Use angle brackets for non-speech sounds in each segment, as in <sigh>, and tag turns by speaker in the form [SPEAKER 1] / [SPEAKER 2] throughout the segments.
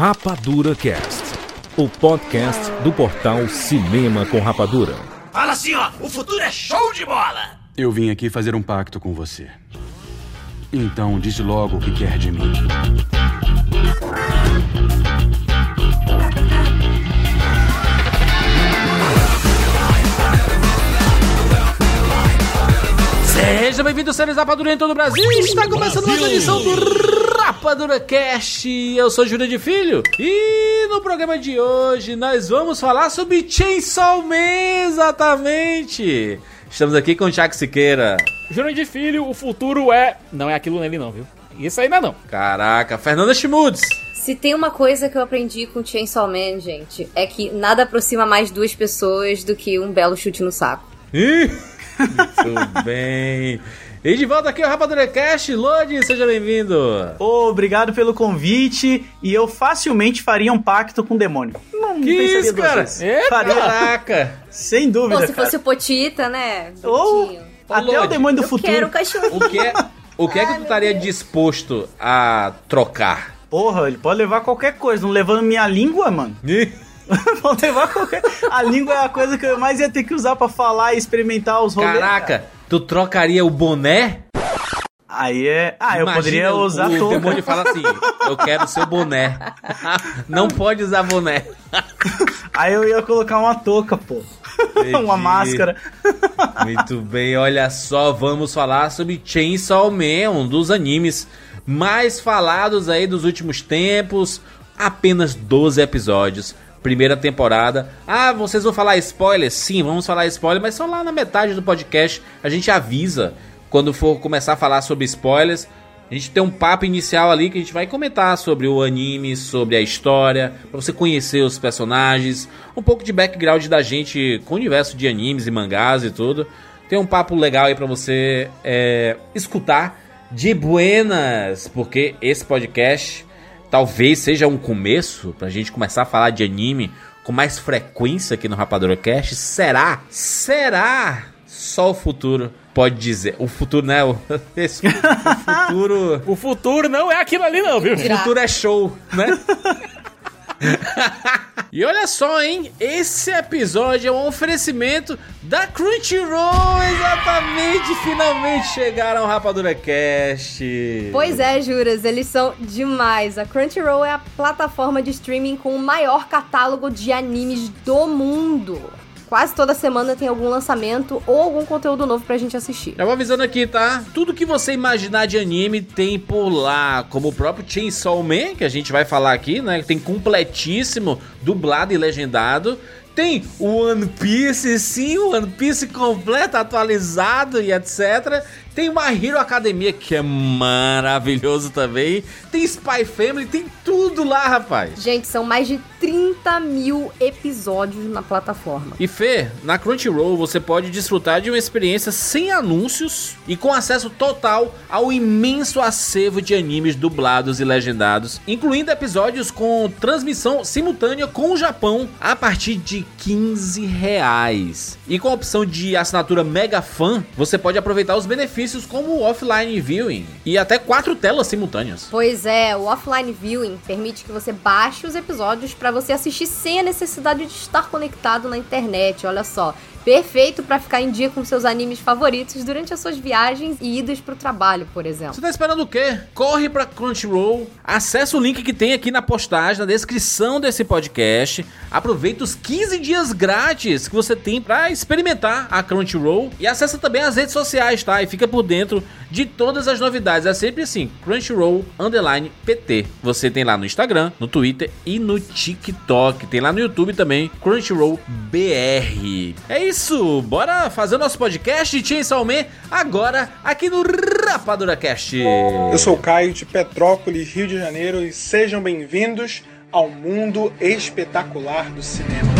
[SPEAKER 1] Rapadura Cast, o podcast do portal Cinema com Rapadura.
[SPEAKER 2] Fala assim, ó, o futuro é show de bola!
[SPEAKER 3] Eu vim aqui fazer um pacto com você. Então diz logo o que quer de mim.
[SPEAKER 4] Seja bem-vindo, seres Rapadura em todo o Brasil. Está começando mais uma edição do Rapadura Cast. Eu sou Júlio de Filho e no programa de hoje nós vamos falar sobre Chainsaw Man, exatamente. Estamos aqui com o Thiago Siqueira.
[SPEAKER 5] Júnior de Filho, o futuro é. Não é aquilo nele, não, viu? Isso ainda não.
[SPEAKER 4] Caraca, Fernanda Schmutz.
[SPEAKER 6] Se tem uma coisa que eu aprendi com Chainsaw Man, gente, é que nada aproxima mais duas pessoas do que um belo chute no saco.
[SPEAKER 4] Ih, <laughs> Muito bem. E de volta aqui o Rapadura Cast. Lodi, seja bem-vindo.
[SPEAKER 7] Obrigado pelo convite e eu facilmente faria um pacto com o demônio. Não
[SPEAKER 4] Que
[SPEAKER 7] pensaria
[SPEAKER 4] isso, cara?
[SPEAKER 7] vezes.
[SPEAKER 5] Eita!
[SPEAKER 7] Faria,
[SPEAKER 4] Caraca.
[SPEAKER 7] sem
[SPEAKER 6] Pô,
[SPEAKER 7] dúvida,
[SPEAKER 6] se
[SPEAKER 7] cara.
[SPEAKER 6] fosse o Potita, né?
[SPEAKER 7] Ou
[SPEAKER 6] Bonitinho.
[SPEAKER 7] até
[SPEAKER 4] Lorde,
[SPEAKER 7] o demônio do
[SPEAKER 6] Eu
[SPEAKER 7] futuro.
[SPEAKER 6] quero um cachorro.
[SPEAKER 4] O que é, o que, é que tu estaria disposto a trocar?
[SPEAKER 7] Porra, ele pode levar qualquer coisa, não levando minha língua, mano. <laughs> <laughs> Levar qualquer. A língua é a coisa que eu mais ia ter que usar pra falar e experimentar os rolês.
[SPEAKER 4] Caraca, tu trocaria o boné?
[SPEAKER 7] Aí é. Ah, eu
[SPEAKER 4] Imagina
[SPEAKER 7] poderia
[SPEAKER 4] o-
[SPEAKER 7] usar
[SPEAKER 4] o
[SPEAKER 7] touca.
[SPEAKER 4] demônio fala assim, eu quero seu boné. <laughs> Não pode usar boné. <laughs>
[SPEAKER 7] Aí eu ia colocar uma touca, pô.
[SPEAKER 4] Entendi.
[SPEAKER 7] uma máscara.
[SPEAKER 4] Muito bem, olha só, vamos falar sobre Chainsaw Man, um dos animes mais falados aí dos últimos tempos. Apenas 12 episódios, primeira temporada. Ah, vocês vão falar spoiler? Sim, vamos falar spoiler, mas só lá na metade do podcast a gente avisa quando for começar a falar sobre spoilers. A gente tem um papo inicial ali que a gente vai comentar sobre o anime, sobre a história, pra você conhecer os personagens, um pouco de background da gente com o universo de animes e mangás e tudo. Tem um papo legal aí pra você é, escutar de buenas, porque esse podcast talvez seja um começo pra gente começar a falar de anime com mais frequência aqui no Rapadura Cast. Será? Será? Só o futuro pode dizer. O futuro, né? O, <laughs> esse- o futuro. <laughs>
[SPEAKER 5] O futuro não é aquilo ali, não, viu?
[SPEAKER 4] O futuro é show, né? <laughs> <laughs> e olha só, hein? Esse episódio é um oferecimento da Crunchyroll, exatamente. Finalmente chegaram ao Rapadura Cast.
[SPEAKER 6] Pois é, juras, eles são demais. A Crunchyroll é a plataforma de streaming com o maior catálogo de animes do mundo. Quase toda semana tem algum lançamento ou algum conteúdo novo pra gente assistir.
[SPEAKER 4] Já vou avisando aqui, tá? Tudo que você imaginar de anime tem por lá, como o próprio Chainsaw Man, que a gente vai falar aqui, né? Tem completíssimo, dublado e legendado. Tem o One Piece, sim, o One Piece completo, atualizado e etc. Tem uma Hero Academia, que é maravilhoso também. Tem Spy Family, tem tudo lá, rapaz.
[SPEAKER 6] Gente, são mais de 30 mil episódios na plataforma.
[SPEAKER 4] E Fê, na Crunchyroll você pode desfrutar de uma experiência sem anúncios e com acesso total ao imenso acervo de animes dublados e legendados, incluindo episódios com transmissão simultânea com o Japão a partir de 15 reais. E com a opção de assinatura Mega Fan, você pode aproveitar os benefícios como o offline viewing e até quatro telas simultâneas.
[SPEAKER 6] Pois é, o offline viewing permite que você baixe os episódios pra você assistir sem a necessidade de estar conectado na internet. Olha só, perfeito pra ficar em dia com seus animes favoritos durante as suas viagens e idas pro trabalho, por exemplo.
[SPEAKER 4] Você tá esperando o quê? Corre pra Crunchyroll, acessa o link que tem aqui na postagem, na descrição desse podcast. Aproveita os 15 dias grátis que você tem pra experimentar a Crunchyroll e acessa também as redes sociais, tá? E fica por dentro de todas as novidades. É sempre assim, Crunchyroll underline PT. Você tem lá no Instagram, no Twitter e no TikTok. Tem lá no YouTube também, Crunchyroll BR. É isso, bora fazer o nosso podcast Chainsaw Man agora aqui no Rapadura Cast.
[SPEAKER 8] Eu sou o Caio de Petrópolis, Rio de Janeiro e sejam bem-vindos ao mundo espetacular do cinema.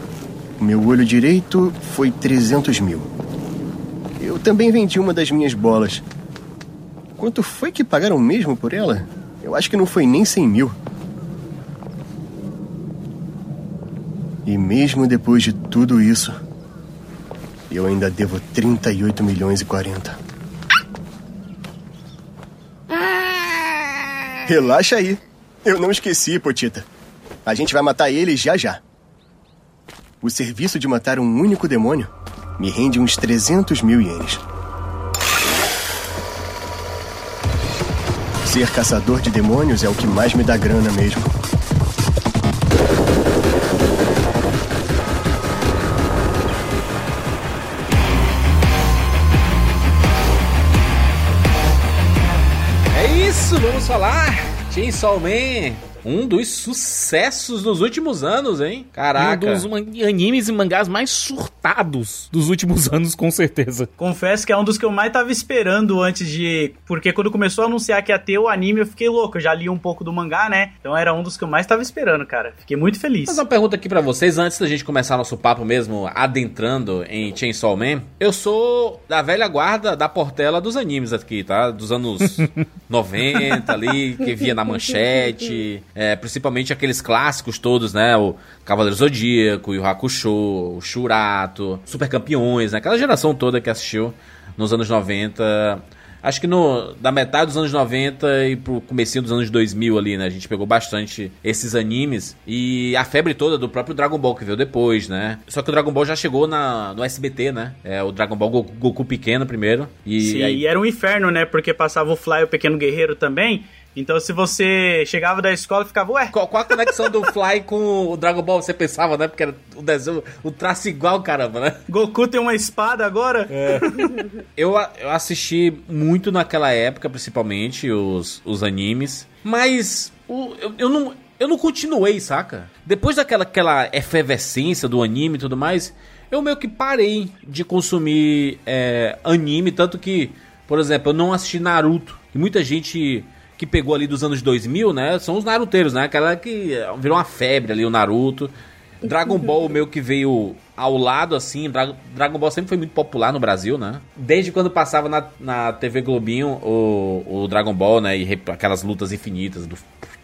[SPEAKER 9] O meu olho direito foi 300 mil. Eu também vendi uma das minhas bolas. Quanto foi que pagaram mesmo por ela? Eu acho que não foi nem 100 mil. E mesmo depois de tudo isso, eu ainda devo 38 milhões e 40. Relaxa aí. Eu não esqueci, Potita. A gente vai matar ele já já. O serviço de matar um único demônio me rende uns 300 mil ienes. Ser caçador de demônios é o que mais me dá grana mesmo.
[SPEAKER 4] É isso, vamos falar. Chainsaw Man, um dos sucessos dos últimos anos, hein? Caraca.
[SPEAKER 5] Um dos man- animes e mangás mais surtados dos últimos <laughs> anos, com certeza.
[SPEAKER 7] Confesso que é um dos que eu mais tava esperando antes de. Porque quando começou a anunciar que ia ter o anime, eu fiquei louco. Eu já li um pouco do mangá, né? Então era um dos que eu mais tava esperando, cara. Fiquei muito feliz.
[SPEAKER 4] Fazer uma pergunta aqui pra vocês antes da gente começar nosso papo mesmo, adentrando em Chainsaw Man. Eu sou da velha guarda da portela dos animes aqui, tá? Dos anos <laughs> 90 ali, que via na manchete. É, principalmente aqueles clássicos todos, né? O Cavaleiro Zodíaco, o Yu Hakusho, o Shurato, Super Campeões, né? Aquela geração toda que assistiu nos anos 90. Acho que no, da metade dos anos 90 e pro comecinho dos anos 2000 ali, né? A gente pegou bastante esses animes. E a febre toda do próprio Dragon Ball que veio depois, né? Só que o Dragon Ball já chegou na, no SBT, né? É o Dragon Ball Goku, Goku pequeno primeiro. E
[SPEAKER 7] Sim,
[SPEAKER 4] aí,
[SPEAKER 7] e era um inferno, né? Porque passava o Fly, o Pequeno Guerreiro também. Então, se você chegava da escola, ficava, ué,
[SPEAKER 4] Qual, qual a conexão do Fly com o Dragon Ball? Você pensava, né? Porque era o desenho, o traço igual, caramba, né?
[SPEAKER 7] Goku tem uma espada agora?
[SPEAKER 4] Eu, a- eu assisti muito naquela época, principalmente, os, os animes. Mas o- eu, eu não, eu não continuei, saca? Depois daquela aquela efervescência do anime e tudo mais, eu meio que parei de consumir é, anime. Tanto que, por exemplo, eu não assisti Naruto. E muita gente que pegou ali dos anos 2000, né? São os naruteiros, né? Aquela que virou uma febre ali, o Naruto. <laughs> Dragon Ball meio que veio ao lado, assim. Dra- Dragon Ball sempre foi muito popular no Brasil, né? Desde quando passava na, na TV Globinho o, o Dragon Ball, né? E aquelas lutas infinitas do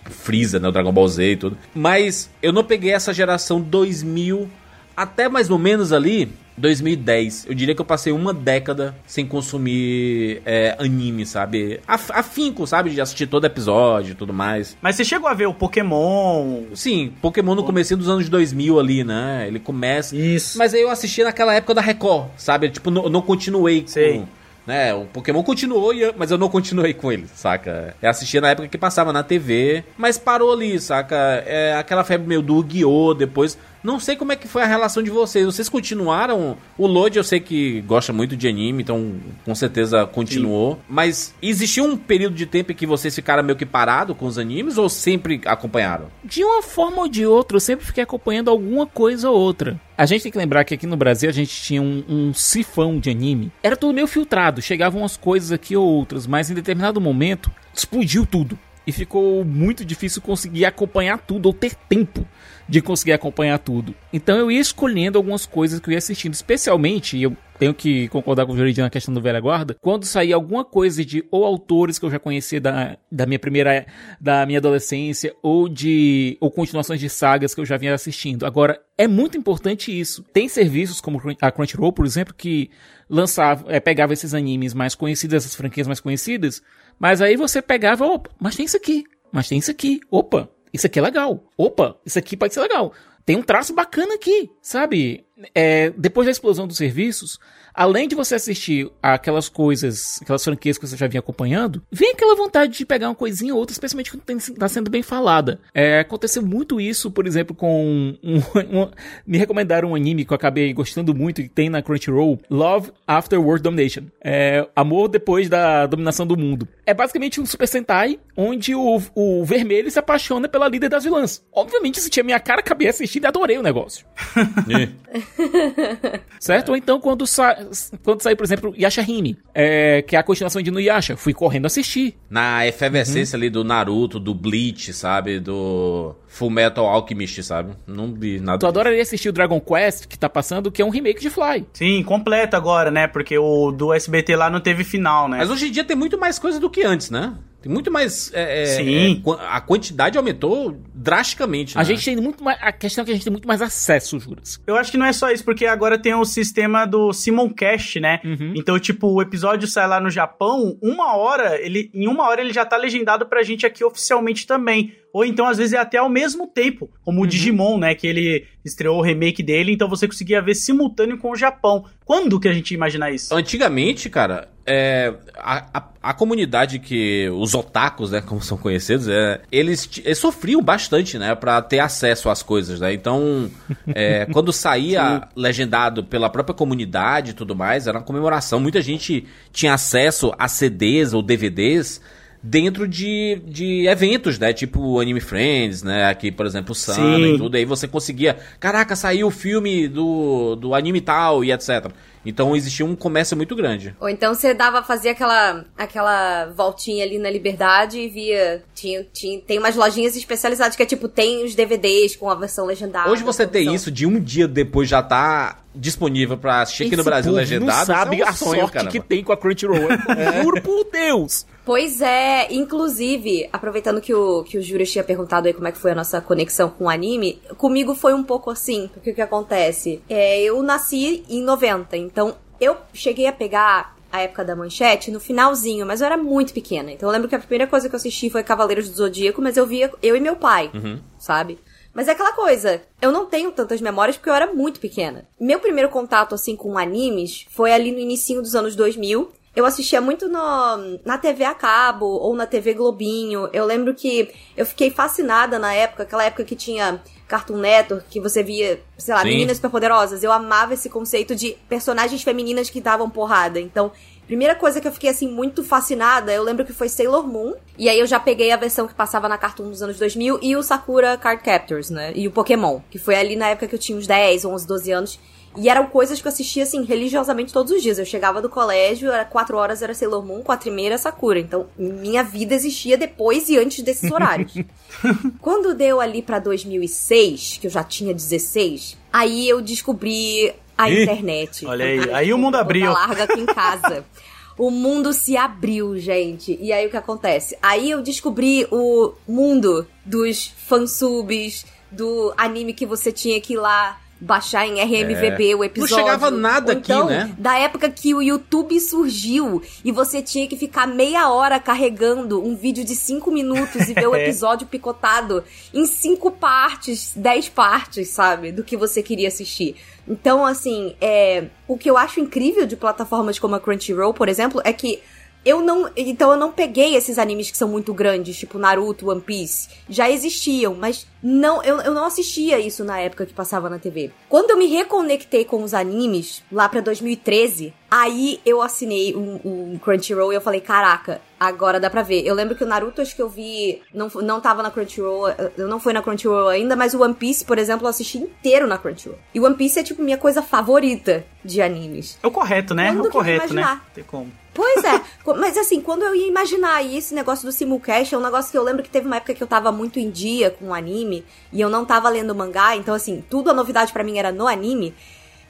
[SPEAKER 4] Freeza, né? O Dragon Ball Z e tudo. Mas eu não peguei essa geração 2000 até mais ou menos ali 2010. Eu diria que eu passei uma década sem consumir é, anime, sabe? Af- Afinco, sabe? De assistir todo episódio e tudo mais.
[SPEAKER 7] Mas você chegou a ver o Pokémon?
[SPEAKER 4] Sim, Pokémon no começo dos anos 2000 ali, né? Ele começa.
[SPEAKER 7] Isso.
[SPEAKER 4] Mas aí eu assisti naquela época da Record, sabe? Tipo, não, não continuei com.
[SPEAKER 7] Sei.
[SPEAKER 4] Né, o Pokémon continuou, mas eu não continuei com ele, saca? Eu assistia na época que passava na TV, mas parou ali, saca? É, aquela febre meio do Guiô depois. Não sei como é que foi a relação de vocês. Vocês continuaram? O Lodi eu sei que gosta muito de anime, então com certeza continuou. Mas existiu um período de tempo em que vocês ficaram meio que parado com os animes ou sempre acompanharam?
[SPEAKER 5] De uma forma ou de outra, eu sempre fiquei acompanhando alguma coisa ou outra. A gente tem que lembrar que aqui no Brasil a gente tinha um, um sifão de anime. Era tudo meio filtrado, chegavam umas coisas aqui ou outras, mas em determinado momento explodiu tudo. E ficou muito difícil conseguir acompanhar tudo ou ter tempo de conseguir acompanhar tudo. Então eu ia escolhendo algumas coisas que eu ia assistindo, especialmente, e eu tenho que concordar com o Joridiano na questão do Velha Guarda, quando saía alguma coisa de ou autores que eu já conhecia da, da minha primeira da minha adolescência ou de ou continuações de sagas que eu já vinha assistindo. Agora, é muito importante isso. Tem serviços como a Crunchyroll, por exemplo, que lançava, é, pegava esses animes mais conhecidos, essas franquias mais conhecidas, mas aí você pegava, opa, mas tem isso aqui, mas tem isso aqui, opa, isso aqui é legal, opa, isso aqui pode ser legal. Tem um traço bacana aqui, sabe? É, depois da explosão dos serviços, além de você assistir aquelas coisas, aquelas franquias que você já vinha acompanhando, vem aquela vontade de pegar uma coisinha ou outra, especialmente quando está sendo bem falada. É, aconteceu muito isso, por exemplo, com um, <laughs> um- me recomendaram um anime que eu acabei gostando muito que tem na Crunchyroll, Love After World Domination. É, Amor depois da dominação do mundo. É basicamente um Super Sentai onde o, o vermelho se apaixona pela líder das vilãs. Obviamente, isso tinha minha cara, acabei assistindo e adorei o negócio. <laughs> <laughs> certo? Ou então quando, sa quando saiu, por exemplo, Yashahime, é, que é a continuação de Nuyasha, fui correndo assistir.
[SPEAKER 4] Na efervescência ali do Naruto, do Bleach, sabe? Do Full Metal Alchemist, sabe? Não vi nada.
[SPEAKER 5] Tu adoraria assistir o Dragon Quest, que tá passando, que é um remake de Fly.
[SPEAKER 7] Sim, completo agora, né? Porque o do SBT lá não teve final, né?
[SPEAKER 4] Mas hoje em dia tem muito mais coisa do que antes, né? Tem muito mais. é, é,
[SPEAKER 7] Sim.
[SPEAKER 4] é, a quantidade aumentou drasticamente.
[SPEAKER 5] A
[SPEAKER 4] né?
[SPEAKER 5] gente tem muito mais. A questão é que a gente tem muito mais acesso, Juras.
[SPEAKER 7] Eu acho que não é só isso, porque agora tem o sistema do Simoncast, né?
[SPEAKER 5] Uhum.
[SPEAKER 7] Então, tipo, o episódio sai lá no Japão, uma hora, ele, em uma hora ele já tá legendado pra gente aqui oficialmente também. Ou então, às vezes, é até ao mesmo tempo, como o
[SPEAKER 5] Uhum.
[SPEAKER 7] Digimon, né? Que ele estreou o remake dele, então você conseguia ver simultâneo com o Japão. Quando que a gente ia imaginar isso?
[SPEAKER 4] Antigamente, cara, é, a, a, a comunidade que. Os otakus, né, <laughs> como são conhecidos, é, eles, eles sofriam bastante, né, pra ter acesso às coisas, né? Então, é, <laughs> quando saía legendado pela própria comunidade e tudo mais, era uma comemoração. Muita gente tinha acesso a CDs ou DVDs dentro de, de eventos, né? Tipo Anime Friends, né? Aqui, por exemplo, o Sana
[SPEAKER 7] Sim.
[SPEAKER 4] e tudo. Aí você conseguia, caraca, saiu o filme do, do anime tal e etc. Então existia um comércio muito grande.
[SPEAKER 6] Ou então você dava, fazia aquela, aquela voltinha ali na Liberdade e via. Tinha, tinha, tem umas lojinhas especializadas que é tipo, tem os DVDs com a versão legendada.
[SPEAKER 4] Hoje você tem
[SPEAKER 6] versão-
[SPEAKER 4] isso de um dia depois já tá disponível pra assistir aqui no Brasil legendado.
[SPEAKER 5] Não sabe
[SPEAKER 4] isso é um
[SPEAKER 5] a
[SPEAKER 4] sonho,
[SPEAKER 5] sorte
[SPEAKER 4] caramba.
[SPEAKER 5] que tem com a Crunchyroll. Eu <laughs> Juro por Deus.
[SPEAKER 6] Pois é, inclusive, aproveitando que o, que o Júlio tinha perguntado aí como é que foi a nossa conexão com o anime, comigo foi um pouco assim, porque o que acontece? É, eu nasci em 90, então eu cheguei a pegar a época da manchete no finalzinho, mas eu era muito pequena. Então eu lembro que a primeira coisa que eu assisti foi Cavaleiros do Zodíaco, mas eu via eu e meu pai, sabe? Mas é aquela coisa, eu não tenho tantas memórias porque eu era muito pequena. Meu primeiro contato, assim, com animes foi ali no início dos anos 2000. Eu assistia muito no, na TV a cabo ou na TV Globinho. Eu lembro que eu fiquei fascinada na época, aquela época que tinha Cartoon Network, que você via, sei lá,
[SPEAKER 4] Sim.
[SPEAKER 6] meninas superpoderosas. Eu amava esse conceito de personagens femininas que davam porrada. Então, primeira coisa que eu fiquei assim muito fascinada, eu lembro que foi Sailor Moon. E aí eu já peguei a versão que passava na Cartoon dos anos 2000 e o Sakura Card Captors, né? E o Pokémon, que foi ali na época que eu tinha uns 10, 11, 12 anos. E eram coisas que eu assistia, assim, religiosamente todos os dias. Eu chegava do colégio, era 4 horas era Sailor Moon, 4 e meia era Sakura. Então, minha vida existia depois e antes desses horários. <laughs> Quando deu ali pra 2006, que eu já tinha 16, aí eu descobri a
[SPEAKER 7] Ih,
[SPEAKER 6] internet.
[SPEAKER 7] olha aí, aí o mundo abriu.
[SPEAKER 6] larga aqui em casa. <laughs> O mundo se abriu, gente. E aí o que acontece? Aí eu descobri o mundo dos fansubs, do anime que você tinha que ir lá baixar em RMVB o episódio.
[SPEAKER 4] chegava nada
[SPEAKER 6] Ou
[SPEAKER 4] aqui,
[SPEAKER 6] então,
[SPEAKER 4] né?
[SPEAKER 6] Da época que o YouTube surgiu e você tinha que ficar meia hora carregando um vídeo de cinco minutos e ver o <laughs>
[SPEAKER 7] É.
[SPEAKER 6] episódio picotado em cinco partes, dez partes, sabe? Do que você queria assistir. Então, assim, é, o que eu acho incrível de plataformas como a Crunchyroll, por exemplo, é que eu não. Então eu não peguei esses animes que são muito grandes, tipo Naruto, One Piece. Já existiam, mas não, eu, eu não assistia isso na época que passava na TV. Quando eu me reconectei com os animes, lá pra 2013, aí eu assinei um, um Crunchyroll e eu falei, caraca, agora dá pra ver. Eu lembro que o Naruto, acho que eu vi. Não, não tava na Crunchyroll, eu não fui na Crunchyroll ainda, mas o One Piece, por exemplo, eu assisti inteiro na Crunchyroll. E o One Piece é tipo minha coisa favorita de animes.
[SPEAKER 7] É o correto, né?
[SPEAKER 6] Quando
[SPEAKER 7] é o correto, né? Tem como.
[SPEAKER 6] Pois é, mas assim, quando eu ia imaginar e esse negócio do simulcast, é um negócio que eu lembro que teve uma época que eu tava muito em dia com o anime e eu não tava lendo mangá, então assim, tudo a novidade pra mim era no anime.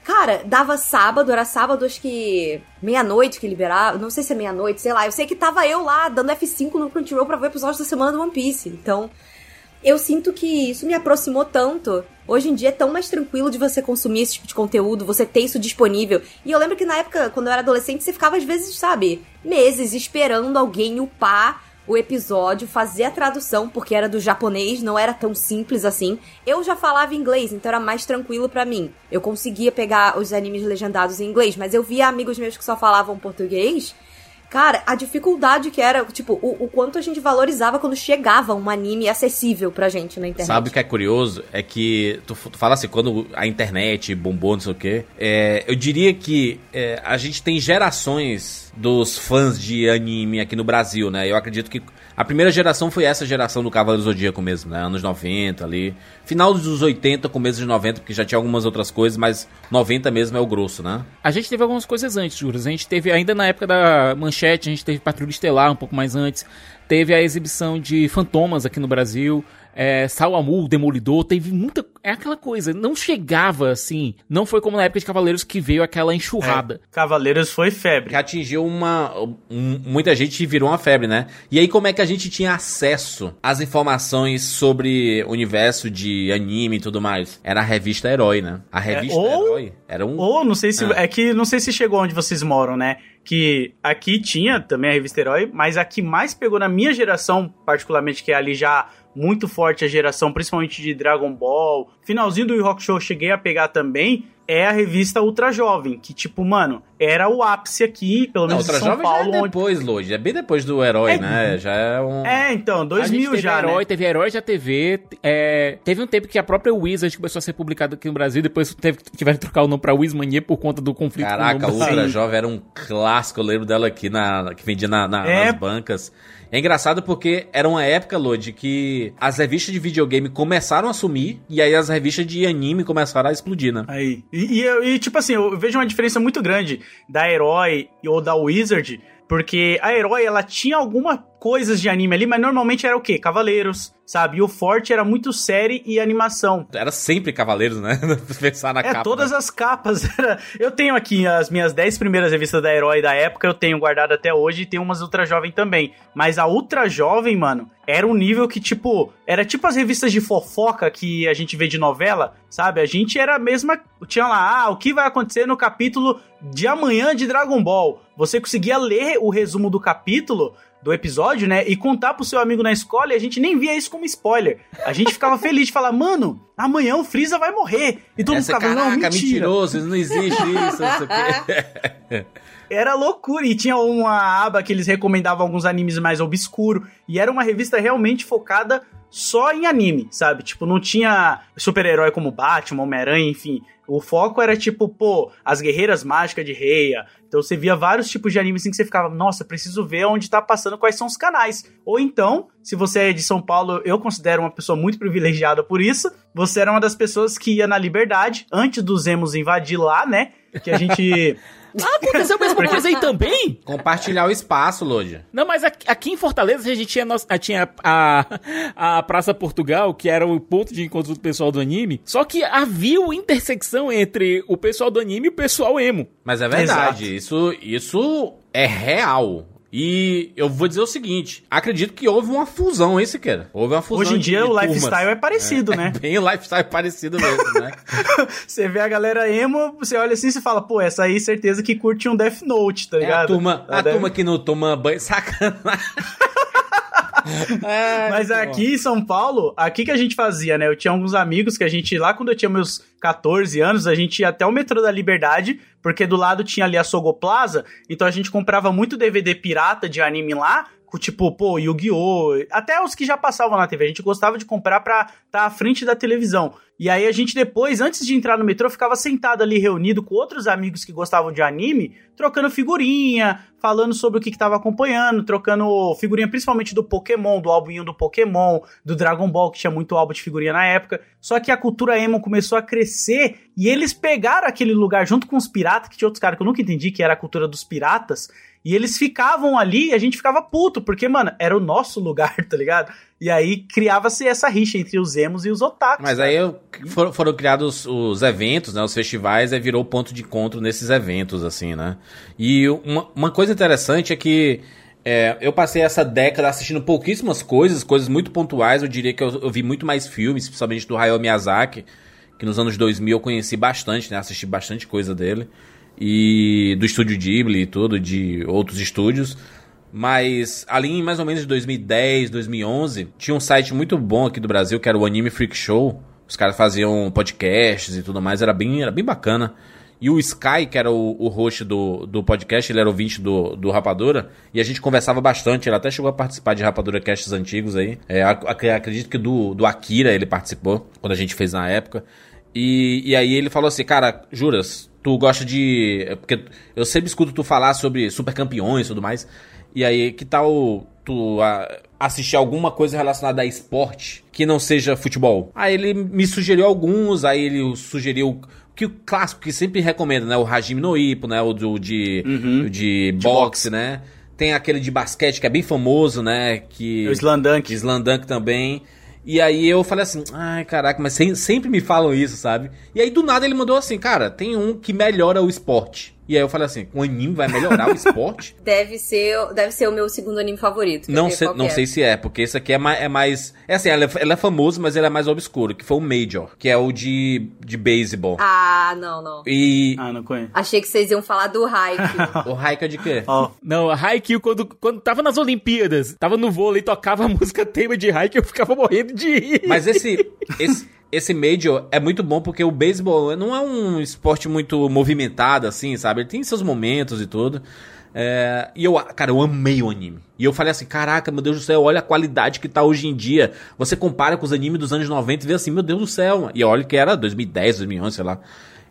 [SPEAKER 6] Cara, dava sábado, era sábado acho que meia-noite que liberava, não sei se é meia-noite, sei lá. Eu sei que tava eu lá dando F5 no Crunchyroll pra ver o episódio da semana do One Piece. Então, eu sinto que isso me aproximou tanto. Hoje em dia é tão mais tranquilo de você consumir esse tipo de conteúdo, você ter isso disponível. E eu lembro que na época, quando eu era adolescente, você ficava às vezes, sabe, meses esperando alguém upar o episódio, fazer a tradução, porque era do japonês, não era tão simples assim. Eu já falava inglês, então era mais tranquilo pra mim. Eu conseguia pegar os animes legendados em inglês, mas eu via amigos meus que só falavam português Cara, a dificuldade que era, tipo, o, o quanto a gente valorizava quando chegava um anime acessível pra gente na internet.
[SPEAKER 4] Sabe o que é curioso? É que tu, tu fala assim, quando a internet bombou, não sei o quê. É, eu diria que é, a gente tem gerações dos fãs de anime aqui no Brasil, né? Eu acredito que a primeira geração foi essa geração do Cavaleiro do Zodíaco mesmo, né? Anos 90 ali. Final dos 80, começo de 90, porque já tinha algumas outras coisas, mas 90 mesmo é o grosso, né?
[SPEAKER 5] A gente teve algumas coisas antes, Juras. A gente teve ainda na época da Manchete, a gente teve Patrulha Estelar um pouco mais antes. Teve a exibição de Fantomas aqui no Brasil é, Salamu, Demolidor, teve muita. É aquela coisa, não chegava assim. Não foi como na época de Cavaleiros que veio aquela enxurrada.
[SPEAKER 7] É, Cavaleiros foi febre.
[SPEAKER 4] Que atingiu uma. Um, muita gente virou uma febre, né? E aí, como é que a gente tinha acesso às informações sobre o universo de anime e tudo mais? Era a revista Herói, né? A revista é, ou, Herói era um.
[SPEAKER 7] Ou, não sei se. Ah. É que não sei se chegou onde vocês moram, né? que aqui tinha também a revista Herói, mas a que mais pegou na minha geração, particularmente, que é ali já muito forte a geração, principalmente de Dragon Ball. Finalzinho do Yu Rock Show cheguei a pegar também. É a revista Ultra Jovem, que, tipo, mano, era o ápice aqui, pelo menos
[SPEAKER 4] Não, Ultra
[SPEAKER 7] São
[SPEAKER 4] Jovem
[SPEAKER 7] Paulo.
[SPEAKER 4] Já é depois, onde... é bem depois do Herói, é, né? Já é um.
[SPEAKER 7] É, então, 2000 já.
[SPEAKER 5] Herói,
[SPEAKER 7] né?
[SPEAKER 5] Teve Herói da TV. É... Teve um tempo que a própria Wizard começou a ser publicada aqui no Brasil, depois teve, tiveram que trocar o nome pra Wizmania por conta do conflito
[SPEAKER 4] Caraca, a Ultra Jovem era um clássico, eu lembro dela aqui na. que vendia na, na é... nas bancas. É engraçado porque era uma época, Lodi, que as revistas de videogame começaram a sumir e aí as revistas de anime começaram a explodir, né?
[SPEAKER 7] Aí. E, e, e tipo assim, eu vejo uma diferença muito grande da Herói ou da Wizard, porque a Herói, ela tinha alguma coisas de anime ali, mas normalmente era o quê? Cavaleiros, sabe? E o forte era muito série e animação.
[SPEAKER 4] Era sempre Cavaleiros, né? <laughs> Pensar na
[SPEAKER 7] é,
[SPEAKER 4] capa.
[SPEAKER 7] todas né? as capas. <laughs> Era... Eu tenho aqui as minhas 10 primeiras revistas da Herói da época, eu tenho guardado até hoje e tem umas Ultra Jovem também. Mas a Ultra Jovem, mano, era um nível que, tipo, era tipo as revistas de fofoca que a gente vê de novela, sabe? A gente era a mesma. Tinha lá, ah, o que vai acontecer no capítulo de amanhã de Dragon Ball. Você conseguia ler o resumo do capítulo do episódio, né? E contar pro seu amigo na escola e a gente nem via isso como spoiler. A gente ficava <laughs> feliz de falar, mano, amanhã o Freeza vai morrer. E todo
[SPEAKER 4] Essa,
[SPEAKER 7] mundo ficava,
[SPEAKER 4] caraca,
[SPEAKER 7] não, mentira.
[SPEAKER 4] mentiroso, não existe isso, não sei o quê. <laughs>
[SPEAKER 7] Era loucura. E tinha uma aba que eles recomendavam alguns animes mais obscuros. E era uma revista realmente focada só em anime, sabe? Tipo, não tinha super-herói como Batman, Homem-Aranha, enfim. O foco era tipo, pô, as guerreiras mágicas de Reia. Então você via vários tipos de animes assim que você ficava, nossa, preciso ver onde tá passando, quais são os canais. Ou então, se você é de São Paulo, eu considero uma pessoa muito <laughs> privilegiada por isso. Você era uma das pessoas que ia na Liberdade, antes dos Emos invadir lá, né? Que a gente. <laughs>
[SPEAKER 5] Ah, aconteceu a mesma coisa aí também?
[SPEAKER 4] Compartilhar o espaço, Lodi.
[SPEAKER 5] Não, mas aqui, em Fortaleza a gente tinha, a, tinha a, a Praça Portugal, que era o ponto de encontro do pessoal do anime. Só que havia uma intersecção entre o pessoal do anime e o pessoal emo.
[SPEAKER 4] Mas é verdade, isso, isso é real. E eu vou dizer o seguinte: acredito que houve uma fusão, hein, Siqueira? Houve uma fusão.
[SPEAKER 7] Hoje em dia o turmas. lifestyle é parecido,
[SPEAKER 4] é,
[SPEAKER 7] né?
[SPEAKER 4] É bem o lifestyle parecido mesmo, né? <laughs>
[SPEAKER 7] você vê a galera emo, você olha assim e fala, pô, essa aí certeza que curte um Death Note, tá ligado?
[SPEAKER 4] É a turma, a deve... turma que não toma banho. <laughs> Sacanagem. <laughs>
[SPEAKER 7] É, Mas aqui em São Paulo, aqui que a gente fazia, né? Eu tinha alguns amigos que a gente, lá quando eu tinha meus 14 anos, a gente ia até o metrô da Liberdade, porque do lado tinha ali a Sogoplaza, então a gente comprava muito DVD pirata de anime lá, tipo, pô, Yu-Gi-Oh! Até os que já passavam na TV. A gente gostava de comprar pra estar tá à frente da televisão. E aí a gente depois, antes de entrar no metrô, ficava sentado ali reunido com outros amigos que gostavam de anime, trocando figurinha, falando sobre o que estava acompanhando, trocando figurinha principalmente do Pokémon, do álbum do Pokémon, do Dragon Ball, que tinha muito álbum de figurinha na época. Só que a cultura emo começou a crescer e eles pegaram aquele lugar junto com os piratas, que tinha outros caras que eu nunca entendi que era a cultura dos piratas, e eles ficavam ali e a gente ficava puto, porque, mano, era o nosso lugar, <laughs> tá ligado? E aí criava-se essa rixa entre os emos e os otakus.
[SPEAKER 4] Mas aí foram, foram, criados os eventos, né? Os festivais, aí virou ponto de encontro nesses eventos, assim, né? E uma, uma coisa interessante é que é, eu passei essa década assistindo pouquíssimas coisas, coisas muito pontuais. Eu diria que eu, eu vi muito mais filmes, principalmente do Hayao Miyazaki, que nos anos 2000 eu conheci bastante, né? Assisti bastante coisa dele e do estúdio Ghibli e tudo, de outros estúdios. Mas ali em mais ou menos 2010, 2011, tinha um site muito bom aqui do Brasil, que era o Anime Freak Show. Os caras faziam podcasts e tudo mais, era bem, era bem bacana. E o Sky, que era o, o host do, do podcast, ele era ouvinte do, do Rapadura, e a gente conversava bastante, ele até chegou a participar de Rapadura Casts antigos aí. É, ac- ac- acredito que do, do Akira ele participou, quando a gente fez na época. E, e aí ele falou assim, cara, juras, tu gosta de. é Porque eu sempre escuto tu falar sobre super campeões e tudo mais. E aí, que tal tu ah, assistir alguma coisa relacionada a esporte que não seja futebol? Aí ele me sugeriu alguns, aí ele sugeriu que o clássico que sempre recomenda, né? O Hajime no Ippo, né? O do, de, o de, boxe, né? Tem aquele de basquete que é bem famoso, né? Que,
[SPEAKER 7] O Slam Dunk.
[SPEAKER 4] Slam Dunk também. E aí eu falei assim, ai caraca, mas sem- sempre me falam isso, sabe? E aí do nada ele mandou assim, cara, tem um que melhora o esporte. E aí eu falei assim, o anime vai melhorar o esporte? <laughs>
[SPEAKER 6] Deve ser, deve ser o meu segundo anime favorito.
[SPEAKER 4] Não sei, não
[SPEAKER 6] é?
[SPEAKER 4] sei se é, porque esse aqui é mais. É, mais, é assim, ele é, ele é famoso, mas ele é mais obscuro, que foi o Major, que é o de, de beisebol.
[SPEAKER 6] Ah, não, não.
[SPEAKER 4] E.
[SPEAKER 7] Ah, não conheço.
[SPEAKER 6] Achei que vocês iam falar do Haikyuu. <laughs>
[SPEAKER 4] O Raika de quê?
[SPEAKER 7] Ó,
[SPEAKER 5] Não, Haikyuu, quando, quando tava nas Olimpíadas, tava no vôlei, tocava a música tema de Haikyuu, eu ficava morrendo de rir.
[SPEAKER 4] Mas esse, esse, esse Major é muito bom porque o beisebol não é um esporte muito movimentado, assim, sabe? Ele tem seus momentos e tudo. É, e eu, cara, eu amei o anime. E eu falei assim, caraca, meu Deus do céu, olha a qualidade que tá hoje em dia. Você compara com os animes dos anos 90 e vê assim, meu Deus do céu. E olha que era 2010, 2011, sei lá.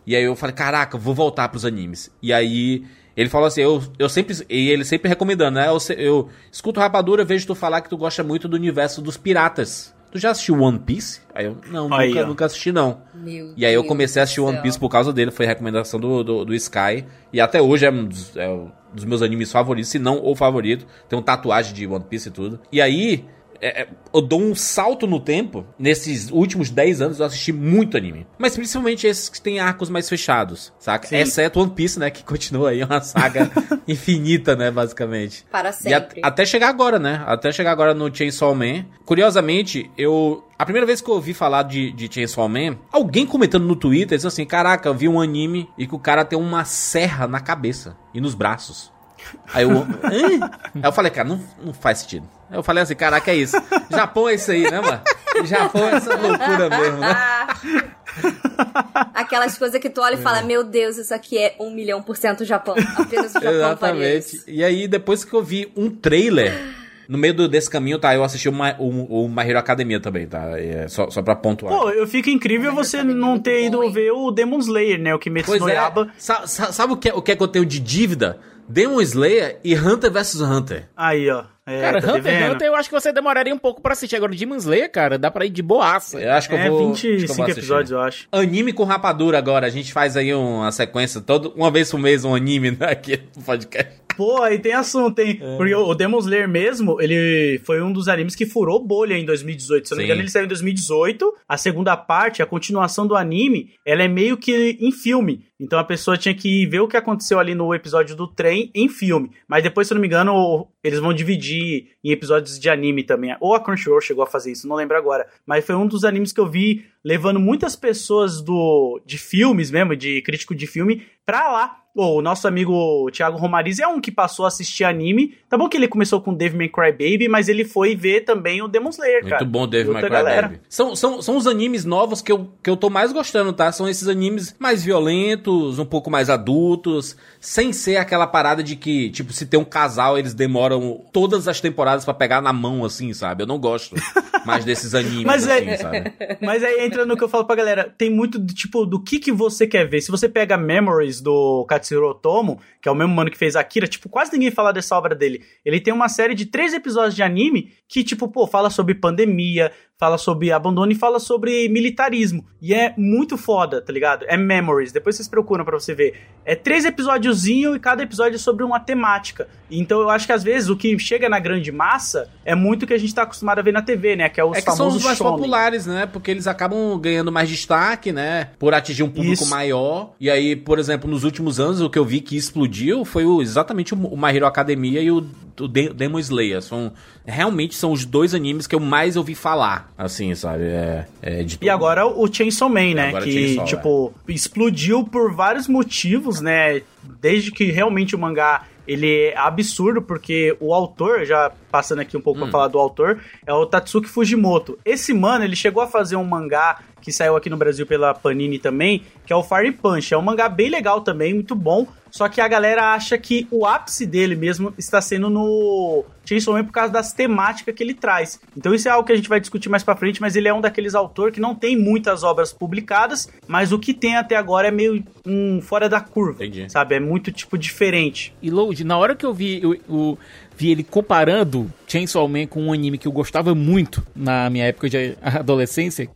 [SPEAKER 4] E aí eu falei, caraca, vou voltar pros animes. E aí ele falou assim, eu, eu sempre, e ele sempre recomendando, né? Eu, eu escuto Rapadura, vejo tu falar que tu gosta muito do universo dos piratas. Tu já assistiu One Piece? Aí eu, não,
[SPEAKER 7] Aí,
[SPEAKER 4] nunca, nunca assisti não.
[SPEAKER 6] Meu
[SPEAKER 4] E aí eu comecei a assistir One. Piece por causa dele, foi recomendação do, do, do Sky. E até hoje é um dos, é um dos meus animes favoritos, se não o favorito. Tem um tatuagem de One Piece e tudo. E aí, é, é, eu dou um salto no tempo. Nesses últimos 10 anos eu assisti muito anime. Mas principalmente esses que têm arcos mais fechados, saca?
[SPEAKER 7] Sim.
[SPEAKER 4] Exceto One Piece, né? Que continua aí uma saga <laughs> infinita, né? Basicamente.
[SPEAKER 6] Para
[SPEAKER 4] E a-
[SPEAKER 6] sempre.
[SPEAKER 4] até chegar agora, né? Até chegar agora no Chainsaw Man. Curiosamente, eu. A primeira vez que eu ouvi falar de, de Chainsaw Man, alguém comentando no Twitter disse assim: Caraca, eu vi um anime e que o cara tem uma serra na cabeça e nos braços. Aí eu. Aí eu falei, cara, não, não faz sentido. Aí eu falei assim: Caraca, é isso. Japão é isso aí, né, mano? Japão é essa loucura mesmo, né? <laughs>
[SPEAKER 6] Aquelas coisas que tu olha e fala, meu Deus, isso aqui é um milhão por cento Japão. Apenas o Japão
[SPEAKER 4] Exatamente. E aí, depois que eu vi um trailer, no meio do- desse caminho, tá? Eu assisti o, Ma- o, o My Hero Academia também, tá? É, só, só pra pontuar.
[SPEAKER 7] Pô, eu fico incrível você
[SPEAKER 6] é
[SPEAKER 7] não ter
[SPEAKER 6] bom,
[SPEAKER 7] ido
[SPEAKER 6] hein?
[SPEAKER 7] ver o Demon Slayer, né? O Kimetsu
[SPEAKER 4] Pois
[SPEAKER 7] no
[SPEAKER 4] é.
[SPEAKER 7] Yaba.
[SPEAKER 4] Sa- sa- sabe o que, é- o que é que eu tenho de dívida? Demon Slayer e Hunter vs Hunter.
[SPEAKER 7] Aí, ó. É,
[SPEAKER 5] Cara,
[SPEAKER 7] tá
[SPEAKER 5] Hunter x. Hunter eu acho que você demoraria um pouco pra assistir. Agora, Demon Slayer, cara, dá pra ir de boaça.
[SPEAKER 4] Eu acho que
[SPEAKER 7] É
[SPEAKER 4] eu vou. acho que eu vou
[SPEAKER 7] 25
[SPEAKER 4] assistir.
[SPEAKER 7] episódios, eu acho.
[SPEAKER 4] Anime com rapadura agora. A gente faz aí uma sequência, todo, uma vez por mês, um anime né, aqui no podcast.
[SPEAKER 7] Pô, aí tem assunto, hein?
[SPEAKER 4] É.
[SPEAKER 7] Porque o Demon Slayer mesmo, ele foi um dos animes que furou bolha em 2018. Se eu não me engano, ele saiu em 2018. A segunda parte, a continuação do anime, ela é meio que em filme. Então a pessoa tinha que ver o que aconteceu ali no episódio do trem em filme. Mas depois, se eu não me engano, eles vão dividir em episódios de anime também. Ou a Crunchyroll chegou a fazer isso, não lembro agora. Mas foi um dos animes que eu vi levando muitas pessoas do de filmes mesmo, de crítico de filme, pra lá. O nosso amigo Thiago Romariz é um que passou a assistir anime. Tá bom que ele começou com Devil May Cry Baby, mas ele foi ver também o Demon Slayer,
[SPEAKER 4] Muito
[SPEAKER 7] cara.
[SPEAKER 4] bom, Dave
[SPEAKER 7] E outra
[SPEAKER 4] May Cry
[SPEAKER 7] galera.
[SPEAKER 4] Baby. São, são, são os animes novos que eu, que eu tô mais gostando, tá? São esses animes mais violentos, um pouco mais adultos, sem ser aquela parada de que, tipo, se tem um casal, eles demoram todas as temporadas pra pegar na mão, assim, sabe? Eu não gosto mais desses animes,
[SPEAKER 7] Mas
[SPEAKER 4] assim,
[SPEAKER 7] é-
[SPEAKER 4] sabe? <laughs>
[SPEAKER 7] Mas aí entra no que eu falo pra galera, tem muito do tipo do que que você quer ver. Se você pega Memories do Katsuro Otomo, que é o mesmo mano que fez Akira, tipo, quase ninguém fala dessa obra dele. Ele tem uma série de três episódios de anime que, tipo, pô, fala sobre pandemia, fala sobre abandono e fala sobre militarismo. E é muito foda, tá ligado? É Memories, depois vocês procuram pra você ver. É três episódiozinho e cada episódio é sobre uma temática. Então eu acho que às vezes o que chega na grande massa é muito o que a gente tá acostumado a ver na TV, né? Que é os
[SPEAKER 4] É que são
[SPEAKER 7] famosos
[SPEAKER 4] os mais
[SPEAKER 7] shonen.
[SPEAKER 4] populares, né? Porque eles acabam ganhando mais destaque, né? Por atingir um público
[SPEAKER 7] Isso.
[SPEAKER 4] maior. E aí, por exemplo, nos últimos anos, o que eu vi que explodiu foi o- exatamente o, My Hero Academia e o, o De- Demon Slayer. São, realmente são os dois animes que eu mais ouvi falar, assim, sabe? É, é de
[SPEAKER 7] E agora o Chainsaw Man, né?
[SPEAKER 4] agora
[SPEAKER 7] Que,
[SPEAKER 4] Chainsaw,
[SPEAKER 7] tipo, explodiu por vários motivos, né? Desde que realmente o mangá ele é absurdo, porque o autor, já passando aqui um pouco
[SPEAKER 4] Hum.
[SPEAKER 7] pra falar do autor, é o Tatsuki Fujimoto. Esse mano, ele chegou a fazer um mangá que saiu aqui no Brasil pela Panini também, que é o Fire Punch. É um mangá bem legal também, muito bom. Só que a galera acha que o ápice dele mesmo está sendo no Chainsaw Man por causa das temáticas que ele traz. Então isso é algo que a gente vai discutir mais pra frente, mas ele é um daqueles autores que não tem muitas obras publicadas, mas o que tem até agora é meio um fora da curva,
[SPEAKER 4] Entendi.
[SPEAKER 7] sabe? É muito, tipo, diferente.
[SPEAKER 5] E Load, na hora que eu vi, eu, eu vi ele comparando Chainsaw Man com um anime que eu gostava muito na minha época de adolescência,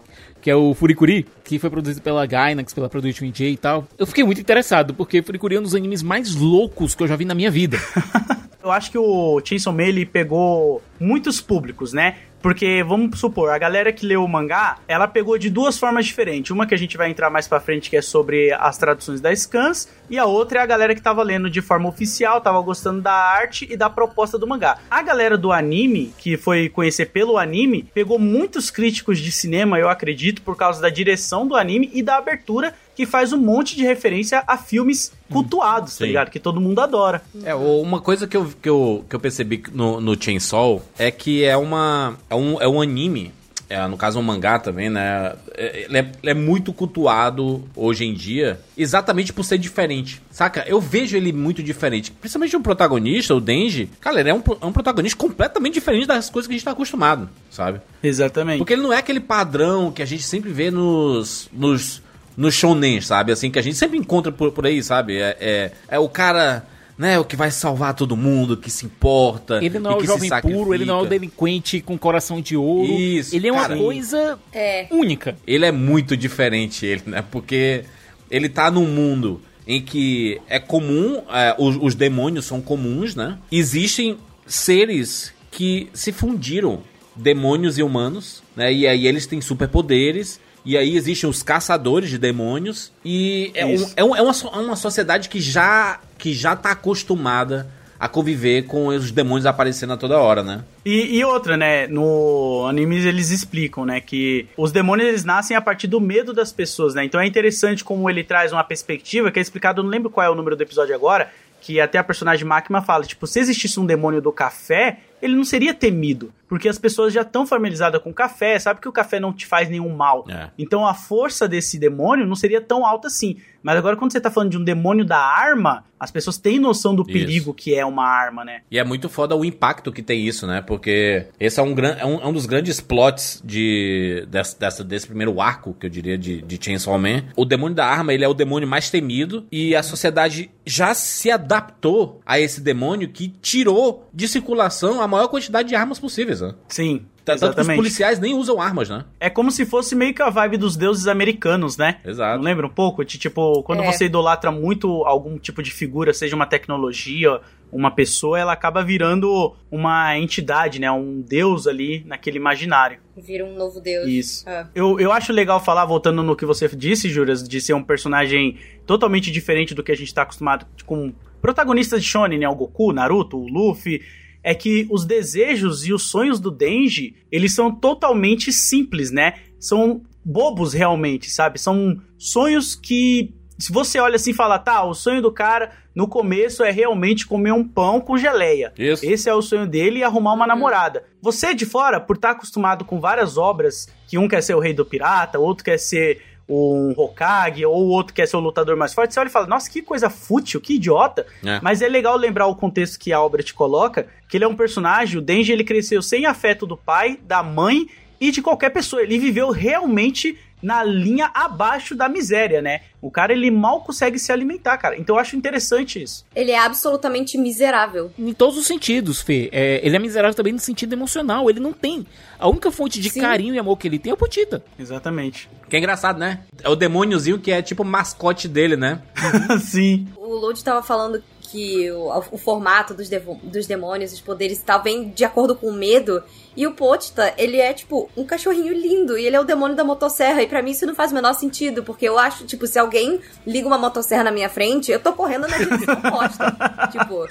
[SPEAKER 5] que é o Furikuri, que foi produzido pela Gainax, pela Production J e tal. Eu fiquei muito interessado, porque Furikuri é um dos animes mais loucos que eu já vi na minha vida. <laughs>
[SPEAKER 7] Eu acho que o Chainsaw Man ele pegou muitos públicos, né? Porque, vamos supor, a galera que leu o mangá, ela pegou de duas formas diferentes. Uma que a gente vai entrar mais pra frente, que é sobre as traduções das scans, e a outra é a galera que tava lendo de forma oficial, tava gostando da arte e da proposta do mangá. A galera do anime, que foi conhecer pelo anime, pegou muitos críticos de cinema, eu acredito, por causa da direção do anime e da abertura, que faz um monte de referência a filmes cultuados, tá
[SPEAKER 4] Sim.
[SPEAKER 7] ligado? Que todo mundo adora.
[SPEAKER 4] É, uma coisa que eu, que eu, que eu percebi no, no Chainsaw é que é uma. É um, é um anime. é, no caso um mangá também, né? é- Ele é, ele é muito cultuado hoje em dia, exatamente por ser diferente. Saca? Eu vejo ele muito diferente. Principalmente o protagonista, o Denji. Cara, ele é um, é um protagonista completamente diferente das coisas que a gente tá acostumado, sabe?
[SPEAKER 7] Exatamente.
[SPEAKER 4] Porque ele não é aquele padrão que a gente sempre vê nos. nos nos shonen, sabe? Assim, que a gente sempre encontra por, por aí, sabe? É, é, é o cara, né, o que vai salvar todo mundo, que se importa.
[SPEAKER 5] Ele não
[SPEAKER 4] e
[SPEAKER 5] é o
[SPEAKER 4] que se
[SPEAKER 5] jovem puro, ele não é o delinquente com coração de ouro.
[SPEAKER 4] Isso,
[SPEAKER 5] ele é uma
[SPEAKER 4] cara.
[SPEAKER 5] coisa
[SPEAKER 6] É.
[SPEAKER 5] única.
[SPEAKER 4] Ele é muito diferente, ele, né? Porque ele tá num mundo em que é comum, é, os, os demônios são comuns, né? Existem seres que se fundiram, demônios e humanos, né? E aí eles têm superpoderes. E aí existem os caçadores de demônios. E é, um- é, um- é uma, é uma sociedade que já, que já tá acostumada a conviver com os demônios aparecendo a toda hora, né?
[SPEAKER 7] E, e outra, né? No animes eles explicam, né? Que os demônios eles nascem a partir do medo das pessoas, né? Então é interessante como ele traz uma perspectiva que é explicado, não lembro qual é o número do episódio agora, que até a personagem Makima fala, tipo, se existisse um demônio do café, ele não seria temido, porque as pessoas já estão familiarizadas com o café, sabe que o café não te faz nenhum mal.
[SPEAKER 4] É.
[SPEAKER 7] Então a força desse demônio não seria tão alta assim. Mas agora quando você tá falando de um demônio da arma, as pessoas têm noção do
[SPEAKER 4] Isso.
[SPEAKER 7] perigo que é uma arma, né?
[SPEAKER 4] E é muito foda o impacto que tem isso, né? Porque esse é um, gran, é um, é um dos grandes plots de, dessa, dessa- desse primeiro arco, que eu diria, de, de Chainsaw Man. O demônio da arma, ele é o demônio mais temido e a sociedade já se adaptou a esse demônio que tirou de circulação a maior quantidade de armas possíveis, né?
[SPEAKER 7] Sim,
[SPEAKER 4] Tanto que os
[SPEAKER 7] exatamente.
[SPEAKER 4] policiais nem usam armas, né?
[SPEAKER 7] É como se fosse meio que a vibe dos deuses americanos, né?
[SPEAKER 4] Exato.
[SPEAKER 7] Não lembra um pouco? De, tipo, quando
[SPEAKER 6] É.
[SPEAKER 7] você idolatra muito algum tipo de figura, seja uma tecnologia, uma pessoa, ela acaba virando uma entidade, né? Um deus ali naquele imaginário.
[SPEAKER 6] Vira um novo deus.
[SPEAKER 7] Isso.
[SPEAKER 6] Ah.
[SPEAKER 7] Eu, eu acho legal falar, voltando no que você disse, Juras, de ser um personagem totalmente diferente do que a gente tá acostumado com protagonistas de shonen, né? O Goku, Naruto, o Luffy. É que os desejos e os sonhos do Denji, eles são totalmente simples, né? São bobos realmente, sabe? São sonhos que se você olha assim e fala, tá, o sonho do cara no começo é realmente comer um pão com geleia.
[SPEAKER 4] Isso.
[SPEAKER 7] Esse é o sonho dele e arrumar uma namorada. Você de fora, por estar acostumado com várias obras, que um quer ser o rei do pirata, outro quer ser um Hokage, ou o outro quer ser o lutador mais forte, você olha e fala, nossa, que coisa fútil, que idiota.
[SPEAKER 4] É.
[SPEAKER 7] Mas é legal lembrar o contexto que a obra te coloca, que ele é um personagem, o Denji, ele cresceu sem afeto do pai, da mãe e de qualquer pessoa. Ele viveu realmente na linha abaixo da miséria, né? O cara, ele mal consegue se alimentar, cara. Então eu acho interessante isso.
[SPEAKER 6] Ele é absolutamente miserável.
[SPEAKER 5] Em todos os sentidos, Fê. É, ele é miserável também no sentido emocional. Ele não tem. A única fonte de
[SPEAKER 6] Sim.
[SPEAKER 5] carinho e amor que ele tem é o Potita.
[SPEAKER 7] Exatamente.
[SPEAKER 4] Que é engraçado, né? É o demôniozinho que é tipo o mascote dele, né? <laughs>
[SPEAKER 7] Sim.
[SPEAKER 6] O Lodi tava falando que o, o formato dos, dos demônios, os poderes e tal, vem de acordo com o medo. E o Potita, ele é, tipo, um cachorrinho lindo. E ele é o demônio da motosserra. E pra mim isso não faz o menor sentido. Porque eu acho, tipo, se alguém liga uma motosserra na minha frente, eu tô correndo na direção oposta. <laughs> tipo,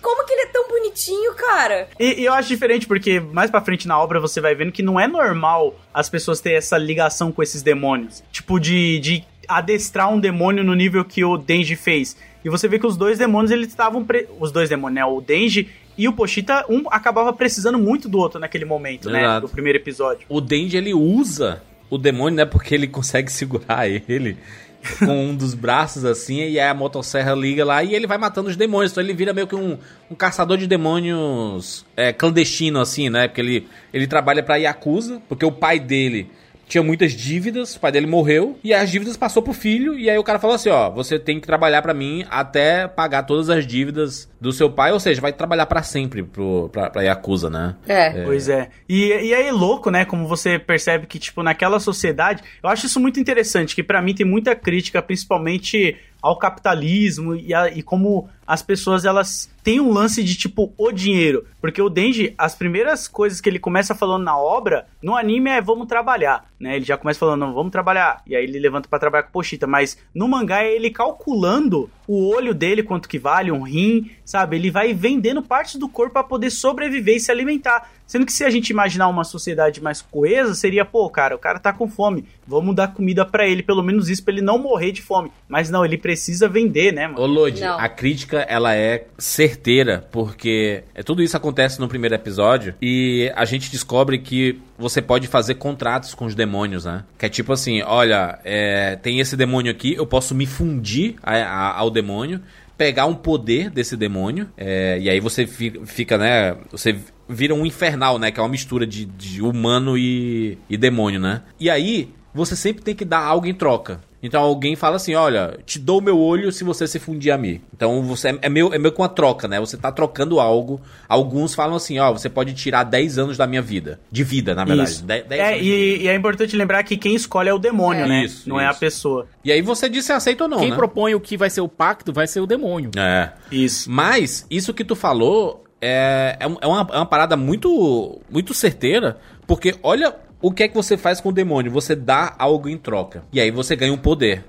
[SPEAKER 6] como que ele é tão bonitinho, cara?
[SPEAKER 7] E, e eu acho diferente porque mais pra frente na obra você vai vendo que não é normal as pessoas terem essa ligação com esses demônios. Tipo, de, de adestrar um demônio no nível que o Denji fez. E você vê que os dois demônios, eles estavam... pre- Os dois demônios, né? O Denji e o Pochita, um acabava precisando muito do outro naquele momento, né?
[SPEAKER 4] Exato.
[SPEAKER 7] Do primeiro episódio.
[SPEAKER 4] O Denji, ele usa o demônio, né? Porque ele <laughs> consegue segurar ele com um dos braços assim, e aí a motosserra liga lá e ele vai matando os demônios. Então ele vira meio que um, um caçador de demônios é, clandestino, assim, né? Porque ele, ele trabalha pra Yakuza, porque o pai dele tinha muitas dívidas, o pai dele morreu, e as dívidas passou pro filho, e aí o cara falou assim, ó, você tem que trabalhar pra mim até pagar todas as dívidas do seu pai, ou seja, vai trabalhar pra sempre pro, pra, pra Yakuza, né?
[SPEAKER 6] É.
[SPEAKER 7] Pois é. E, e aí, louco, né? Como você percebe que, tipo, naquela sociedade. Eu acho isso muito interessante, que pra mim tem muita crítica, principalmente ao capitalismo e, a- e como as pessoas elas têm um lance de tipo o dinheiro. Porque o Denji, as primeiras coisas que ele começa falando na obra, no anime é vamos trabalhar, né? Ele já começa falando, não, vamos trabalhar. E aí ele levanta pra trabalhar com Pochita, mas no mangá é ele calculando o olho dele quanto que vale, um rim, sabe? Ele vai vendendo partes do corpo pra poder sobreviver e se alimentar. Sendo que se a gente imaginar uma sociedade mais coesa, seria, pô, cara, o cara tá com fome, vamos dar comida pra ele, pelo menos isso pra ele não morrer de fome. Mas não, ele precisa vender, né, mano?
[SPEAKER 4] Ô Lodi,
[SPEAKER 6] Não.
[SPEAKER 4] a crítica ela é certeira, porque é, tudo isso acontece no primeiro episódio e a gente descobre que você pode fazer contratos com os demônios, né? Que é tipo assim, olha, é, tem esse demônio aqui, eu posso me fundir a- a- ao demônio, pegar um poder desse demônio, é, e aí você fi- fica, né? Você vira um infernal, né? Que é uma mistura de, de humano e, e demônio, né? E aí você sempre tem que dar algo em troca. Então alguém fala assim, olha, te dou meu olho se você se fundir a mim. Então você é, é meio, é meio com uma troca, né? Você tá trocando algo. Alguns falam assim, ó, você pode tirar 10 anos da minha vida. De vida, na verdade.
[SPEAKER 7] Isso.
[SPEAKER 4] 10 10
[SPEAKER 7] É,
[SPEAKER 4] anos de vida.
[SPEAKER 7] e, e é importante lembrar que quem escolhe é o demônio,
[SPEAKER 6] É.
[SPEAKER 7] né?
[SPEAKER 4] Isso,
[SPEAKER 7] não é a
[SPEAKER 4] isso.
[SPEAKER 7] pessoa.
[SPEAKER 4] E aí você diz se aceita ou não,
[SPEAKER 5] Quem
[SPEAKER 4] né?
[SPEAKER 5] propõe o que vai ser o pacto vai ser o demônio.
[SPEAKER 4] É.
[SPEAKER 7] Isso.
[SPEAKER 4] Mas, isso que tu falou é, é, é uma, é uma parada muito, muito certeira, porque olha o que é que você faz com o demônio. Você dá algo em troca. E aí você ganha um poder.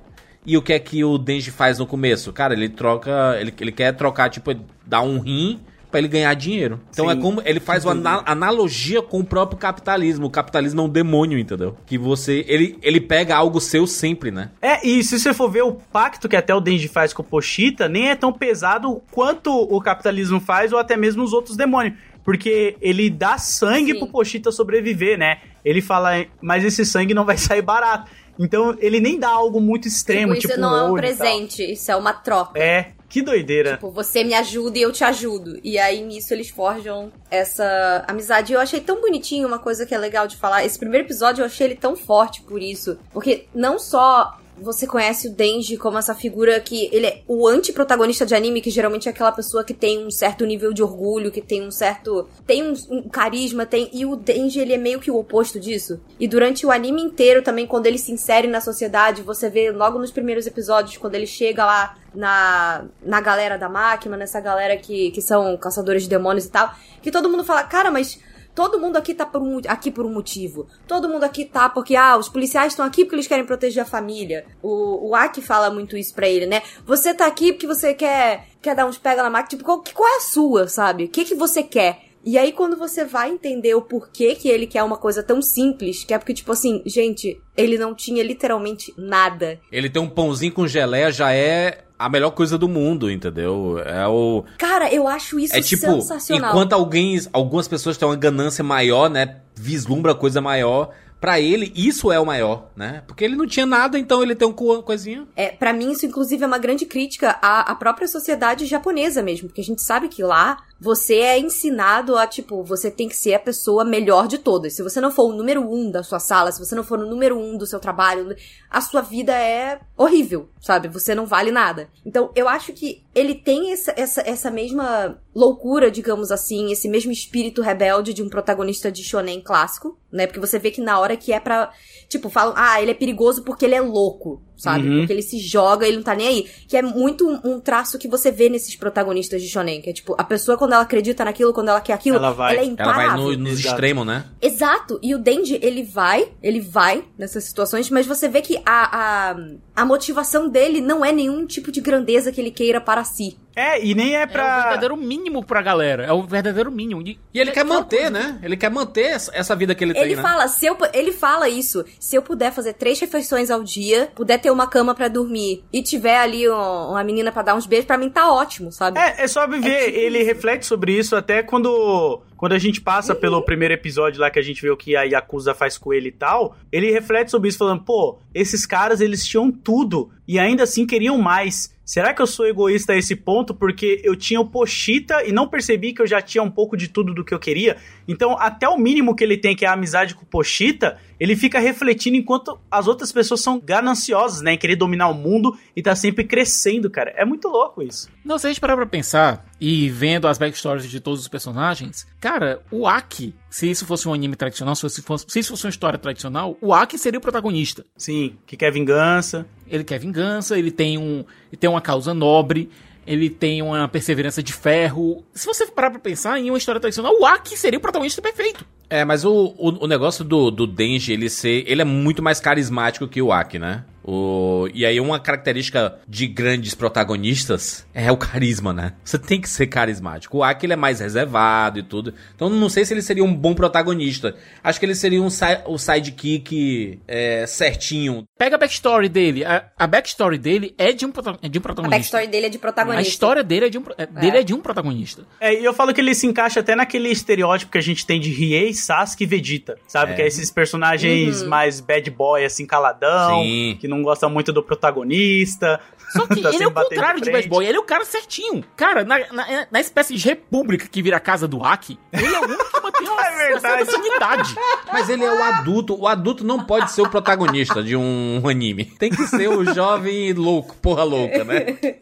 [SPEAKER 4] E o que é que o Denji faz no começo? Cara, ele troca. Ele, ele quer trocar, tipo, dar um rim pra ele ganhar dinheiro. Então
[SPEAKER 7] Sim.
[SPEAKER 4] é como. Ele faz uma ana- analogia com o próprio capitalismo. O capitalismo é um demônio, entendeu? Que você. Ele, ele pega algo seu sempre, né?
[SPEAKER 7] É, e se você for ver o pacto que até o Denji faz com o Pochita, nem é tão pesado quanto o capitalismo faz ou até mesmo os outros demônios. Porque ele dá sangue
[SPEAKER 6] Sim.
[SPEAKER 7] pro Pochita sobreviver, né? Ele fala, mas esse sangue não vai <laughs> sair barato. Então ele nem dá algo muito extremo,
[SPEAKER 6] Tipo,
[SPEAKER 7] tipo,
[SPEAKER 6] isso não é um presente, isso é uma troca.
[SPEAKER 7] É, que doideira.
[SPEAKER 6] Tipo, você me ajuda e eu te ajudo. E aí, nisso, eles forjam essa amizade. E eu achei tão bonitinho uma coisa que é legal de falar. Esse primeiro episódio eu achei ele tão forte por isso. Porque não só você conhece o Denji como essa figura que ele é o anti-protagonista de anime, que geralmente é aquela pessoa que tem um certo nível de orgulho, que tem um certo. tem um, um carisma, tem. E o Denji, ele é meio que o oposto disso. E durante o anime inteiro também, quando ele se insere na sociedade, você vê logo nos primeiros episódios, quando ele chega lá na, na galera da máquina, nessa galera que, que são caçadores de demônios e tal, que todo mundo fala, cara, mas todo mundo aqui tá por um, aqui por um motivo. Todo mundo aqui tá porque, ah, os policiais estão aqui porque eles querem proteger a família. O, o Aki fala muito isso pra ele, né? Você tá aqui porque você quer, quer dar uns pega na máquina. Tipo, qual, qual é a sua, sabe? O que, que você quer? E aí, quando você vai entender o porquê que ele quer uma coisa tão simples, que é porque, tipo assim, gente, ele não tinha literalmente nada.
[SPEAKER 4] Ele tem um pãozinho com geleia, já é a melhor coisa do mundo, entendeu? É o.
[SPEAKER 6] Cara, eu acho isso
[SPEAKER 4] É tipo,
[SPEAKER 6] sensacional.
[SPEAKER 4] enquanto alguém, algumas pessoas têm uma ganância maior, né? Vislumbra coisa maior. Pra ele, isso é o maior, né? Porque ele não tinha nada, então ele tem um co- coisinha.
[SPEAKER 6] É, para mim, isso, inclusive, é uma grande crítica à, à própria sociedade japonesa mesmo. Porque a gente sabe que lá você é ensinado a, tipo, você tem que ser a pessoa melhor de todas. Se você não for o número um da sua sala, se você não for o número um do seu trabalho, a sua vida é horrível, sabe? Você não vale nada. Então, eu acho que ele tem essa, essa, essa mesma loucura, digamos assim, esse mesmo espírito rebelde de um protagonista de shonen clássico, né? Porque você vê que na hora que é pra. Tipo, falam, ah, ele é perigoso porque ele é louco, sabe?
[SPEAKER 7] Uhum.
[SPEAKER 6] Porque ele se joga, ele não tá nem aí. Que é muito um, um traço que você vê nesses protagonistas de shonen, que é tipo, a pessoa quando ela acredita naquilo, quando ela quer aquilo,
[SPEAKER 7] Ela vai.
[SPEAKER 6] é
[SPEAKER 4] Ela
[SPEAKER 6] imparável.
[SPEAKER 4] vai no- nos
[SPEAKER 7] Exato.
[SPEAKER 4] extremos, né?
[SPEAKER 6] Exato. E o Denji, ele vai, ele vai nessas situações, mas você vê que a, a, a motivação dele não é nenhum tipo de grandeza que ele queira para si.
[SPEAKER 7] É, e nem é
[SPEAKER 5] É o
[SPEAKER 7] pra.
[SPEAKER 5] verdadeiro mínimo pra galera. É o verdadeiro mínimo. E,
[SPEAKER 4] E ele quer manter,
[SPEAKER 5] coisa-
[SPEAKER 4] né? Ele quer manter essa vida que ele,
[SPEAKER 6] Ele
[SPEAKER 4] tem, né?
[SPEAKER 6] fala, se eu, ele fala isso, se eu puder fazer três refeições ao dia, puder ter uma cama pra dormir e tiver ali um- uma menina pra dar uns beijos, pra mim tá ótimo, sabe?
[SPEAKER 7] É, é só viver.
[SPEAKER 6] É tipo
[SPEAKER 7] ele
[SPEAKER 6] isso.
[SPEAKER 7] reflete sobre isso até quando quando a gente passa pelo primeiro episódio lá que a gente vê o que a Yakuza faz com ele e tal, ele reflete sobre isso, falando, pô, esses caras, eles tinham tudo e ainda assim queriam mais. Será que eu sou egoísta a esse ponto porque eu tinha o Pochita e não percebi que eu já tinha um pouco de tudo do que eu queria? Então, até o mínimo que ele tem, que é a amizade com o Pochita, ele fica refletindo enquanto as outras pessoas são gananciosas, né? Em querer dominar o mundo e tá sempre crescendo, cara. É muito louco isso.
[SPEAKER 5] Não, se a gente parar pra pensar e vendo as backstories de todos os personagens, cara, o Aki, se isso fosse um anime tradicional, se, fosse, se isso fosse uma história tradicional, o Aki seria o protagonista.
[SPEAKER 7] Sim, que quer vingança.
[SPEAKER 5] Ele quer vingança, ele tem, um, ele tem uma causa nobre, ele tem uma perseverança de ferro. Se você parar pra pensar em uma história tradicional, o Aki seria o protagonista perfeito.
[SPEAKER 4] É, mas o, o, o negócio do, do Denji, ele ser. Ele é muito mais carismático que o Aki, né? O, e aí, uma característica de grandes protagonistas é o carisma, né? Você tem que ser carismático. O Aki ele é mais reservado e tudo. Então, não sei se ele seria um bom protagonista. Acho que ele seria um si o sidekick é, certinho.
[SPEAKER 5] Pega a backstory dele. A, a backstory dele é de um, é de um
[SPEAKER 6] A
[SPEAKER 5] protagonista.
[SPEAKER 6] backstory dele é de protagonista.
[SPEAKER 5] A história dele é de um, é, dele é de um protagonista.
[SPEAKER 7] É, e eu falo que ele se encaixa até naquele estereótipo que a gente tem de Riei, Sasuke e Vegeta, sabe?
[SPEAKER 4] É.
[SPEAKER 7] Que é esses personagens mais bad boy, assim, caladão,
[SPEAKER 4] Sim.
[SPEAKER 7] que não gosta muito do protagonista.
[SPEAKER 5] Só que <laughs>
[SPEAKER 7] tá
[SPEAKER 5] ele é o contrário de
[SPEAKER 7] frente.
[SPEAKER 5] Bad Boy. Ele é o cara certinho. Cara, na, na, na espécie de república que vira a casa do Aki, ele é o único que mantém <laughs> uma,
[SPEAKER 7] É
[SPEAKER 5] uma
[SPEAKER 7] verdade.
[SPEAKER 5] certa sanidade.
[SPEAKER 4] Mas ele é o adulto. O adulto não pode ser o protagonista de um anime. Tem que ser o jovem louco, porra louca, né? <laughs>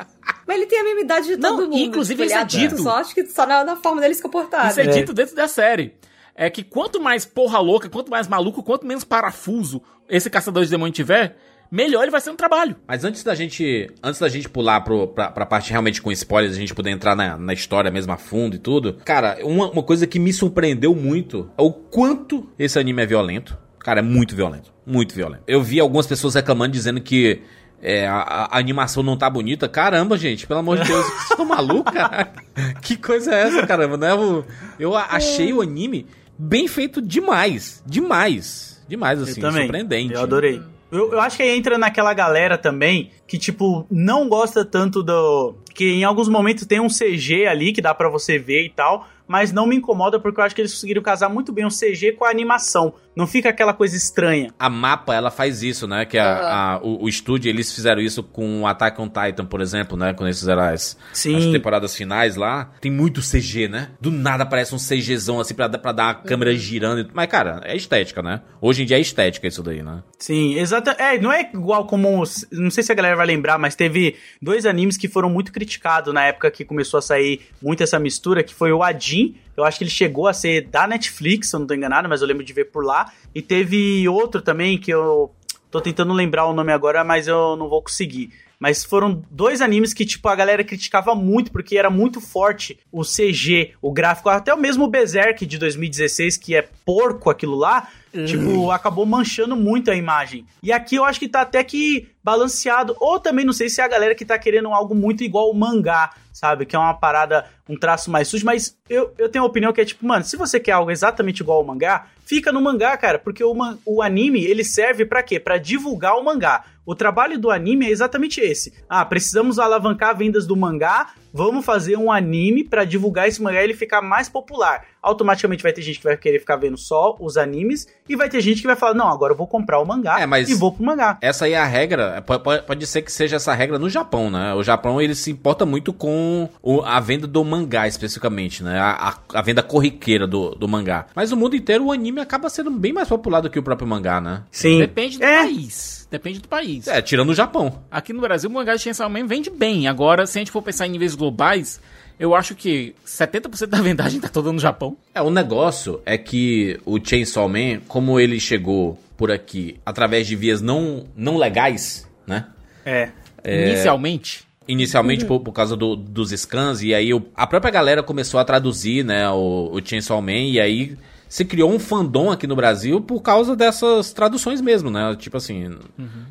[SPEAKER 6] Mas ele tem a mesma idade de
[SPEAKER 5] Não,
[SPEAKER 6] todo mundo.
[SPEAKER 5] inclusive
[SPEAKER 6] tipo, ele
[SPEAKER 5] isso é
[SPEAKER 6] adulto,
[SPEAKER 5] dito.
[SPEAKER 6] Só acho que só na, na forma dele se comportar.
[SPEAKER 5] Isso é
[SPEAKER 6] né?
[SPEAKER 5] dito dentro da série. É que quanto mais porra louca, quanto mais maluco, quanto menos parafuso esse caçador de demônio tiver, melhor ele vai ser no trabalho.
[SPEAKER 4] Mas antes da gente. Antes da gente pular pro, pra, pra parte realmente com spoilers, a gente poder entrar na, na história mesmo a fundo e tudo. Cara, uma, uma coisa que me surpreendeu muito é o quanto esse anime é violento. Cara, é muito violento. Muito violento. Eu vi algumas pessoas reclamando dizendo que. é, a, a animação não tá bonita. Caramba, gente, pelo amor de Deus, vocês estão malucos, cara? <laughs> Que coisa é essa, caramba? Né? Eu, eu achei o anime bem feito demais. Demais. Demais, assim,
[SPEAKER 7] eu também.
[SPEAKER 4] surpreendente.
[SPEAKER 7] Eu adorei. Eu, eu acho que aí entra naquela galera também que, tipo, não gosta tanto do. Que em alguns momentos tem um CG ali que dá pra você ver e tal. Mas não me incomoda porque eu acho que eles conseguiram casar muito bem o CG com a animação. Não fica aquela coisa estranha.
[SPEAKER 4] A Mapa, ela faz isso, né? Que a, a- o, o estúdio, eles fizeram isso com o Attack on Titan, por exemplo, né? Quando eles fizeram as,
[SPEAKER 7] Sim.
[SPEAKER 4] as temporadas finais lá. Tem muito CG, né? Do nada aparece um CGzão, assim, pra, pra dar a câmera girando. e- Mas, cara, é estética, né? Hoje em dia é estética isso daí, né?
[SPEAKER 7] Sim, exato. É, não é igual como. Não sei se a galera vai lembrar, mas teve dois animes que foram muito criticados na época que começou a sair muito essa mistura, que foi o Adin. Eu acho que ele chegou a ser da Netflix, se eu não tô enganado, mas eu lembro de ver por lá. E teve outro também que eu tô tentando lembrar o nome agora, mas eu não vou conseguir. Mas foram dois animes que, tipo, a galera criticava muito, porque era muito forte o CG, o gráfico, até o mesmo Berserk de 2016, que é porco aquilo lá, tipo, acabou manchando muito a imagem. E aqui eu acho que tá até que balanceado, ou também não sei se é a galera que tá querendo algo muito igual o mangá, sabe? Que é uma parada, um traço mais sujo, mas eu, eu tenho uma opinião que é tipo, mano, se você quer algo exatamente igual ao mangá, fica no mangá, cara, porque o, o anime, ele serve pra quê? Pra divulgar o mangá. O trabalho do anime é exatamente esse. Ah, precisamos alavancar vendas do mangá, vamos fazer um anime pra divulgar esse mangá e ele ficar mais popular. Automaticamente vai ter gente que vai querer ficar vendo só os animes e vai ter gente que vai falar: "Não, agora eu vou comprar o mangá
[SPEAKER 4] É, mas-
[SPEAKER 7] e vou pro mangá".
[SPEAKER 4] Essa aí é a regra, po- po- pode, ser que seja essa regra no Japão, né? O Japão, ele se importa muito com o- a venda do mangá, especificamente, né? A, a- a venda corriqueira do, do mangá. Mas no mundo inteiro, o anime acaba sendo bem mais popular do que o próprio mangá, né?
[SPEAKER 7] Sim.
[SPEAKER 5] Depende do
[SPEAKER 7] É.
[SPEAKER 5] país. Depende do país.
[SPEAKER 4] É, tirando o Japão.
[SPEAKER 5] Aqui no Brasil, o mangá de Chainsaw Man vende bem. Agora, se a gente for pensar em níveis globais, eu acho que 70% da vendagem tá toda no Japão.
[SPEAKER 4] É, o negócio é que o Chainsaw Man, como ele chegou por aqui através de vias não, não legais, né?
[SPEAKER 7] É.
[SPEAKER 5] Inicialmente.
[SPEAKER 4] Inicialmente por, por causa do- dos scans, e aí o- a própria galera começou a traduzir, né, o, o Chainsaw Man, e aí se criou um fandom aqui no Brasil por causa dessas traduções mesmo, né? Tipo assim,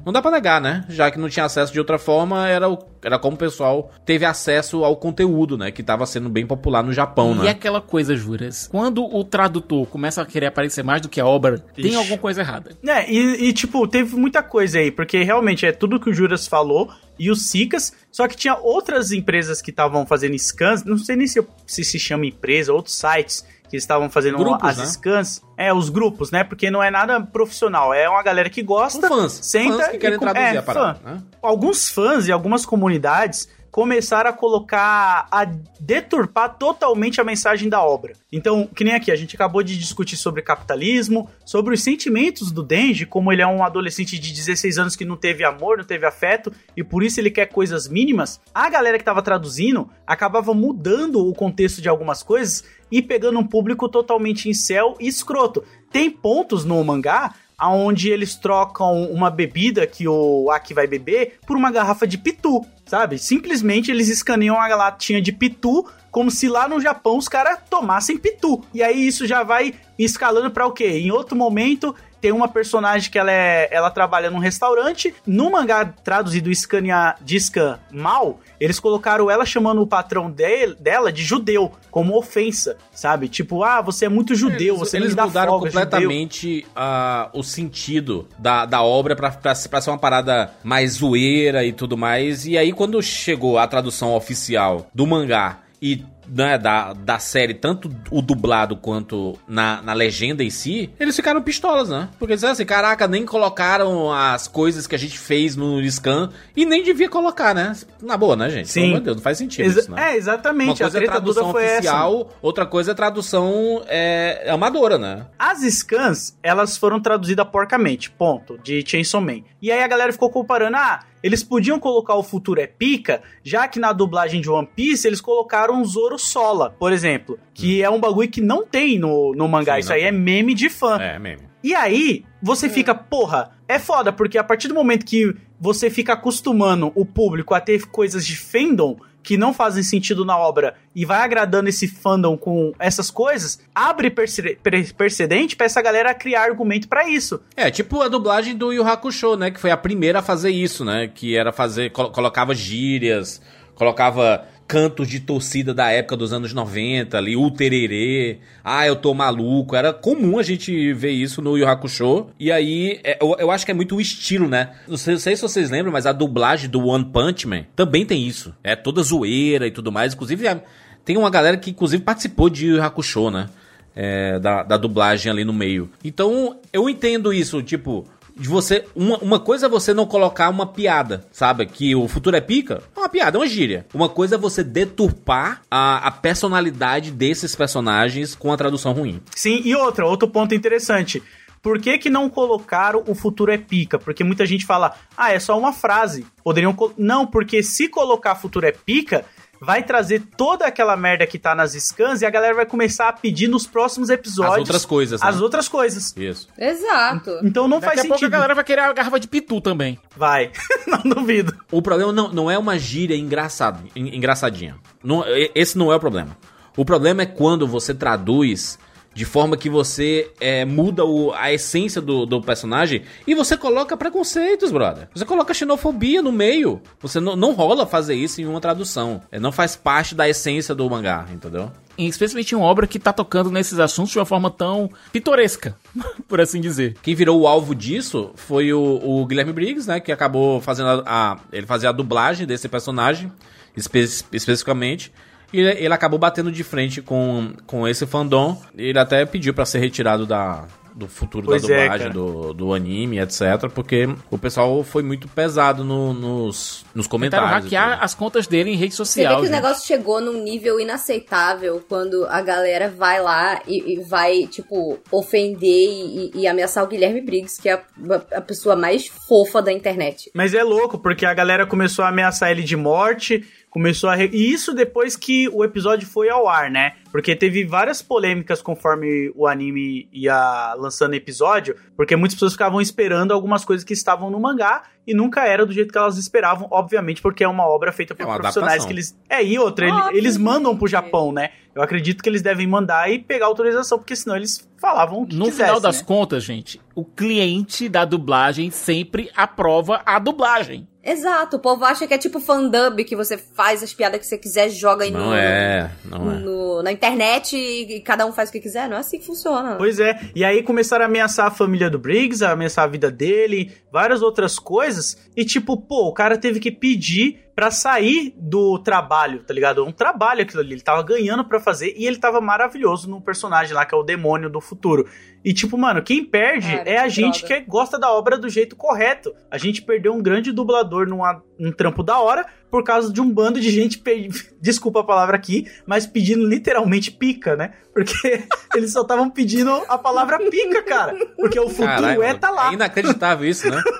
[SPEAKER 4] não dá pra negar, né? Já que não tinha acesso de outra forma, era, o- era como o pessoal teve acesso ao conteúdo, né? Que tava sendo bem popular no Japão,
[SPEAKER 5] E
[SPEAKER 4] né?
[SPEAKER 5] aquela coisa, Juras, quando o tradutor começa a querer aparecer mais do que a obra, tem
[SPEAKER 7] Ixi.
[SPEAKER 5] alguma coisa errada.
[SPEAKER 7] É, e, e, tipo, teve muita coisa aí, porque realmente é tudo que o Juras falou e os Sicas, só que tinha outras empresas que estavam fazendo scans, não sei nem se, se se chama empresa, outros sites que estavam fazendo
[SPEAKER 4] Grupos,
[SPEAKER 7] as
[SPEAKER 4] né?
[SPEAKER 7] scans. É, os grupos, né? Porque não é nada profissional, é uma galera que gosta,
[SPEAKER 4] São fãs,
[SPEAKER 7] senta
[SPEAKER 4] fãs que querem
[SPEAKER 7] e
[SPEAKER 4] traduzir
[SPEAKER 7] é,
[SPEAKER 4] a parada,
[SPEAKER 7] fã.
[SPEAKER 4] né?
[SPEAKER 7] Alguns fãs e algumas comunidades começaram a colocar, a deturpar totalmente a mensagem da obra. Então, que nem aqui, a gente acabou de discutir sobre capitalismo, sobre os sentimentos do Denji, como ele é um adolescente de 16 anos que não teve amor, não teve afeto, e por isso ele quer coisas mínimas. A galera que tava traduzindo acabava mudando o contexto de algumas coisas e pegando um público totalmente incel e escroto. Tem pontos no mangá aonde eles trocam uma bebida que o Aki vai beber por uma garrafa de pitu, sabe? Simplesmente eles escaneiam a latinha de pitu como se lá no Japão os caras tomassem pitu. E aí isso já vai escalando pra o quê? Em outro momento tem uma personagem que ela é, ela trabalha num restaurante. No mangá traduzido Scania de Scan mal, eles colocaram ela chamando o patrão de- dela de judeu, como ofensa, sabe? Tipo, ah, você é muito judeu, você
[SPEAKER 4] Eles
[SPEAKER 7] me dá
[SPEAKER 4] mudaram
[SPEAKER 7] folga,
[SPEAKER 4] completamente ah, o sentido da, da obra pra, pra, pra ser uma parada mais zoeira e tudo mais. E aí, quando chegou a tradução oficial do mangá e né, da, da série, tanto o dublado quanto na, na legenda em si, eles ficaram pistolas, né? Porque disseram assim, caraca, nem colocaram as coisas que a gente fez no scan e nem devia colocar, né? Na boa, né, gente?
[SPEAKER 7] Sim.
[SPEAKER 4] Pelo amor de Deus, não faz sentido
[SPEAKER 7] Exa-
[SPEAKER 4] isso, né?
[SPEAKER 7] É, exatamente.
[SPEAKER 4] Uma
[SPEAKER 7] a
[SPEAKER 4] coisa é
[SPEAKER 7] treta
[SPEAKER 4] tradução
[SPEAKER 7] toda foi essa.
[SPEAKER 4] oficial, outra coisa é tradução é, amadora, né?
[SPEAKER 7] As scans, elas foram traduzidas porcamente, ponto, de Chainsaw Man. E aí a galera ficou comparando, ah, eles podiam colocar o futuro é pica, já que na dublagem de One Piece eles colocaram Zoro Sola, por exemplo, que é um bagulho que não tem no, no mangá,
[SPEAKER 4] Sim,
[SPEAKER 7] isso aí é
[SPEAKER 4] tem.
[SPEAKER 7] meme de fã.
[SPEAKER 4] É, meme.
[SPEAKER 7] E aí, você fica, porra, é foda, porque a partir do momento que você fica acostumando o público a ter coisas de fandom que não fazem sentido na obra e vai agradando esse fandom com essas coisas, abre precedente pra essa galera criar argumento pra isso.
[SPEAKER 4] É, tipo a dublagem do Yu Hakusho, né? Que foi a primeira a fazer isso, né? Que era fazer. colo- colocava gírias, colocava cantos de torcida da época dos anos 90 ali, o tererê, ah, eu tô maluco. Era comum a gente ver isso no Yu Hakusho. E aí, é, eu, eu acho que é muito o estilo, né? Não sei, não sei se vocês lembram, mas a dublagem do One Punch Man também tem isso. É toda zoeira e tudo mais. Inclusive, tem uma galera que, inclusive, participou de Yu Hakusho, né? é, da, da dublagem ali no meio. Então, eu entendo isso, tipo, de você. Uma, uma coisa é você não colocar uma piada, sabe? Que o futuro é pica. É uma piada, é uma gíria. Uma coisa é você deturpar a, a personalidade desses personagens com a tradução ruim.
[SPEAKER 7] Sim, e outra, outro ponto interessante. Por que, que não colocaram o futuro é pica? Porque muita gente fala, ah, é só uma frase. Poderiam. Não, porque se colocar futuro é pica, vai trazer toda aquela merda que tá nas scans e a galera vai começar a pedir nos próximos episódios.
[SPEAKER 4] As outras coisas, né?
[SPEAKER 7] As outras coisas.
[SPEAKER 4] Isso.
[SPEAKER 6] Exato.
[SPEAKER 7] Então não
[SPEAKER 5] Daqui
[SPEAKER 7] faz
[SPEAKER 5] a pouco a
[SPEAKER 7] sentido.
[SPEAKER 5] galera vai querer a garrafa de pitu também.
[SPEAKER 7] Vai. <laughs> não duvido.
[SPEAKER 4] O problema não, não é uma gíria engraçado, en- engraçadinha. Não- esse não é o problema. O problema é quando você traduz de forma que você é, muda o- a essência do, do personagem e você coloca preconceitos, brother. Você coloca xenofobia no meio. Você não, não rola fazer isso em uma tradução. É, não faz parte da essência do mangá, entendeu?
[SPEAKER 5] Especialmente em uma obra que tá tocando nesses assuntos de uma forma tão pitoresca, <laughs> por assim dizer.
[SPEAKER 4] Quem virou o alvo disso foi o, o Guilherme Briggs, né? Que acabou fazendo a, a- Ele fazia a dublagem desse personagem, espe- especificamente. E ele, acabou batendo de frente com, com esse fandom. Ele até pediu pra ser retirado da, do futuro
[SPEAKER 7] Pois
[SPEAKER 4] da
[SPEAKER 7] é,
[SPEAKER 4] dublagem,
[SPEAKER 7] cara.
[SPEAKER 4] do, do anime, etc. Porque o pessoal foi muito pesado no- nos, nos
[SPEAKER 5] Tentaram
[SPEAKER 4] comentários. e
[SPEAKER 5] hackear as contas dele em rede
[SPEAKER 6] Você vê
[SPEAKER 5] social.
[SPEAKER 6] que o
[SPEAKER 5] gente.
[SPEAKER 6] negócio chegou num nível inaceitável quando a galera vai lá e, e vai, tipo, ofender e, e ameaçar o Guilherme Briggs, que é a, a pessoa mais fofa da internet.
[SPEAKER 7] Mas é louco, porque a galera começou a ameaçar ele de morte, começou a. re- E isso depois que o episódio foi ao ar, né? Porque teve várias polêmicas conforme o anime ia lançando episódio, porque muitas pessoas ficavam esperando algumas coisas que estavam no mangá e nunca era do jeito que elas esperavam, obviamente, porque é uma obra feita por
[SPEAKER 4] É
[SPEAKER 7] profissionais
[SPEAKER 4] adaptação.
[SPEAKER 7] que eles. É, e outra, ele-
[SPEAKER 6] Óbvio
[SPEAKER 7] eles mandam pro. Japão, né? Eu acredito que eles devem mandar e pegar autorização, porque senão eles falavam o que
[SPEAKER 5] No
[SPEAKER 7] quisessem,
[SPEAKER 5] final das
[SPEAKER 7] né?
[SPEAKER 5] contas, gente, o cliente da dublagem sempre aprova a dublagem.
[SPEAKER 6] Exato, o povo acha que é tipo fandub, que você faz as piadas que você quiser, joga aí no,
[SPEAKER 4] Não é, não é.
[SPEAKER 6] no- na internet e, e cada um faz o que quiser. Não é assim que funciona.
[SPEAKER 7] Pois é, e aí começaram a ameaçar a família do Briggs, a ameaçar a vida dele, várias outras coisas, e tipo, pô, o cara teve que pedir pra sair do trabalho, tá ligado? Um trabalho aquilo ali. Ele tava ganhando pra fazer e ele tava maravilhoso no personagem lá, que é o demônio do futuro. E, tipo, mano, quem perde
[SPEAKER 6] Cara,
[SPEAKER 7] é a
[SPEAKER 6] que
[SPEAKER 7] gente
[SPEAKER 6] droga.
[SPEAKER 7] que gosta da obra do jeito correto. A gente perdeu um grande dublador numa, num trampo da hora por causa de um bando de gente, pe- <laughs> desculpa a palavra aqui, mas pedindo literalmente pica, né? Porque <laughs> eles só estavam pedindo a palavra pica, cara. Porque o futuro
[SPEAKER 4] Caralho,
[SPEAKER 7] é tá lá.
[SPEAKER 4] É inacreditável isso, né? <laughs>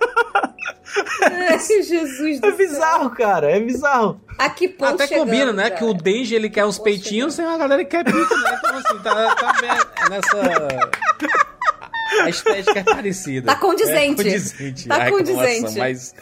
[SPEAKER 6] Ai, Jesus do
[SPEAKER 7] É
[SPEAKER 6] céu.
[SPEAKER 7] bizarro, cara, é bizarro.
[SPEAKER 6] A que ponto
[SPEAKER 4] Até
[SPEAKER 6] chegamos,
[SPEAKER 4] combina, né?
[SPEAKER 6] cara?
[SPEAKER 4] Que o Denji ele quer uns peitinhos, tem uma galera que quer pico, né? Então, assim, tá, tá bem nessa. A estética é parecida.
[SPEAKER 6] Tá condizente.
[SPEAKER 4] É condizente.
[SPEAKER 6] Tá
[SPEAKER 4] Ai,
[SPEAKER 6] condizente.
[SPEAKER 4] nossa, mas